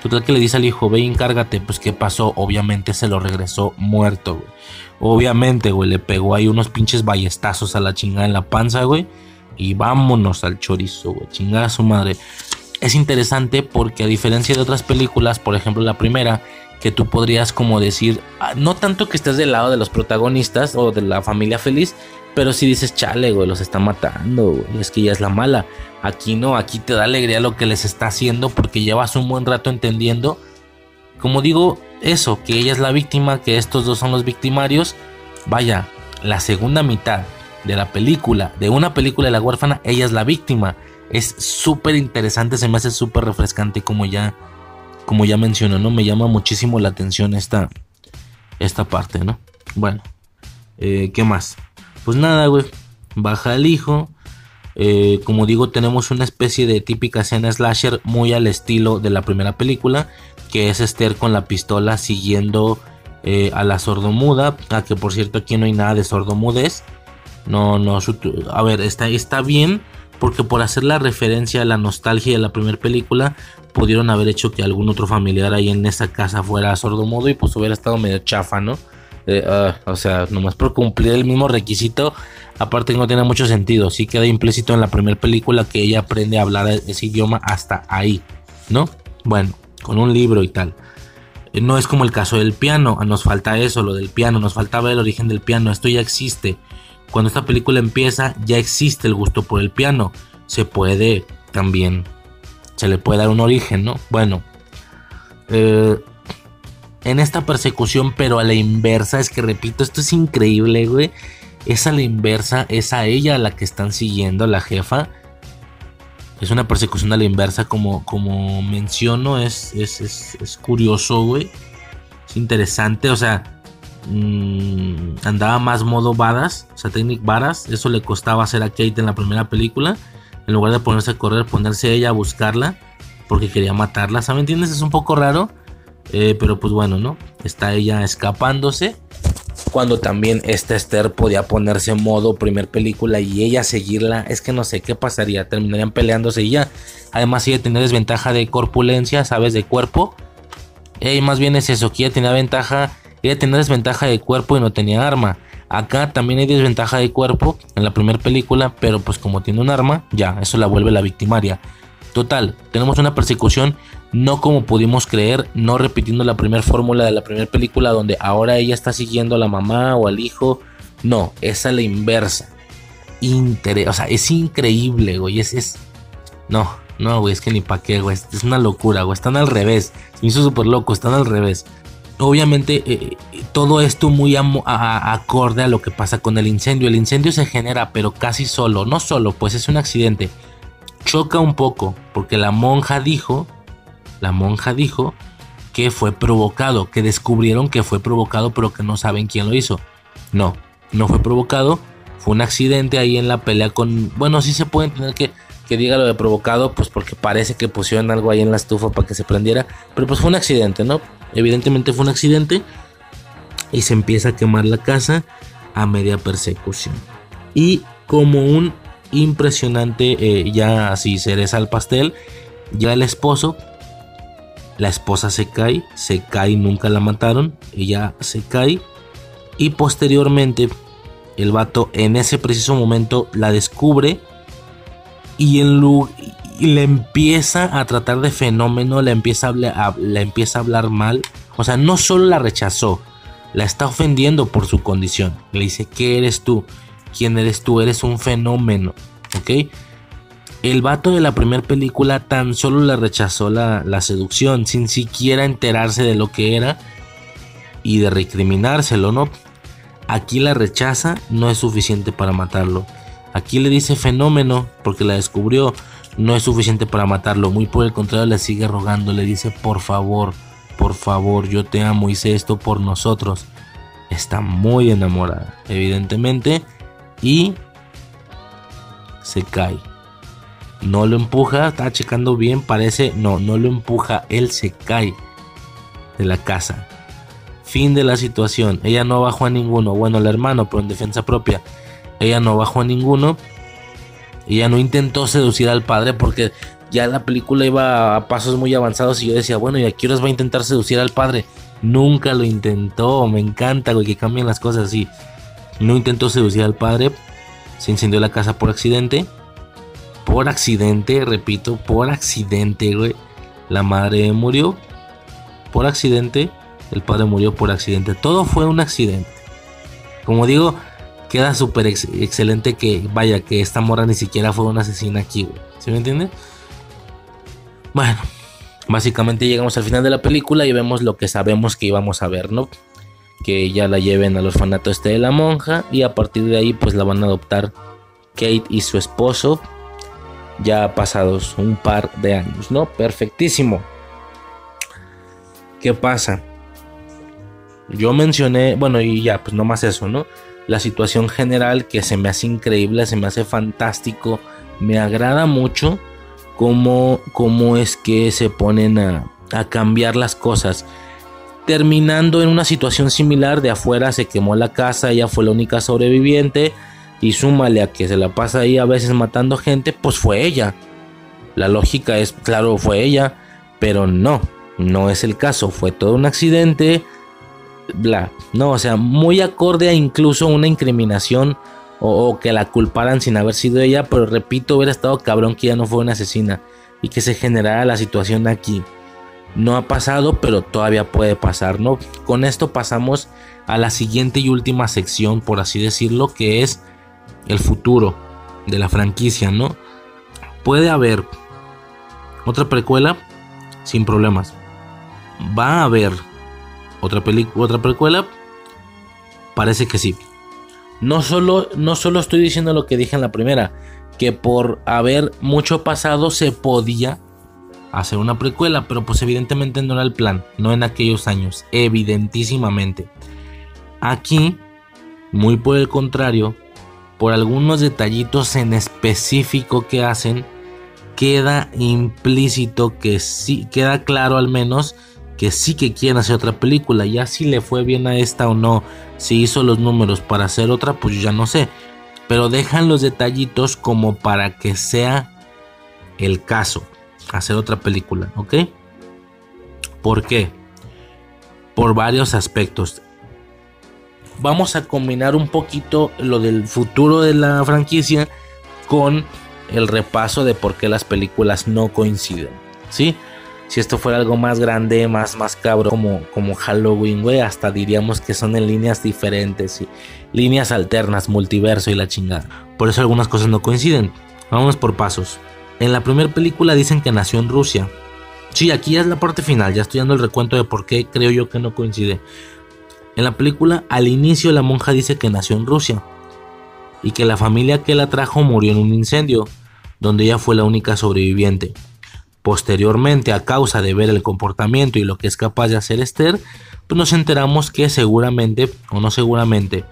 Total que le dice al hijo, ve encárgate. Pues qué pasó, obviamente se lo regresó muerto, güey. Obviamente, güey, le pegó ahí unos pinches ballestazos a la chingada en la panza, güey. Y vámonos al chorizo, güey. Chingada su madre es interesante porque a diferencia de otras películas, por ejemplo la primera, que tú podrías como decir, ah, no tanto que estés del lado de los protagonistas o de la familia feliz, pero si dices, chale, güey, los está matando, güey, es que ya es la mala. Aquí no, aquí te da alegría lo que les está haciendo porque llevas un buen rato entendiendo, como digo, eso, que ella es la víctima, que estos dos son los victimarios. Vaya, la segunda mitad de la película, de una película de la huérfana, ella es la víctima es súper interesante, se me hace súper refrescante como ya, como ya mencionó, ¿no? Me llama muchísimo la atención esta, esta parte, ¿no? Bueno, eh, ¿qué más? Pues nada, güey, baja el hijo. Eh, como digo, tenemos una especie de típica escena slasher muy al estilo de la primera película, que es Esther con la pistola siguiendo eh, a la sordomuda. A que por cierto aquí no hay nada de sordomudes. No, no, a ver, está, está bien porque por hacer la referencia a la nostalgia de la primera película, pudieron haber hecho que algún otro familiar ahí en esa casa fuera sordomudo y pues hubiera estado medio chafa, ¿no? Ah, o sea, nomás por cumplir el mismo requisito, aparte no tiene mucho sentido, sí queda implícito en la primera película que ella aprende a hablar ese idioma hasta ahí, ¿no? Bueno, con un libro y tal. Eh, no es como el caso del piano, nos falta eso, lo del piano, nos faltaba el origen del piano, esto ya existe cuando esta película empieza ya existe el gusto por el piano. Se puede también, se le puede dar un origen, ¿no? Bueno, eh, en esta persecución, pero a la inversa, es que repito, esto es increíble, güey. Es a la inversa, es a ella a la que están siguiendo, la jefa. Es una persecución a la inversa, como, como menciono, es, es, es, es curioso, güey. Es interesante, o sea, mmm, andaba más modo varas, o sea, Technic varas. Eso le costaba hacer a Kate en la primera película. En lugar de ponerse a correr, ponerse ella a buscarla porque quería matarla. ¿Saben? ¿Entiendes? Es un poco raro. Eh, pero pues bueno, ¿no? Está ella escapándose. Cuando también esta Esther podía ponerse en modo primer película y ella seguirla. Es que no sé qué pasaría. Terminarían peleándose y ya. Además ella tenía desventaja de corpulencia, ¿sabes? De cuerpo. Y más bien es eso, que ella tenía ventaja. Ella tenía desventaja de cuerpo y no tenía arma. Acá también hay desventaja de cuerpo en la primera película, pero pues como tiene un arma, ya, eso la vuelve la victimaria. Total, tenemos una persecución no como pudimos creer, no repitiendo la primera fórmula de la primera película donde ahora ella está siguiendo a la mamá o al hijo. No, es a la inversa. o sea, es increíble, güey. Es, es... No, no, güey, es que ni pa' qué, güey. Es una locura, güey. Están al revés. Me hizo súper loco, están al revés. Obviamente, eh, todo esto muy acorde a lo que pasa con el incendio. El incendio se genera, pero casi solo. No solo, pues es un accidente choca un poco porque la monja dijo, la monja dijo que fue provocado, que descubrieron que fue provocado pero que no saben quién lo hizo. No, no fue provocado, fue un accidente ahí en la pelea con, bueno, sí se puede entender que que diga lo de provocado, pues porque parece que pusieron algo ahí en la estufa para que se prendiera, pero pues fue un accidente, ¿no? Evidentemente fue un accidente y se empieza a quemar la casa a media persecución. Y como un impresionante, eh, ya así cereza al pastel. Ya el esposo, la esposa se cae, se cae, nunca la mataron, ella se cae. Y posteriormente, el vato en ese preciso momento la descubre y, en le empieza a tratar de fenómeno, le empieza a, le empieza a hablar mal. O sea, no solo la rechazó, la está ofendiendo por su condición. Le dice, ¿qué eres tú? quién eres tú, eres un fenómeno, ¿ok? El vato de la primera película tan solo le rechazó la, seducción, sin siquiera enterarse de lo que era y de recriminárselo, ¿no? Aquí la rechaza, no es suficiente para matarlo. Aquí le dice fenómeno porque la descubrió, no es suficiente para matarlo. Muy por el contrario, le sigue rogando, le dice por favor, por favor, yo te amo, hice esto por nosotros. Está muy enamorada, evidentemente y se cae. No lo empuja, está checando bien, parece, no, no lo empuja, él se cae de la casa. Fin de la situación, ella no bajó a ninguno, bueno, el hermano, pero en defensa propia, ella no bajó a ninguno, ella no intentó seducir al padre porque ya la película iba a pasos muy avanzados y yo decía, bueno, ¿y a qué horas va a intentar seducir al padre? Nunca lo intentó, me encanta, güey, que cambien las cosas así. No intentó seducir al padre. Se incendió la casa por accidente. Por accidente, repito, por accidente, güey. La madre murió por accidente. El padre murió por accidente. Todo fue un accidente. Como digo, queda súper excelente que, vaya, que esta mora ni siquiera fue una asesina aquí, güey. ¿Sí me entiende? Bueno, básicamente llegamos al final de la película y vemos lo que sabemos que íbamos a ver, ¿no? que ya la lleven al orfanato este de la monja y a partir de ahí pues la van a adoptar Kate y su esposo ya pasados un par de años, ¿no? Perfectísimo. ¿Qué pasa? Yo mencioné, bueno, y ya, pues no más eso, ¿no? La situación general que se me hace increíble, se me hace fantástico, me agrada mucho cómo, cómo es que se ponen a, a cambiar las cosas terminando en una situación similar. De afuera se quemó la casa, ella fue la única sobreviviente. Y súmale a que se la pasa ahí a veces matando gente, pues fue ella. La lógica es, claro, fue ella, pero no, no es el caso. Fue todo un accidente, bla. No, o sea, muy acorde a incluso una incriminación o, o, que la culparan sin haber sido ella, pero repito, hubiera estado cabrón que ella no fue una asesina y que se generara la situación aquí. No ha pasado, pero todavía puede pasar, ¿no? Con esto pasamos a la siguiente y última sección, por así decirlo, que es el futuro de la franquicia, ¿no? Puede haber otra precuela sin problemas. Va a haber otra película, otra precuela. Parece que sí. No solo, no solo estoy diciendo lo que dije en la primera, que por haber mucho pasado se podía hacer una precuela, pero pues evidentemente no era el plan, no en aquellos años, evidentísimamente. Aquí, muy por el contrario, por algunos detallitos en específico que hacen, queda implícito que sí, queda claro al menos que sí que quieren hacer otra película. Ya si le fue bien a esta o no, si hizo los números para hacer otra, pues ya no sé. Pero dejan los detallitos como para que sea el caso, hacer otra película, ¿ok? ¿Por qué? Por varios aspectos. Vamos a combinar un poquito lo del futuro de la franquicia con el repaso de por qué las películas no coinciden, ¿sí? Si esto fuera algo más grande, más más cabro como, como Halloween, güey, hasta diríamos que son en líneas diferentes, y líneas alternas, multiverso y la chingada. Por eso algunas cosas no coinciden. Vamos por pasos. En la primera película dicen que nació en Rusia. Sí, aquí ya es la parte final, ya estoy dando el recuento de por qué creo yo que no coincide. En la película, al inicio la monja dice que nació en Rusia y que la familia que la trajo murió en un incendio, donde ella fue la única sobreviviente. Posteriormente, a causa de ver el comportamiento y lo que es capaz de hacer Esther, pues nos enteramos que seguramente, o no seguramente,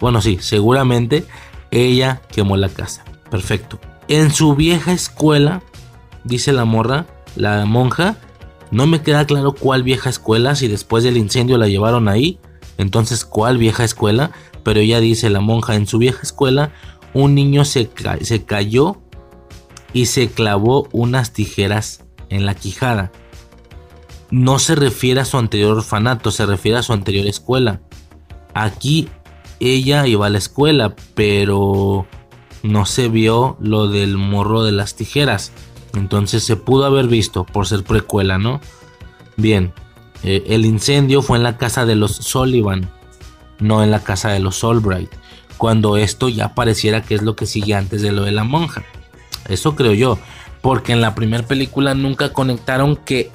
bueno sí, seguramente ella quemó la casa. Perfecto. En su vieja escuela, dice la morra, la monja, no me queda claro cuál vieja escuela, si después del incendio la llevaron ahí, entonces cuál vieja escuela, pero ella dice la monja, en su vieja escuela un niño se, se cayó y se clavó unas tijeras en la quijada. No se refiere a su anterior orfanato, se refiere a su anterior escuela. Aquí ella iba a la escuela, pero no se vio lo del morro de las tijeras. Entonces se pudo haber visto por ser precuela, ¿no? Bien, eh, el incendio fue en la casa de los Sullivan, no en la casa de los Albright, cuando esto ya pareciera que es lo que sigue antes de lo de la monja. Eso creo yo, porque en la primera película nunca conectaron que,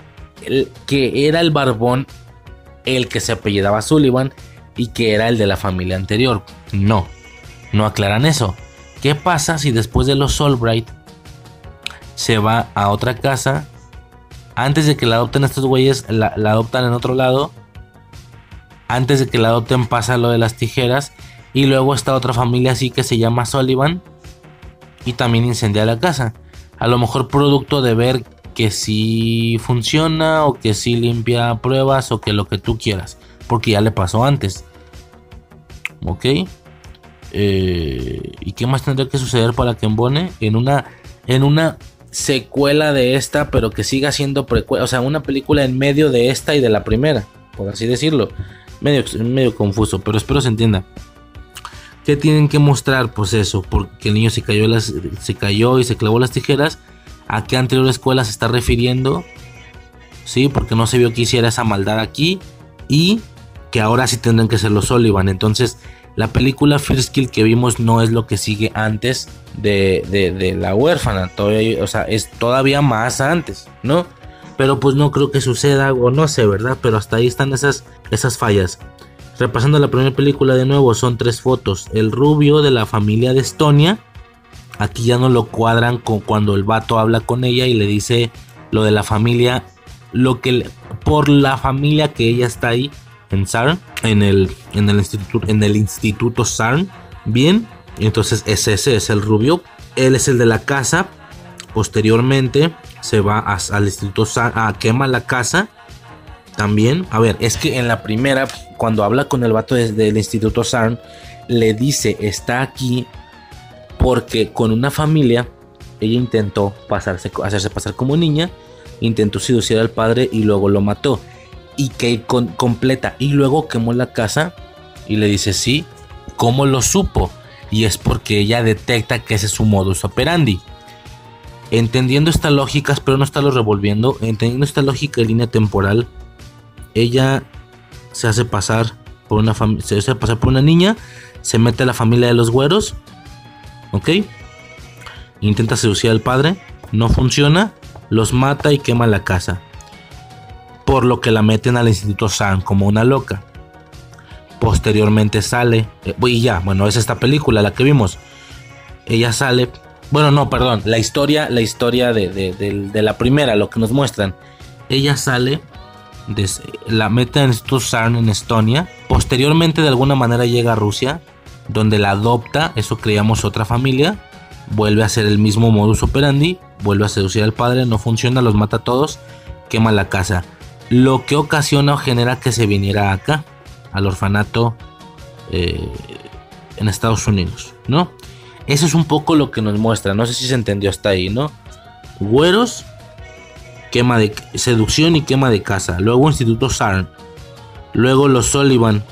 que era el barbón el que se apellidaba Sullivan y que era el de la familia anterior. No, no aclaran eso. ¿Qué pasa si después de los Solbright se va a otra casa? Antes de que la adopten estos güeyes, la, adoptan en otro lado. Antes de que la adopten pasa lo de las tijeras. Y luego está otra familia así que se llama Sullivan. Y también incendia la casa. A lo mejor producto de ver que si funciona o que si limpia pruebas o que lo que tú quieras. Porque ya le pasó antes. ¿Ok? Eh, ¿Y qué más tendría que suceder para que embone? En una, en una secuela de esta, pero que siga siendo. O sea, una película en medio de esta y de la primera, por así decirlo. Medio, medio confuso, pero espero se entienda. ¿Qué tienen que mostrar? Pues eso, porque el niño se cayó, las, se cayó y se clavó las tijeras. ¿A qué anterior escuela se está refiriendo? Sí, porque no se vio que hiciera esa maldad aquí. Y que ahora sí tendrán que ser los Sullivan. Entonces, la película First Kill que vimos no es lo que sigue antes de, la huérfana. Todavía, o sea, es todavía más antes, ¿no? Pero pues no creo que suceda o no sé, ¿verdad? Pero hasta ahí están esas, esas fallas. Repasando la primera película de nuevo, son tres fotos. El rubio de la familia de Estonia. Aquí ya no lo cuadran con cuando el vato habla con ella y le dice lo de la familia. Lo que por la familia que ella está ahí en en el, en el, instituto, en el instituto CERN. Bien, entonces ese, es el rubio. Él es el de la casa. Posteriormente se va al instituto CERN a quema la casa. También, a ver, es que en la primera, cuando habla con el vato del instituto CERN, le dice, está aquí porque con una familia ella intentó pasarse, hacerse pasar como niña, intentó seducir al padre y luego lo mató y que completa y luego quemó la casa y le dice sí, ¿cómo lo supo? Y es porque ella detecta que ese es su modus operandi. Entendiendo esta lógica, espero no estarlo revolviendo, entendiendo esta lógica de línea temporal, ella se hace pasar por una se hace pasar por una niña, se mete a la familia de los güeros, ¿ok? Intenta seducir al padre, no funciona, los mata y quema la casa por lo que la meten al Instituto San como una loca. Posteriormente sale, eh, y ya, bueno, es esta película la que vimos. Ella sale Bueno, no, perdón. La historia, la historia de, de, la primera, lo que nos muestran. Ella sale, la meta en Sarn en Estonia. Posteriormente, de alguna manera, llega a Rusia, donde la adopta. Eso creíamos otra familia. Vuelve a ser el mismo modus operandi. Vuelve a seducir al padre. No funciona, los mata a todos. Quema la casa. Lo que ocasiona o genera que se viniera acá, al orfanato eh, en Estados Unidos, ¿no? Eso es un poco lo que nos muestra. No sé si se entendió hasta ahí, ¿no? Güeros, quema de seducción y quema de casa. Luego Instituto Sarn. Luego los Sullivan.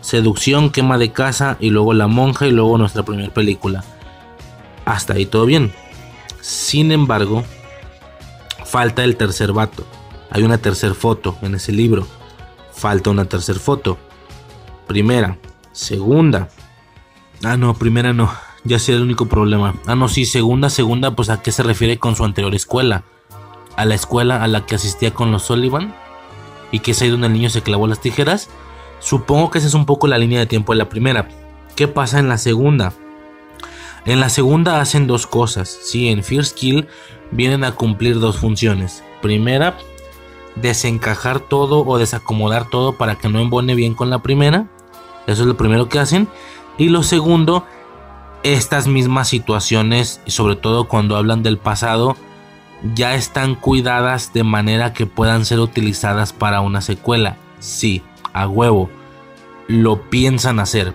Seducción, quema de casa. Y luego la monja. Y luego nuestra primera película. Hasta ahí todo bien. Sin embargo, falta el tercer vato. Hay una tercera foto en ese libro. Falta una tercera foto. Primera. Segunda. Ah, no, primera no. Ya sé el único problema. Ah, no, sí, segunda, segunda, pues a qué se refiere con su anterior escuela. A la escuela a la que asistía con los Sullivan. Y que es ahí donde el niño se clavó las tijeras. Supongo que esa es un poco la línea de tiempo de la primera. ¿Qué pasa en la segunda? En la segunda hacen dos cosas. Sí, en First Kill vienen a cumplir dos funciones. Primera, desencajar todo o desacomodar todo para que no embone bien con la primera. Eso es lo primero que hacen. Y lo segundo, estas mismas situaciones, sobre todo cuando hablan del pasado, ya están cuidadas de manera que puedan ser utilizadas para una secuela. Sí, a huevo. Lo piensan hacer.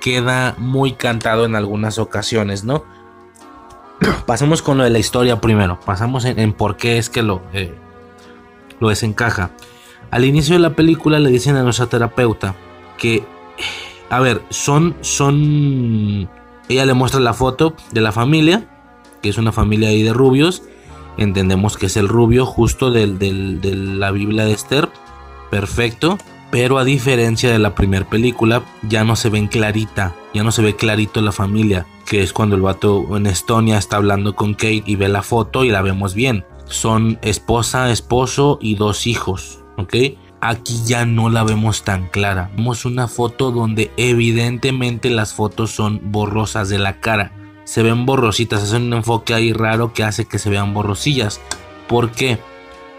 Queda muy cantado en algunas ocasiones, ¿no? Pasemos con lo de la historia primero. Pasamos en, por qué es que lo, eh, lo desencaja. Al inicio de la película le dicen a nuestra terapeuta que a ver, son, son, ella le muestra la foto de la familia, que es una familia ahí de rubios, entendemos que es el rubio justo de la Biblia de Esther, perfecto, pero a diferencia de la primera película, ya no se ven clarita, ya no se ve clarito la familia, que es cuando el vato en Estonia está hablando con Kate y ve la foto y la vemos bien. Son esposa, esposo y dos hijos, ¿ok? aquí ya no la vemos tan clara. Vemos una foto donde evidentemente las fotos son borrosas de la cara. Se ven borrositas, hacen un enfoque ahí raro que hace que se vean borrosillas. ¿Por qué?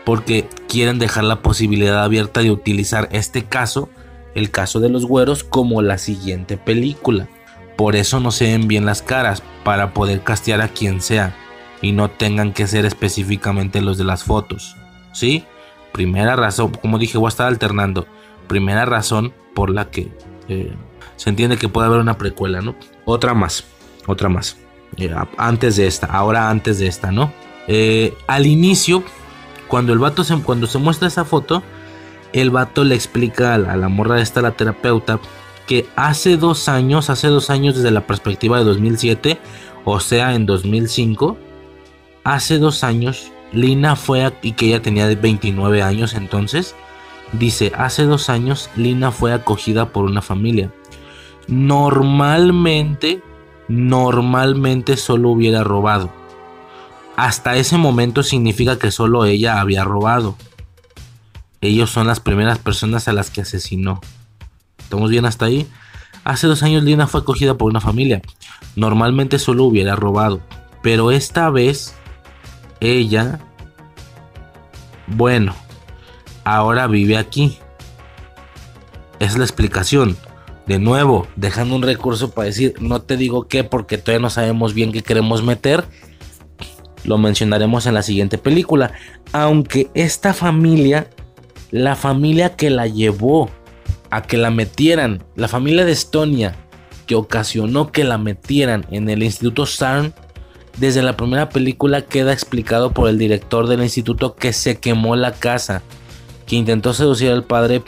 Porque quieren dejar la posibilidad abierta de utilizar este caso, el caso de los güeros, como la siguiente película. Por eso no se ven bien las caras, para poder castear a quien sea y no tengan que ser específicamente los de las fotos. ¿Sí? Primera razón, como dije, voy a estar alternando. Primera razón por la que eh, se entiende que puede haber una precuela, ¿no? Otra más, otra más. Eh, antes de esta, ahora antes de esta, ¿no? Eh, al inicio, cuando el vato se, cuando se muestra esa foto, el vato le explica a la, a la morra esta, la terapeuta, que hace dos años, hace dos años desde la perspectiva de 2007, o sea, en 2005, hace dos años Lina fue, y que ella tenía 29 años entonces, dice, hace dos años Lina fue acogida por una familia. Normalmente, normalmente solo hubiera robado. Hasta ese momento significa que solo ella había robado. Ellos son las primeras personas a las que asesinó. ¿Estamos bien hasta ahí? Hace dos años Lina fue acogida por una familia. Normalmente solo hubiera robado. Pero esta vez ella, bueno, ahora vive aquí. Es la explicación. De nuevo, dejando un recurso para decir, no te digo qué porque todavía no sabemos bien qué queremos meter. Lo mencionaremos en la siguiente película. Aunque esta familia, la familia que la llevó a que la metieran, la familia de Estonia, que ocasionó que la metieran en el Instituto CERN, desde la primera película queda explicado por el director del instituto que se quemó la casa, que intentó seducir al padre,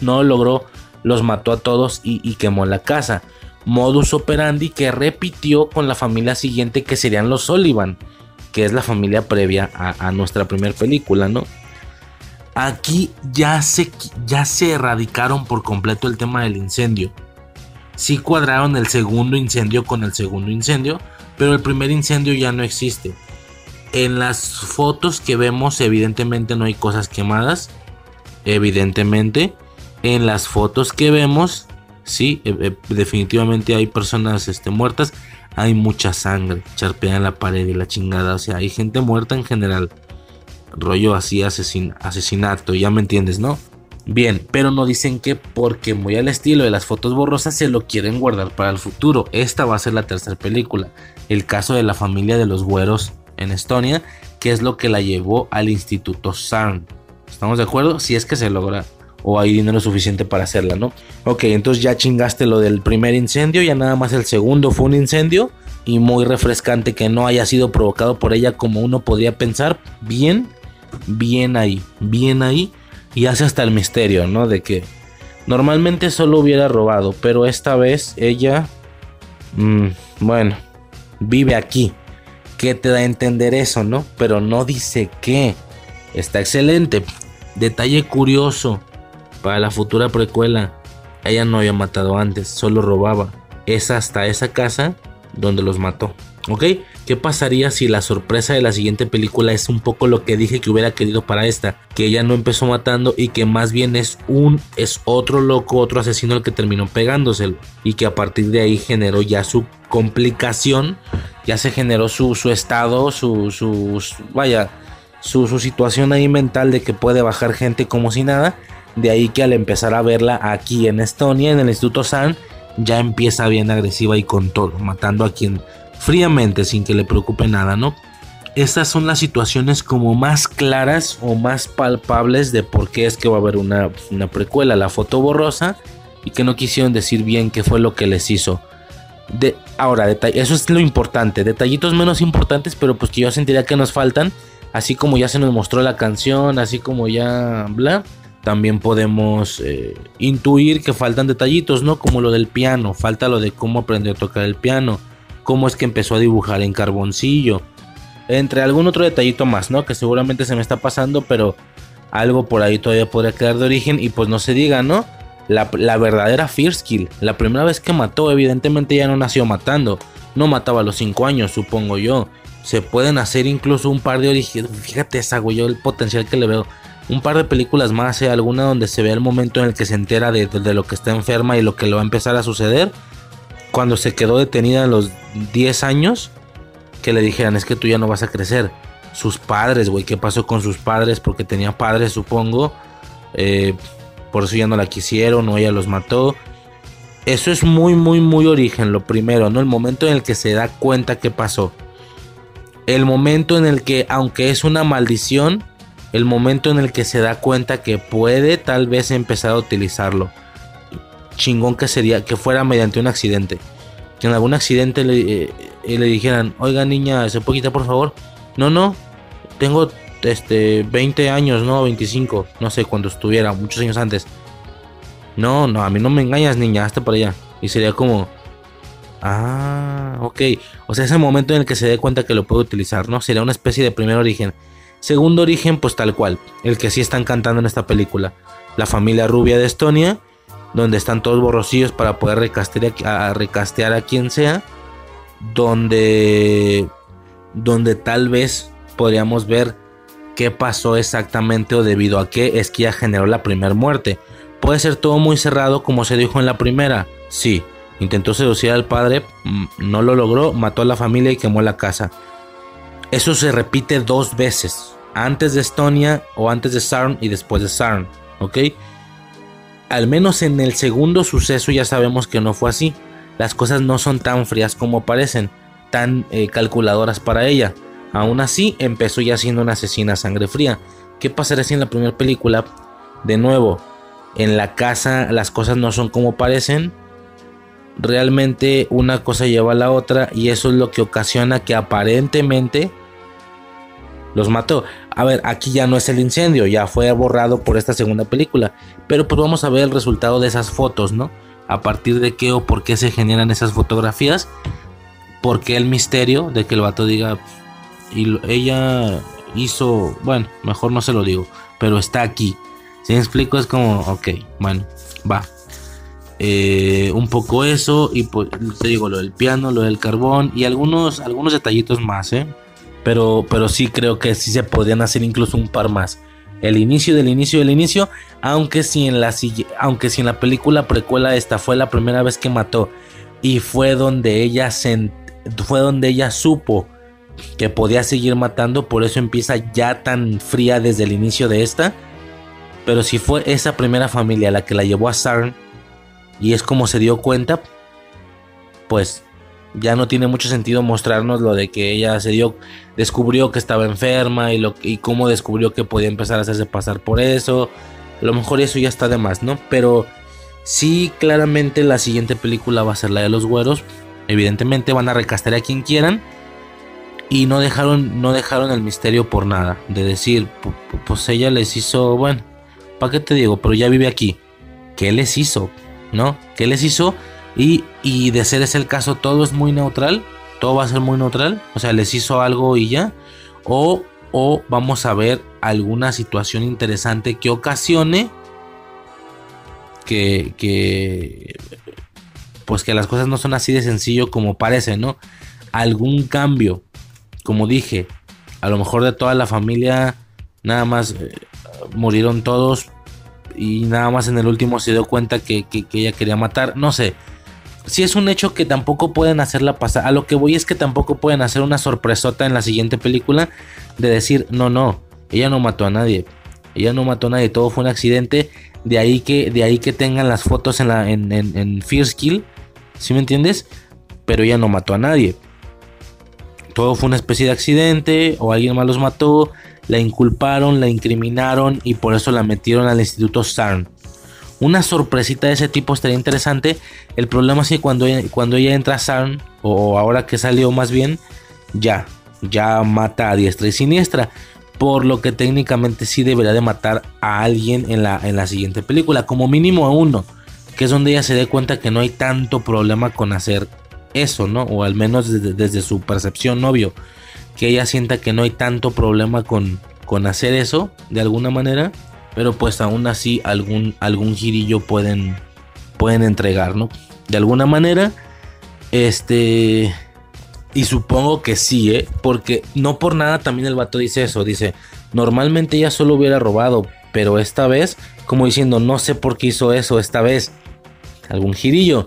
no lo logró, los mató a todos y, quemó la casa. Modus operandi que repitió con la familia siguiente que serían los Sullivan, que es la familia previa a, nuestra primera película, ¿no? Aquí ya se, ya se erradicaron por completo el tema del incendio. Sí cuadraron el segundo incendio con el segundo incendio, pero el primer incendio ya no existe. En las fotos que vemos evidentemente no hay cosas quemadas, evidentemente. En las fotos que vemos Sí, eh, eh, definitivamente hay personas este, muertas. Hay mucha sangre charpeada en la pared y la chingada. O sea, hay gente muerta en general. Rollo así, asesin asesinato. Ya me entiendes, ¿no? Bien, pero no dicen que porque muy al estilo de las fotos borrosas se lo quieren guardar para el futuro. Esta va a ser la tercera película. El caso de la familia de los güeros en Estonia, que es lo que la llevó al Instituto CERN. ¿Estamos de acuerdo? Si es que se logra o hay dinero suficiente para hacerla, ¿no? Ok, entonces ya chingaste lo del primer incendio, ya nada más el segundo fue un incendio y muy refrescante que no haya sido provocado por ella como uno podría pensar. Bien, bien ahí, bien ahí y hace hasta el misterio, ¿no? De que normalmente solo hubiera robado, pero esta vez ella, mmm, bueno, vive aquí. ¿Qué te da a entender eso, no? Pero no dice qué. Está excelente. Detalle curioso para la futura precuela. Ella no había matado antes, solo robaba. Es hasta esa casa donde los mató. ¿Ok? ¿Qué pasaría si la sorpresa de la siguiente película es un poco lo que dije que hubiera querido para esta? Que ella no empezó matando y que más bien es un, es otro loco, otro asesino el que terminó pegándoselo. Y que a partir de ahí generó ya su complicación, ya se generó su, su estado, su, su, vaya, su, su situación ahí mental de que puede bajar gente como si nada. De ahí que al empezar a verla aquí en Estonia, en el Instituto San, ya empieza bien agresiva y con todo, matando a quien fríamente sin que le preocupe nada, ¿no? Estas son las situaciones como más claras o más palpables de por qué es que va a haber una, precuela, la foto borrosa, y que no quisieron decir bien qué fue lo que les hizo. De, ahora, eso es lo importante, detallitos menos importantes, pero pues que yo sentiría que nos faltan, así como ya se nos mostró la canción, así como ya bla, también podemos eh, intuir que faltan detallitos, ¿no? Como lo del piano, falta lo de cómo aprender a tocar el piano, cómo es que empezó a dibujar en carboncillo. Entre algún otro detallito más, ¿no? Que seguramente se me está pasando, pero algo por ahí todavía podría quedar de origen y pues no se diga, ¿no? La, verdadera Kill. la primera vez que mató, evidentemente ya no nació matando, no mataba a los 5 años, supongo yo. Se pueden hacer incluso un par de orígenes, fíjate esa, güey, yo el potencial que le veo. Un par de películas más, ¿eh? alguna donde se ve el momento en el que se entera de, de lo que está enferma y lo que le va a empezar a suceder cuando se quedó detenida a los 10 años, que le dijeran, es que tú ya no vas a crecer. Sus padres, güey, ¿qué pasó con sus padres? Porque tenía padres, supongo. Eh, por eso ya no la quisieron o ella los mató. Eso es muy, muy, muy origen, lo primero, ¿no? El momento en el que se da cuenta que pasó. El momento en el que, aunque es una maldición, el momento en el que se da cuenta que puede tal vez empezar a utilizarlo chingón que sería que fuera mediante un accidente. Que en algún accidente le, eh, le dijeran, oiga niña, ¿se puede quitar por favor? No, no, tengo este 20 años, no, 25, no sé cuando estuviera, muchos años antes. No, no, a mí no me engañas, niña, hasta para allá. Y sería como, ah, ok. O sea, ese momento en el que se dé cuenta que lo puede utilizar, ¿no? Sería una especie de primer origen. Segundo origen, pues tal cual, el que sí están cantando en esta película. La familia rubia de Estonia donde están todos borrosillos para poder recastear a, recastear a quien sea, donde, donde tal vez podríamos ver qué pasó exactamente o debido a qué es generó la primera muerte. Puede ser todo muy cerrado como se dijo en la primera, sí, intentó seducir al padre, mm, no lo logró, mató a la familia y quemó la casa. Eso se repite dos veces, antes de Estonia o antes de Sarn y después de Sarn, ¿ok? Al menos en el segundo suceso ya sabemos que no fue así. Las cosas no son tan frías como parecen, tan eh, calculadoras para ella. Aún así, empezó ya siendo una asesina a sangre fría. ¿Qué pasará si en la primera película, de nuevo, en la casa las cosas no son como parecen? Realmente una cosa lleva a la otra y eso es lo que ocasiona que aparentemente los mató. A ver, aquí ya no es el incendio, ya fue borrado por esta segunda película. Pero pues vamos a ver el resultado de esas fotos, ¿no? A partir de qué o por qué se generan esas fotografías. Porque el misterio de que el vato diga, y ella hizo, bueno, mejor no se lo digo, pero está aquí. Si me explico, es como, ok, bueno, va. Eh, un poco eso, y pues te digo, lo del piano, lo del carbón y algunos, algunos detallitos más, ¿eh? Pero, pero sí creo que sí se podrían hacer incluso un par más. el inicio del inicio del inicio, aunque si en la aunque en la película precuela esta fue la primera vez que mató y fue donde ella fue donde ella supo que podía seguir matando, por eso empieza ya tan fría desde el inicio de esta. Pero si fue esa primera familia la que la llevó a Sarn y es como se dio cuenta, pues ya no tiene mucho sentido mostrarnos lo de que ella se dio, descubrió que estaba enferma y, lo, y cómo descubrió que podía empezar a hacerse pasar por eso. A lo mejor eso ya está de más, ¿no? Pero sí, claramente la siguiente película va a ser la de los güeros. Evidentemente van a recastar a quien quieran. Y no dejaron, no dejaron el misterio por nada. De decir, pues ella les hizo, bueno, ¿para qué te digo? Pero ya vive aquí. ¿Qué les hizo? ¿No? ¿Qué les hizo? Y, de ser ese el caso, todo es muy neutral. Todo va a ser muy neutral. O sea, les hizo algo y ya. O, o vamos a ver alguna situación interesante que ocasione que, que, pues que las cosas no son así de sencillo como parece, ¿no? Algún cambio, como dije, a lo mejor de toda la familia nada más eh, murieron todos y nada más en el último se dio cuenta que, que ella quería matar, no sé si es un hecho que tampoco pueden hacerla pasar. A lo que voy es que tampoco pueden hacer una sorpresota en la siguiente película de decir, no, no, ella no mató a nadie. Ella no mató a nadie, todo fue un accidente. De ahí que, de ahí que tengan las fotos en, la, en, Kill. ¿Sí me entiendes? Pero ella no mató a nadie. Todo fue una especie de accidente o alguien más los mató. La inculparon, la incriminaron y por eso la metieron al Instituto SARN una sorpresita de ese tipo estaría interesante. El problema es que cuando cuando ella entra a Sarn, o ahora que salió más bien, ya, ya mata a diestra y siniestra. Por lo que técnicamente sí debería de matar a alguien en la, en la siguiente película, como mínimo a uno, que es donde ella se dé cuenta que no hay tanto problema con hacer eso, ¿no? O al menos desde, desde su percepción, obvio, que ella sienta que no hay tanto problema con, con hacer eso, de alguna manera pero pues aún así algún, algún girillo pueden, pueden entregar, ¿no? De alguna manera, este... Y supongo que sí, ¿eh? Porque no por nada también el vato dice eso. Dice, normalmente ella solo hubiera robado, pero esta vez, como diciendo, no sé por qué hizo eso esta vez. Algún girillo.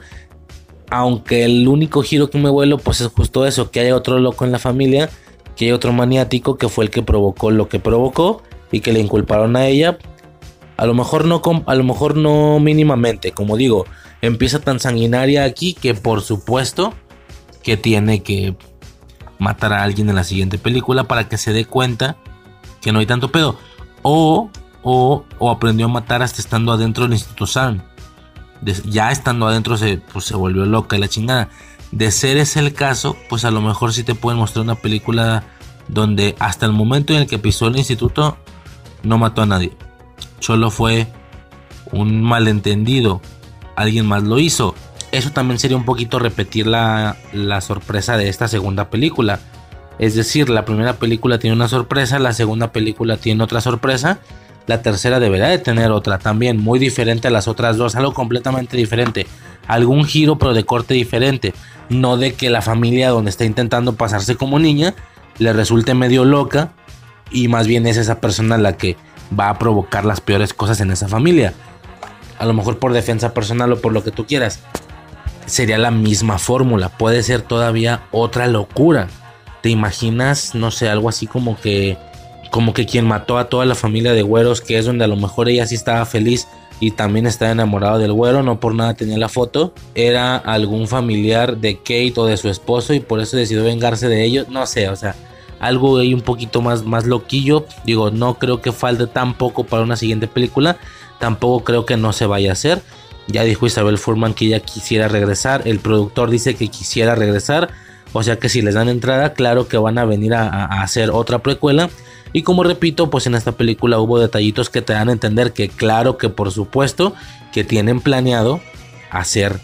Aunque el único giro que me vuelo, pues es justo eso, que haya otro loco en la familia, que hay otro maniático que fue el que provocó lo que provocó y que le inculparon a ella a lo mejor no, a lo mejor no mínimamente, como digo, empieza tan sanguinaria aquí que por supuesto que tiene que matar a alguien en la siguiente película para que se dé cuenta que no hay tanto pedo. O, o, o aprendió a matar hasta estando adentro del Instituto San. ya estando adentro se, pues, se volvió loca y la chingada. De ser ese el caso, pues a lo mejor sí te pueden mostrar una película donde hasta el momento en el que pisó el instituto no mató a nadie solo fue un malentendido, alguien más lo hizo. Eso también sería un poquito repetir la, sorpresa de esta segunda película. Es decir, la primera película tiene una sorpresa, la segunda película tiene otra sorpresa, la tercera deberá de tener otra también, muy diferente a las otras dos, algo completamente diferente. Algún giro pero de corte diferente. No de que la familia donde está intentando pasarse como niña le resulte medio loca y más bien es esa persona la que va a provocar las peores cosas en esa familia. A lo mejor por defensa personal o por lo que tú quieras. Sería la misma fórmula. Puede ser todavía otra locura. ¿Te imaginas, no sé, algo así como que como que quien mató a toda la familia de güeros, que es donde a lo mejor ella sí estaba feliz y también estaba enamorado del güero, no por nada tenía la foto, era algún familiar de Kate o de su esposo y por eso decidió vengarse de ellos, no sé, o sea, algo ahí un poquito más, más loquillo. Digo, no creo que falte tampoco para una siguiente película. Tampoco creo que no se vaya a hacer. Ya dijo Isabel Furman que ella quisiera regresar. El productor dice que quisiera regresar. O sea que si les dan entrada, claro que van a venir a, hacer otra precuela. Y como repito, pues en esta película hubo detallitos que te dan a entender que claro que por supuesto que tienen planeado hacer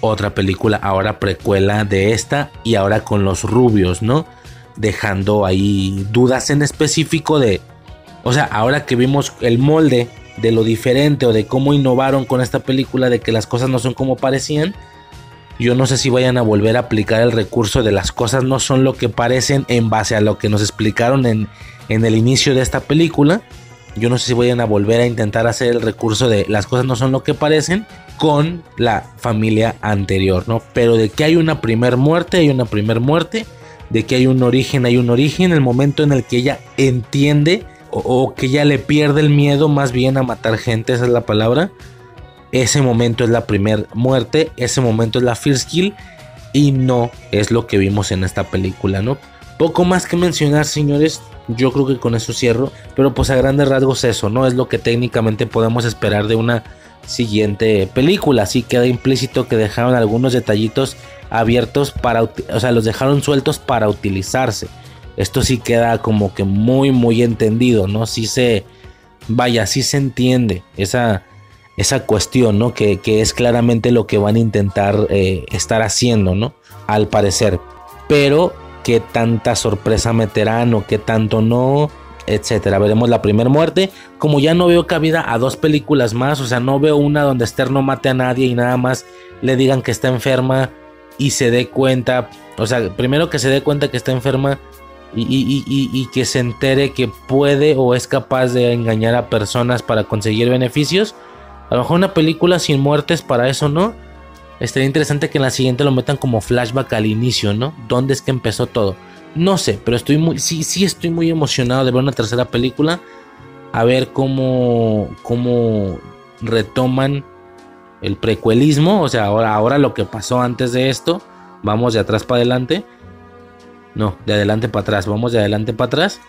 otra película ahora precuela de esta y ahora con los rubios, ¿no? Dejando ahí dudas en específico de, o sea, ahora que vimos el molde de lo diferente o de cómo innovaron con esta película, de que las cosas no son como parecían, yo no sé si vayan a volver a aplicar el recurso de las cosas no son lo que parecen en base a lo que nos explicaron en, en el inicio de esta película, Yo no sé si vayan a volver a intentar hacer el recurso de las cosas no son lo que parecen con la familia anterior, ¿no? Pero de que hay una primer muerte, hay una primer muerte, de que hay un origen, hay un origen, el momento en el que ella entiende o, que ella le pierde el miedo más bien a matar gente, esa es la palabra. Ese momento es la primer muerte, ese momento es la first kill y no es lo que vimos en esta película, ¿no? Poco más que mencionar, señores. Yo creo que con eso cierro. Pero pues a grandes rasgos eso, ¿no? Es lo que técnicamente podemos esperar de una siguiente película. Así queda implícito que dejaron algunos detallitos abiertos para... O sea, los dejaron sueltos para utilizarse. Esto sí queda como que muy, muy entendido, ¿no? Sí se... Vaya, sí se entiende esa, esa cuestión, ¿no? Que, que es claramente lo que van a intentar eh, estar haciendo, ¿no? Al parecer. Pero qué tanta sorpresa meterán o qué tanto no, etcétera. Veremos la primera muerte. Como ya no veo cabida a dos películas más, o sea, no veo una donde Esther no mate a nadie y nada más le digan que está enferma y se dé cuenta, o sea, primero que se dé cuenta que está enferma y, y, que se entere que puede o es capaz de engañar a personas para conseguir beneficios. A lo mejor una película sin muertes para eso no Estaría interesante que en la siguiente lo metan como flashback al inicio, ¿no? ¿Dónde es que empezó todo? No sé, pero estoy muy, sí, sí estoy muy emocionado de ver una tercera película. A ver cómo, cómo retoman el precuelismo. O sea, ahora, lo que pasó antes de esto. Vamos de atrás para adelante. No, de adelante para atrás. Vamos de adelante para atrás.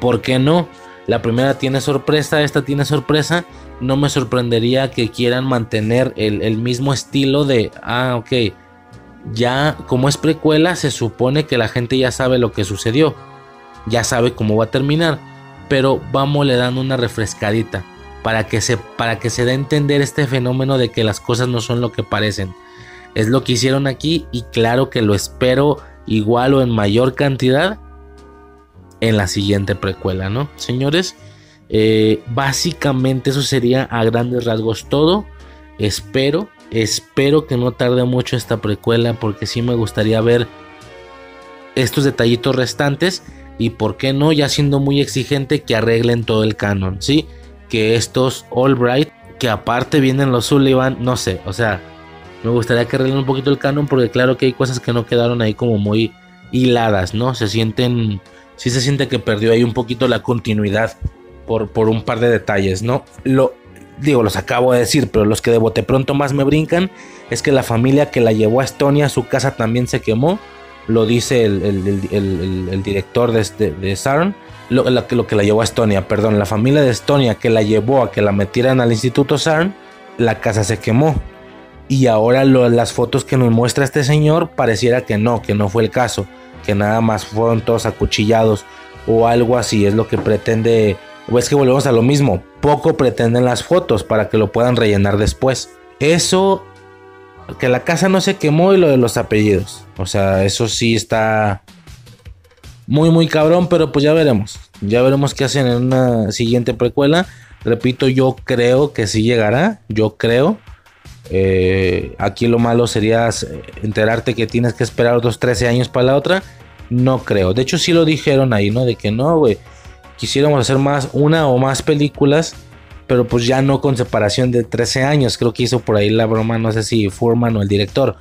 ¿Por qué no? La primera tiene sorpresa, esta tiene sorpresa. No me sorprendería que quieran mantener el, mismo estilo de, ah, ok, ya como es precuela, se supone que la gente ya sabe lo que sucedió, ya sabe cómo va a terminar, pero vamos le dando una refrescadita para que se para que se dé a entender este fenómeno de que las cosas no son lo que parecen. Es lo que hicieron aquí y claro que lo espero igual o en mayor cantidad en la siguiente precuela, ¿no? Señores, eh, básicamente eso sería a grandes rasgos todo. Espero, espero que no tarde mucho esta precuela porque sí me gustaría ver estos detallitos restantes y por qué no, ya siendo muy exigente, que arreglen todo el canon, ¿sí? Que estos Albright, que aparte vienen los Sullivan, no sé, o sea, me gustaría que arreglen un poquito el canon porque claro que hay cosas que no quedaron ahí como muy hiladas, ¿no? Se sienten sí se siente que perdió ahí un poquito la continuidad por, por un par de detalles, ¿no? Lo, digo, los acabo de decir, pero los que de bote pronto más me brincan es que la familia que la llevó a Estonia, su casa también se quemó, lo dice el, director de, este, de Sarn, lo, que la llevó a Estonia, perdón, la familia de Estonia que la llevó a que la metieran al Instituto Sarn, la casa se quemó. Y ahora las fotos que nos muestra este señor pareciera que no, que no fue el caso que nada más fueron todos acuchillados o algo así, es lo que pretende, o es que volvemos a lo mismo, poco pretenden las fotos para que lo puedan rellenar después. Eso, que la casa no se quemó y lo de los apellidos, o sea, eso sí está muy, muy cabrón, pero pues ya veremos, ya veremos qué hacen en una siguiente precuela. Repito, yo creo que sí llegará, yo creo. Eh, aquí lo malo sería enterarte que tienes que esperar otros 13 años para la otra. No creo. De hecho, sí lo dijeron ahí, ¿no? De que no, güey. Quisiéramos hacer más, una o más películas. Pero pues ya no con separación de 13 años. Creo que hizo por ahí la broma. No sé si Furman o el director.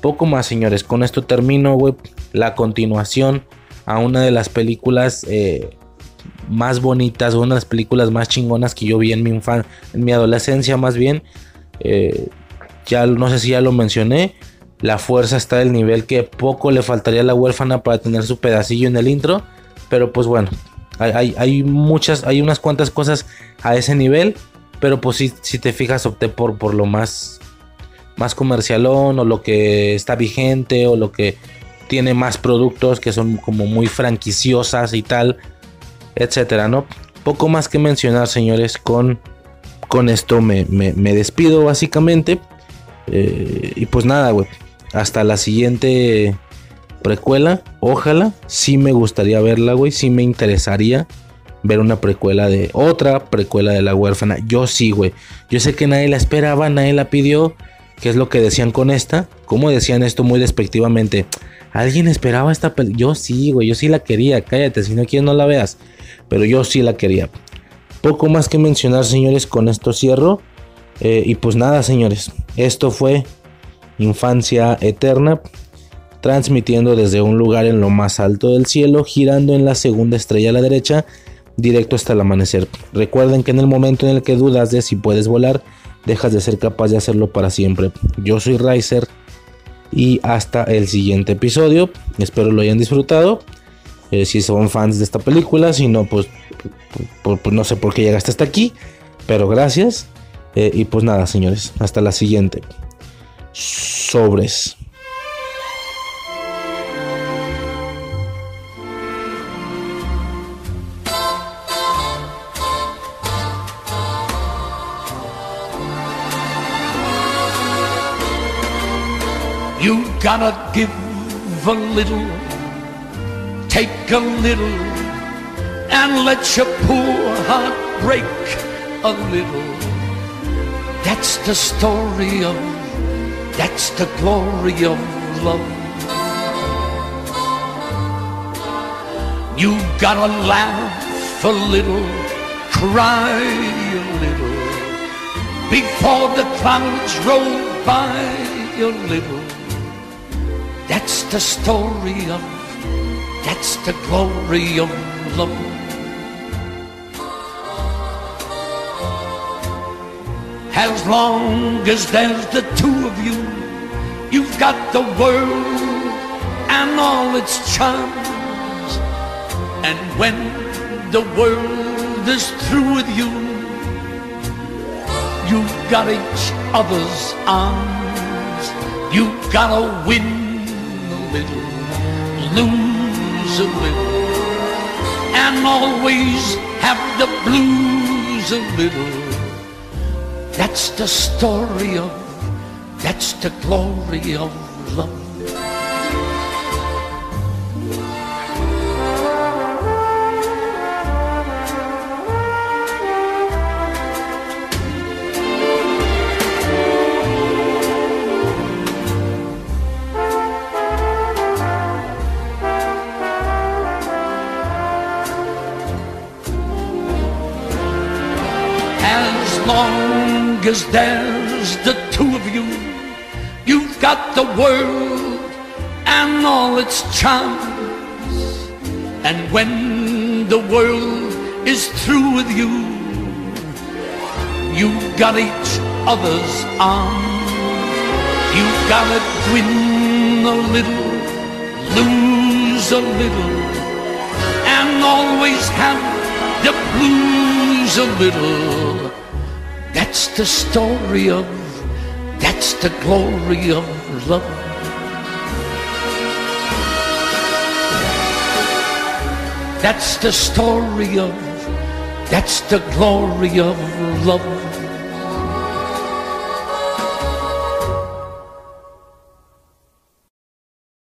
Poco más, señores. Con esto termino, güey. La continuación a una de las películas eh, más bonitas. Una de las películas más chingonas que yo vi en mi infancia. En mi adolescencia, más bien. Eh, ya no sé si ya lo mencioné. La fuerza está del nivel que poco le faltaría a la huérfana para tener su pedacillo en el intro. Pero pues bueno, hay, muchas, hay unas cuantas cosas a ese nivel. Pero pues si, si te fijas, opté por, por lo más, más comercialón o lo que está vigente o lo que tiene más productos que son como muy franquiciosas y tal, etcétera, ¿no? Poco más que mencionar, señores, con con esto me, despido básicamente. Eh, y pues nada, güey. Hasta la siguiente precuela. Ojalá. Sí me gustaría verla, güey. Sí me interesaría ver una precuela de otra precuela de la huérfana. Yo sí, güey. Yo sé que nadie la esperaba, nadie la pidió. ¿Qué es lo que decían con esta? ¿Cómo decían esto muy despectivamente? ¿Alguien esperaba esta película? Yo sí, güey. Yo sí la quería. Cállate, si no quieres no la veas. Pero yo sí la quería. Poco más que mencionar, señores, con esto cierro. Eh, y pues nada, señores, esto fue Infancia Eterna, transmitiendo desde un lugar en lo más alto del cielo, girando en la segunda estrella a la derecha, directo hasta el amanecer. Recuerden que en el momento en el que dudas de si puedes volar, dejas de ser capaz de hacerlo para siempre. Yo soy Riser y hasta el siguiente episodio. Espero lo hayan disfrutado. Eh, si son fans de esta película, si no, pues, pues, pues, no sé por qué llegaste hasta aquí. Pero gracias. Eh, y pues nada, señores. Hasta la siguiente. Sobres. You gotta give a little, take a little, and let your poor heart break a little. That's the story of, that's the glory of love. You gotta laugh a little, cry a little, before the clouds roll by a little. That's the story of, that's the glory of love. As long as there's the two of you, you've got the world and all its charms. And when the world is through with you, you've got each other's arms. You've gotta win little, lose a little, and always have the blues a little. That's the story of, that's the glory of love. Long as there's the two of you, you've got the world and all its charms. And when the world is through with you, you've got each other's arms. You've got to win a little, lose a little, and always have the blues a little. That's the story of, that's the glory of love. That's the story of, that's the glory of love.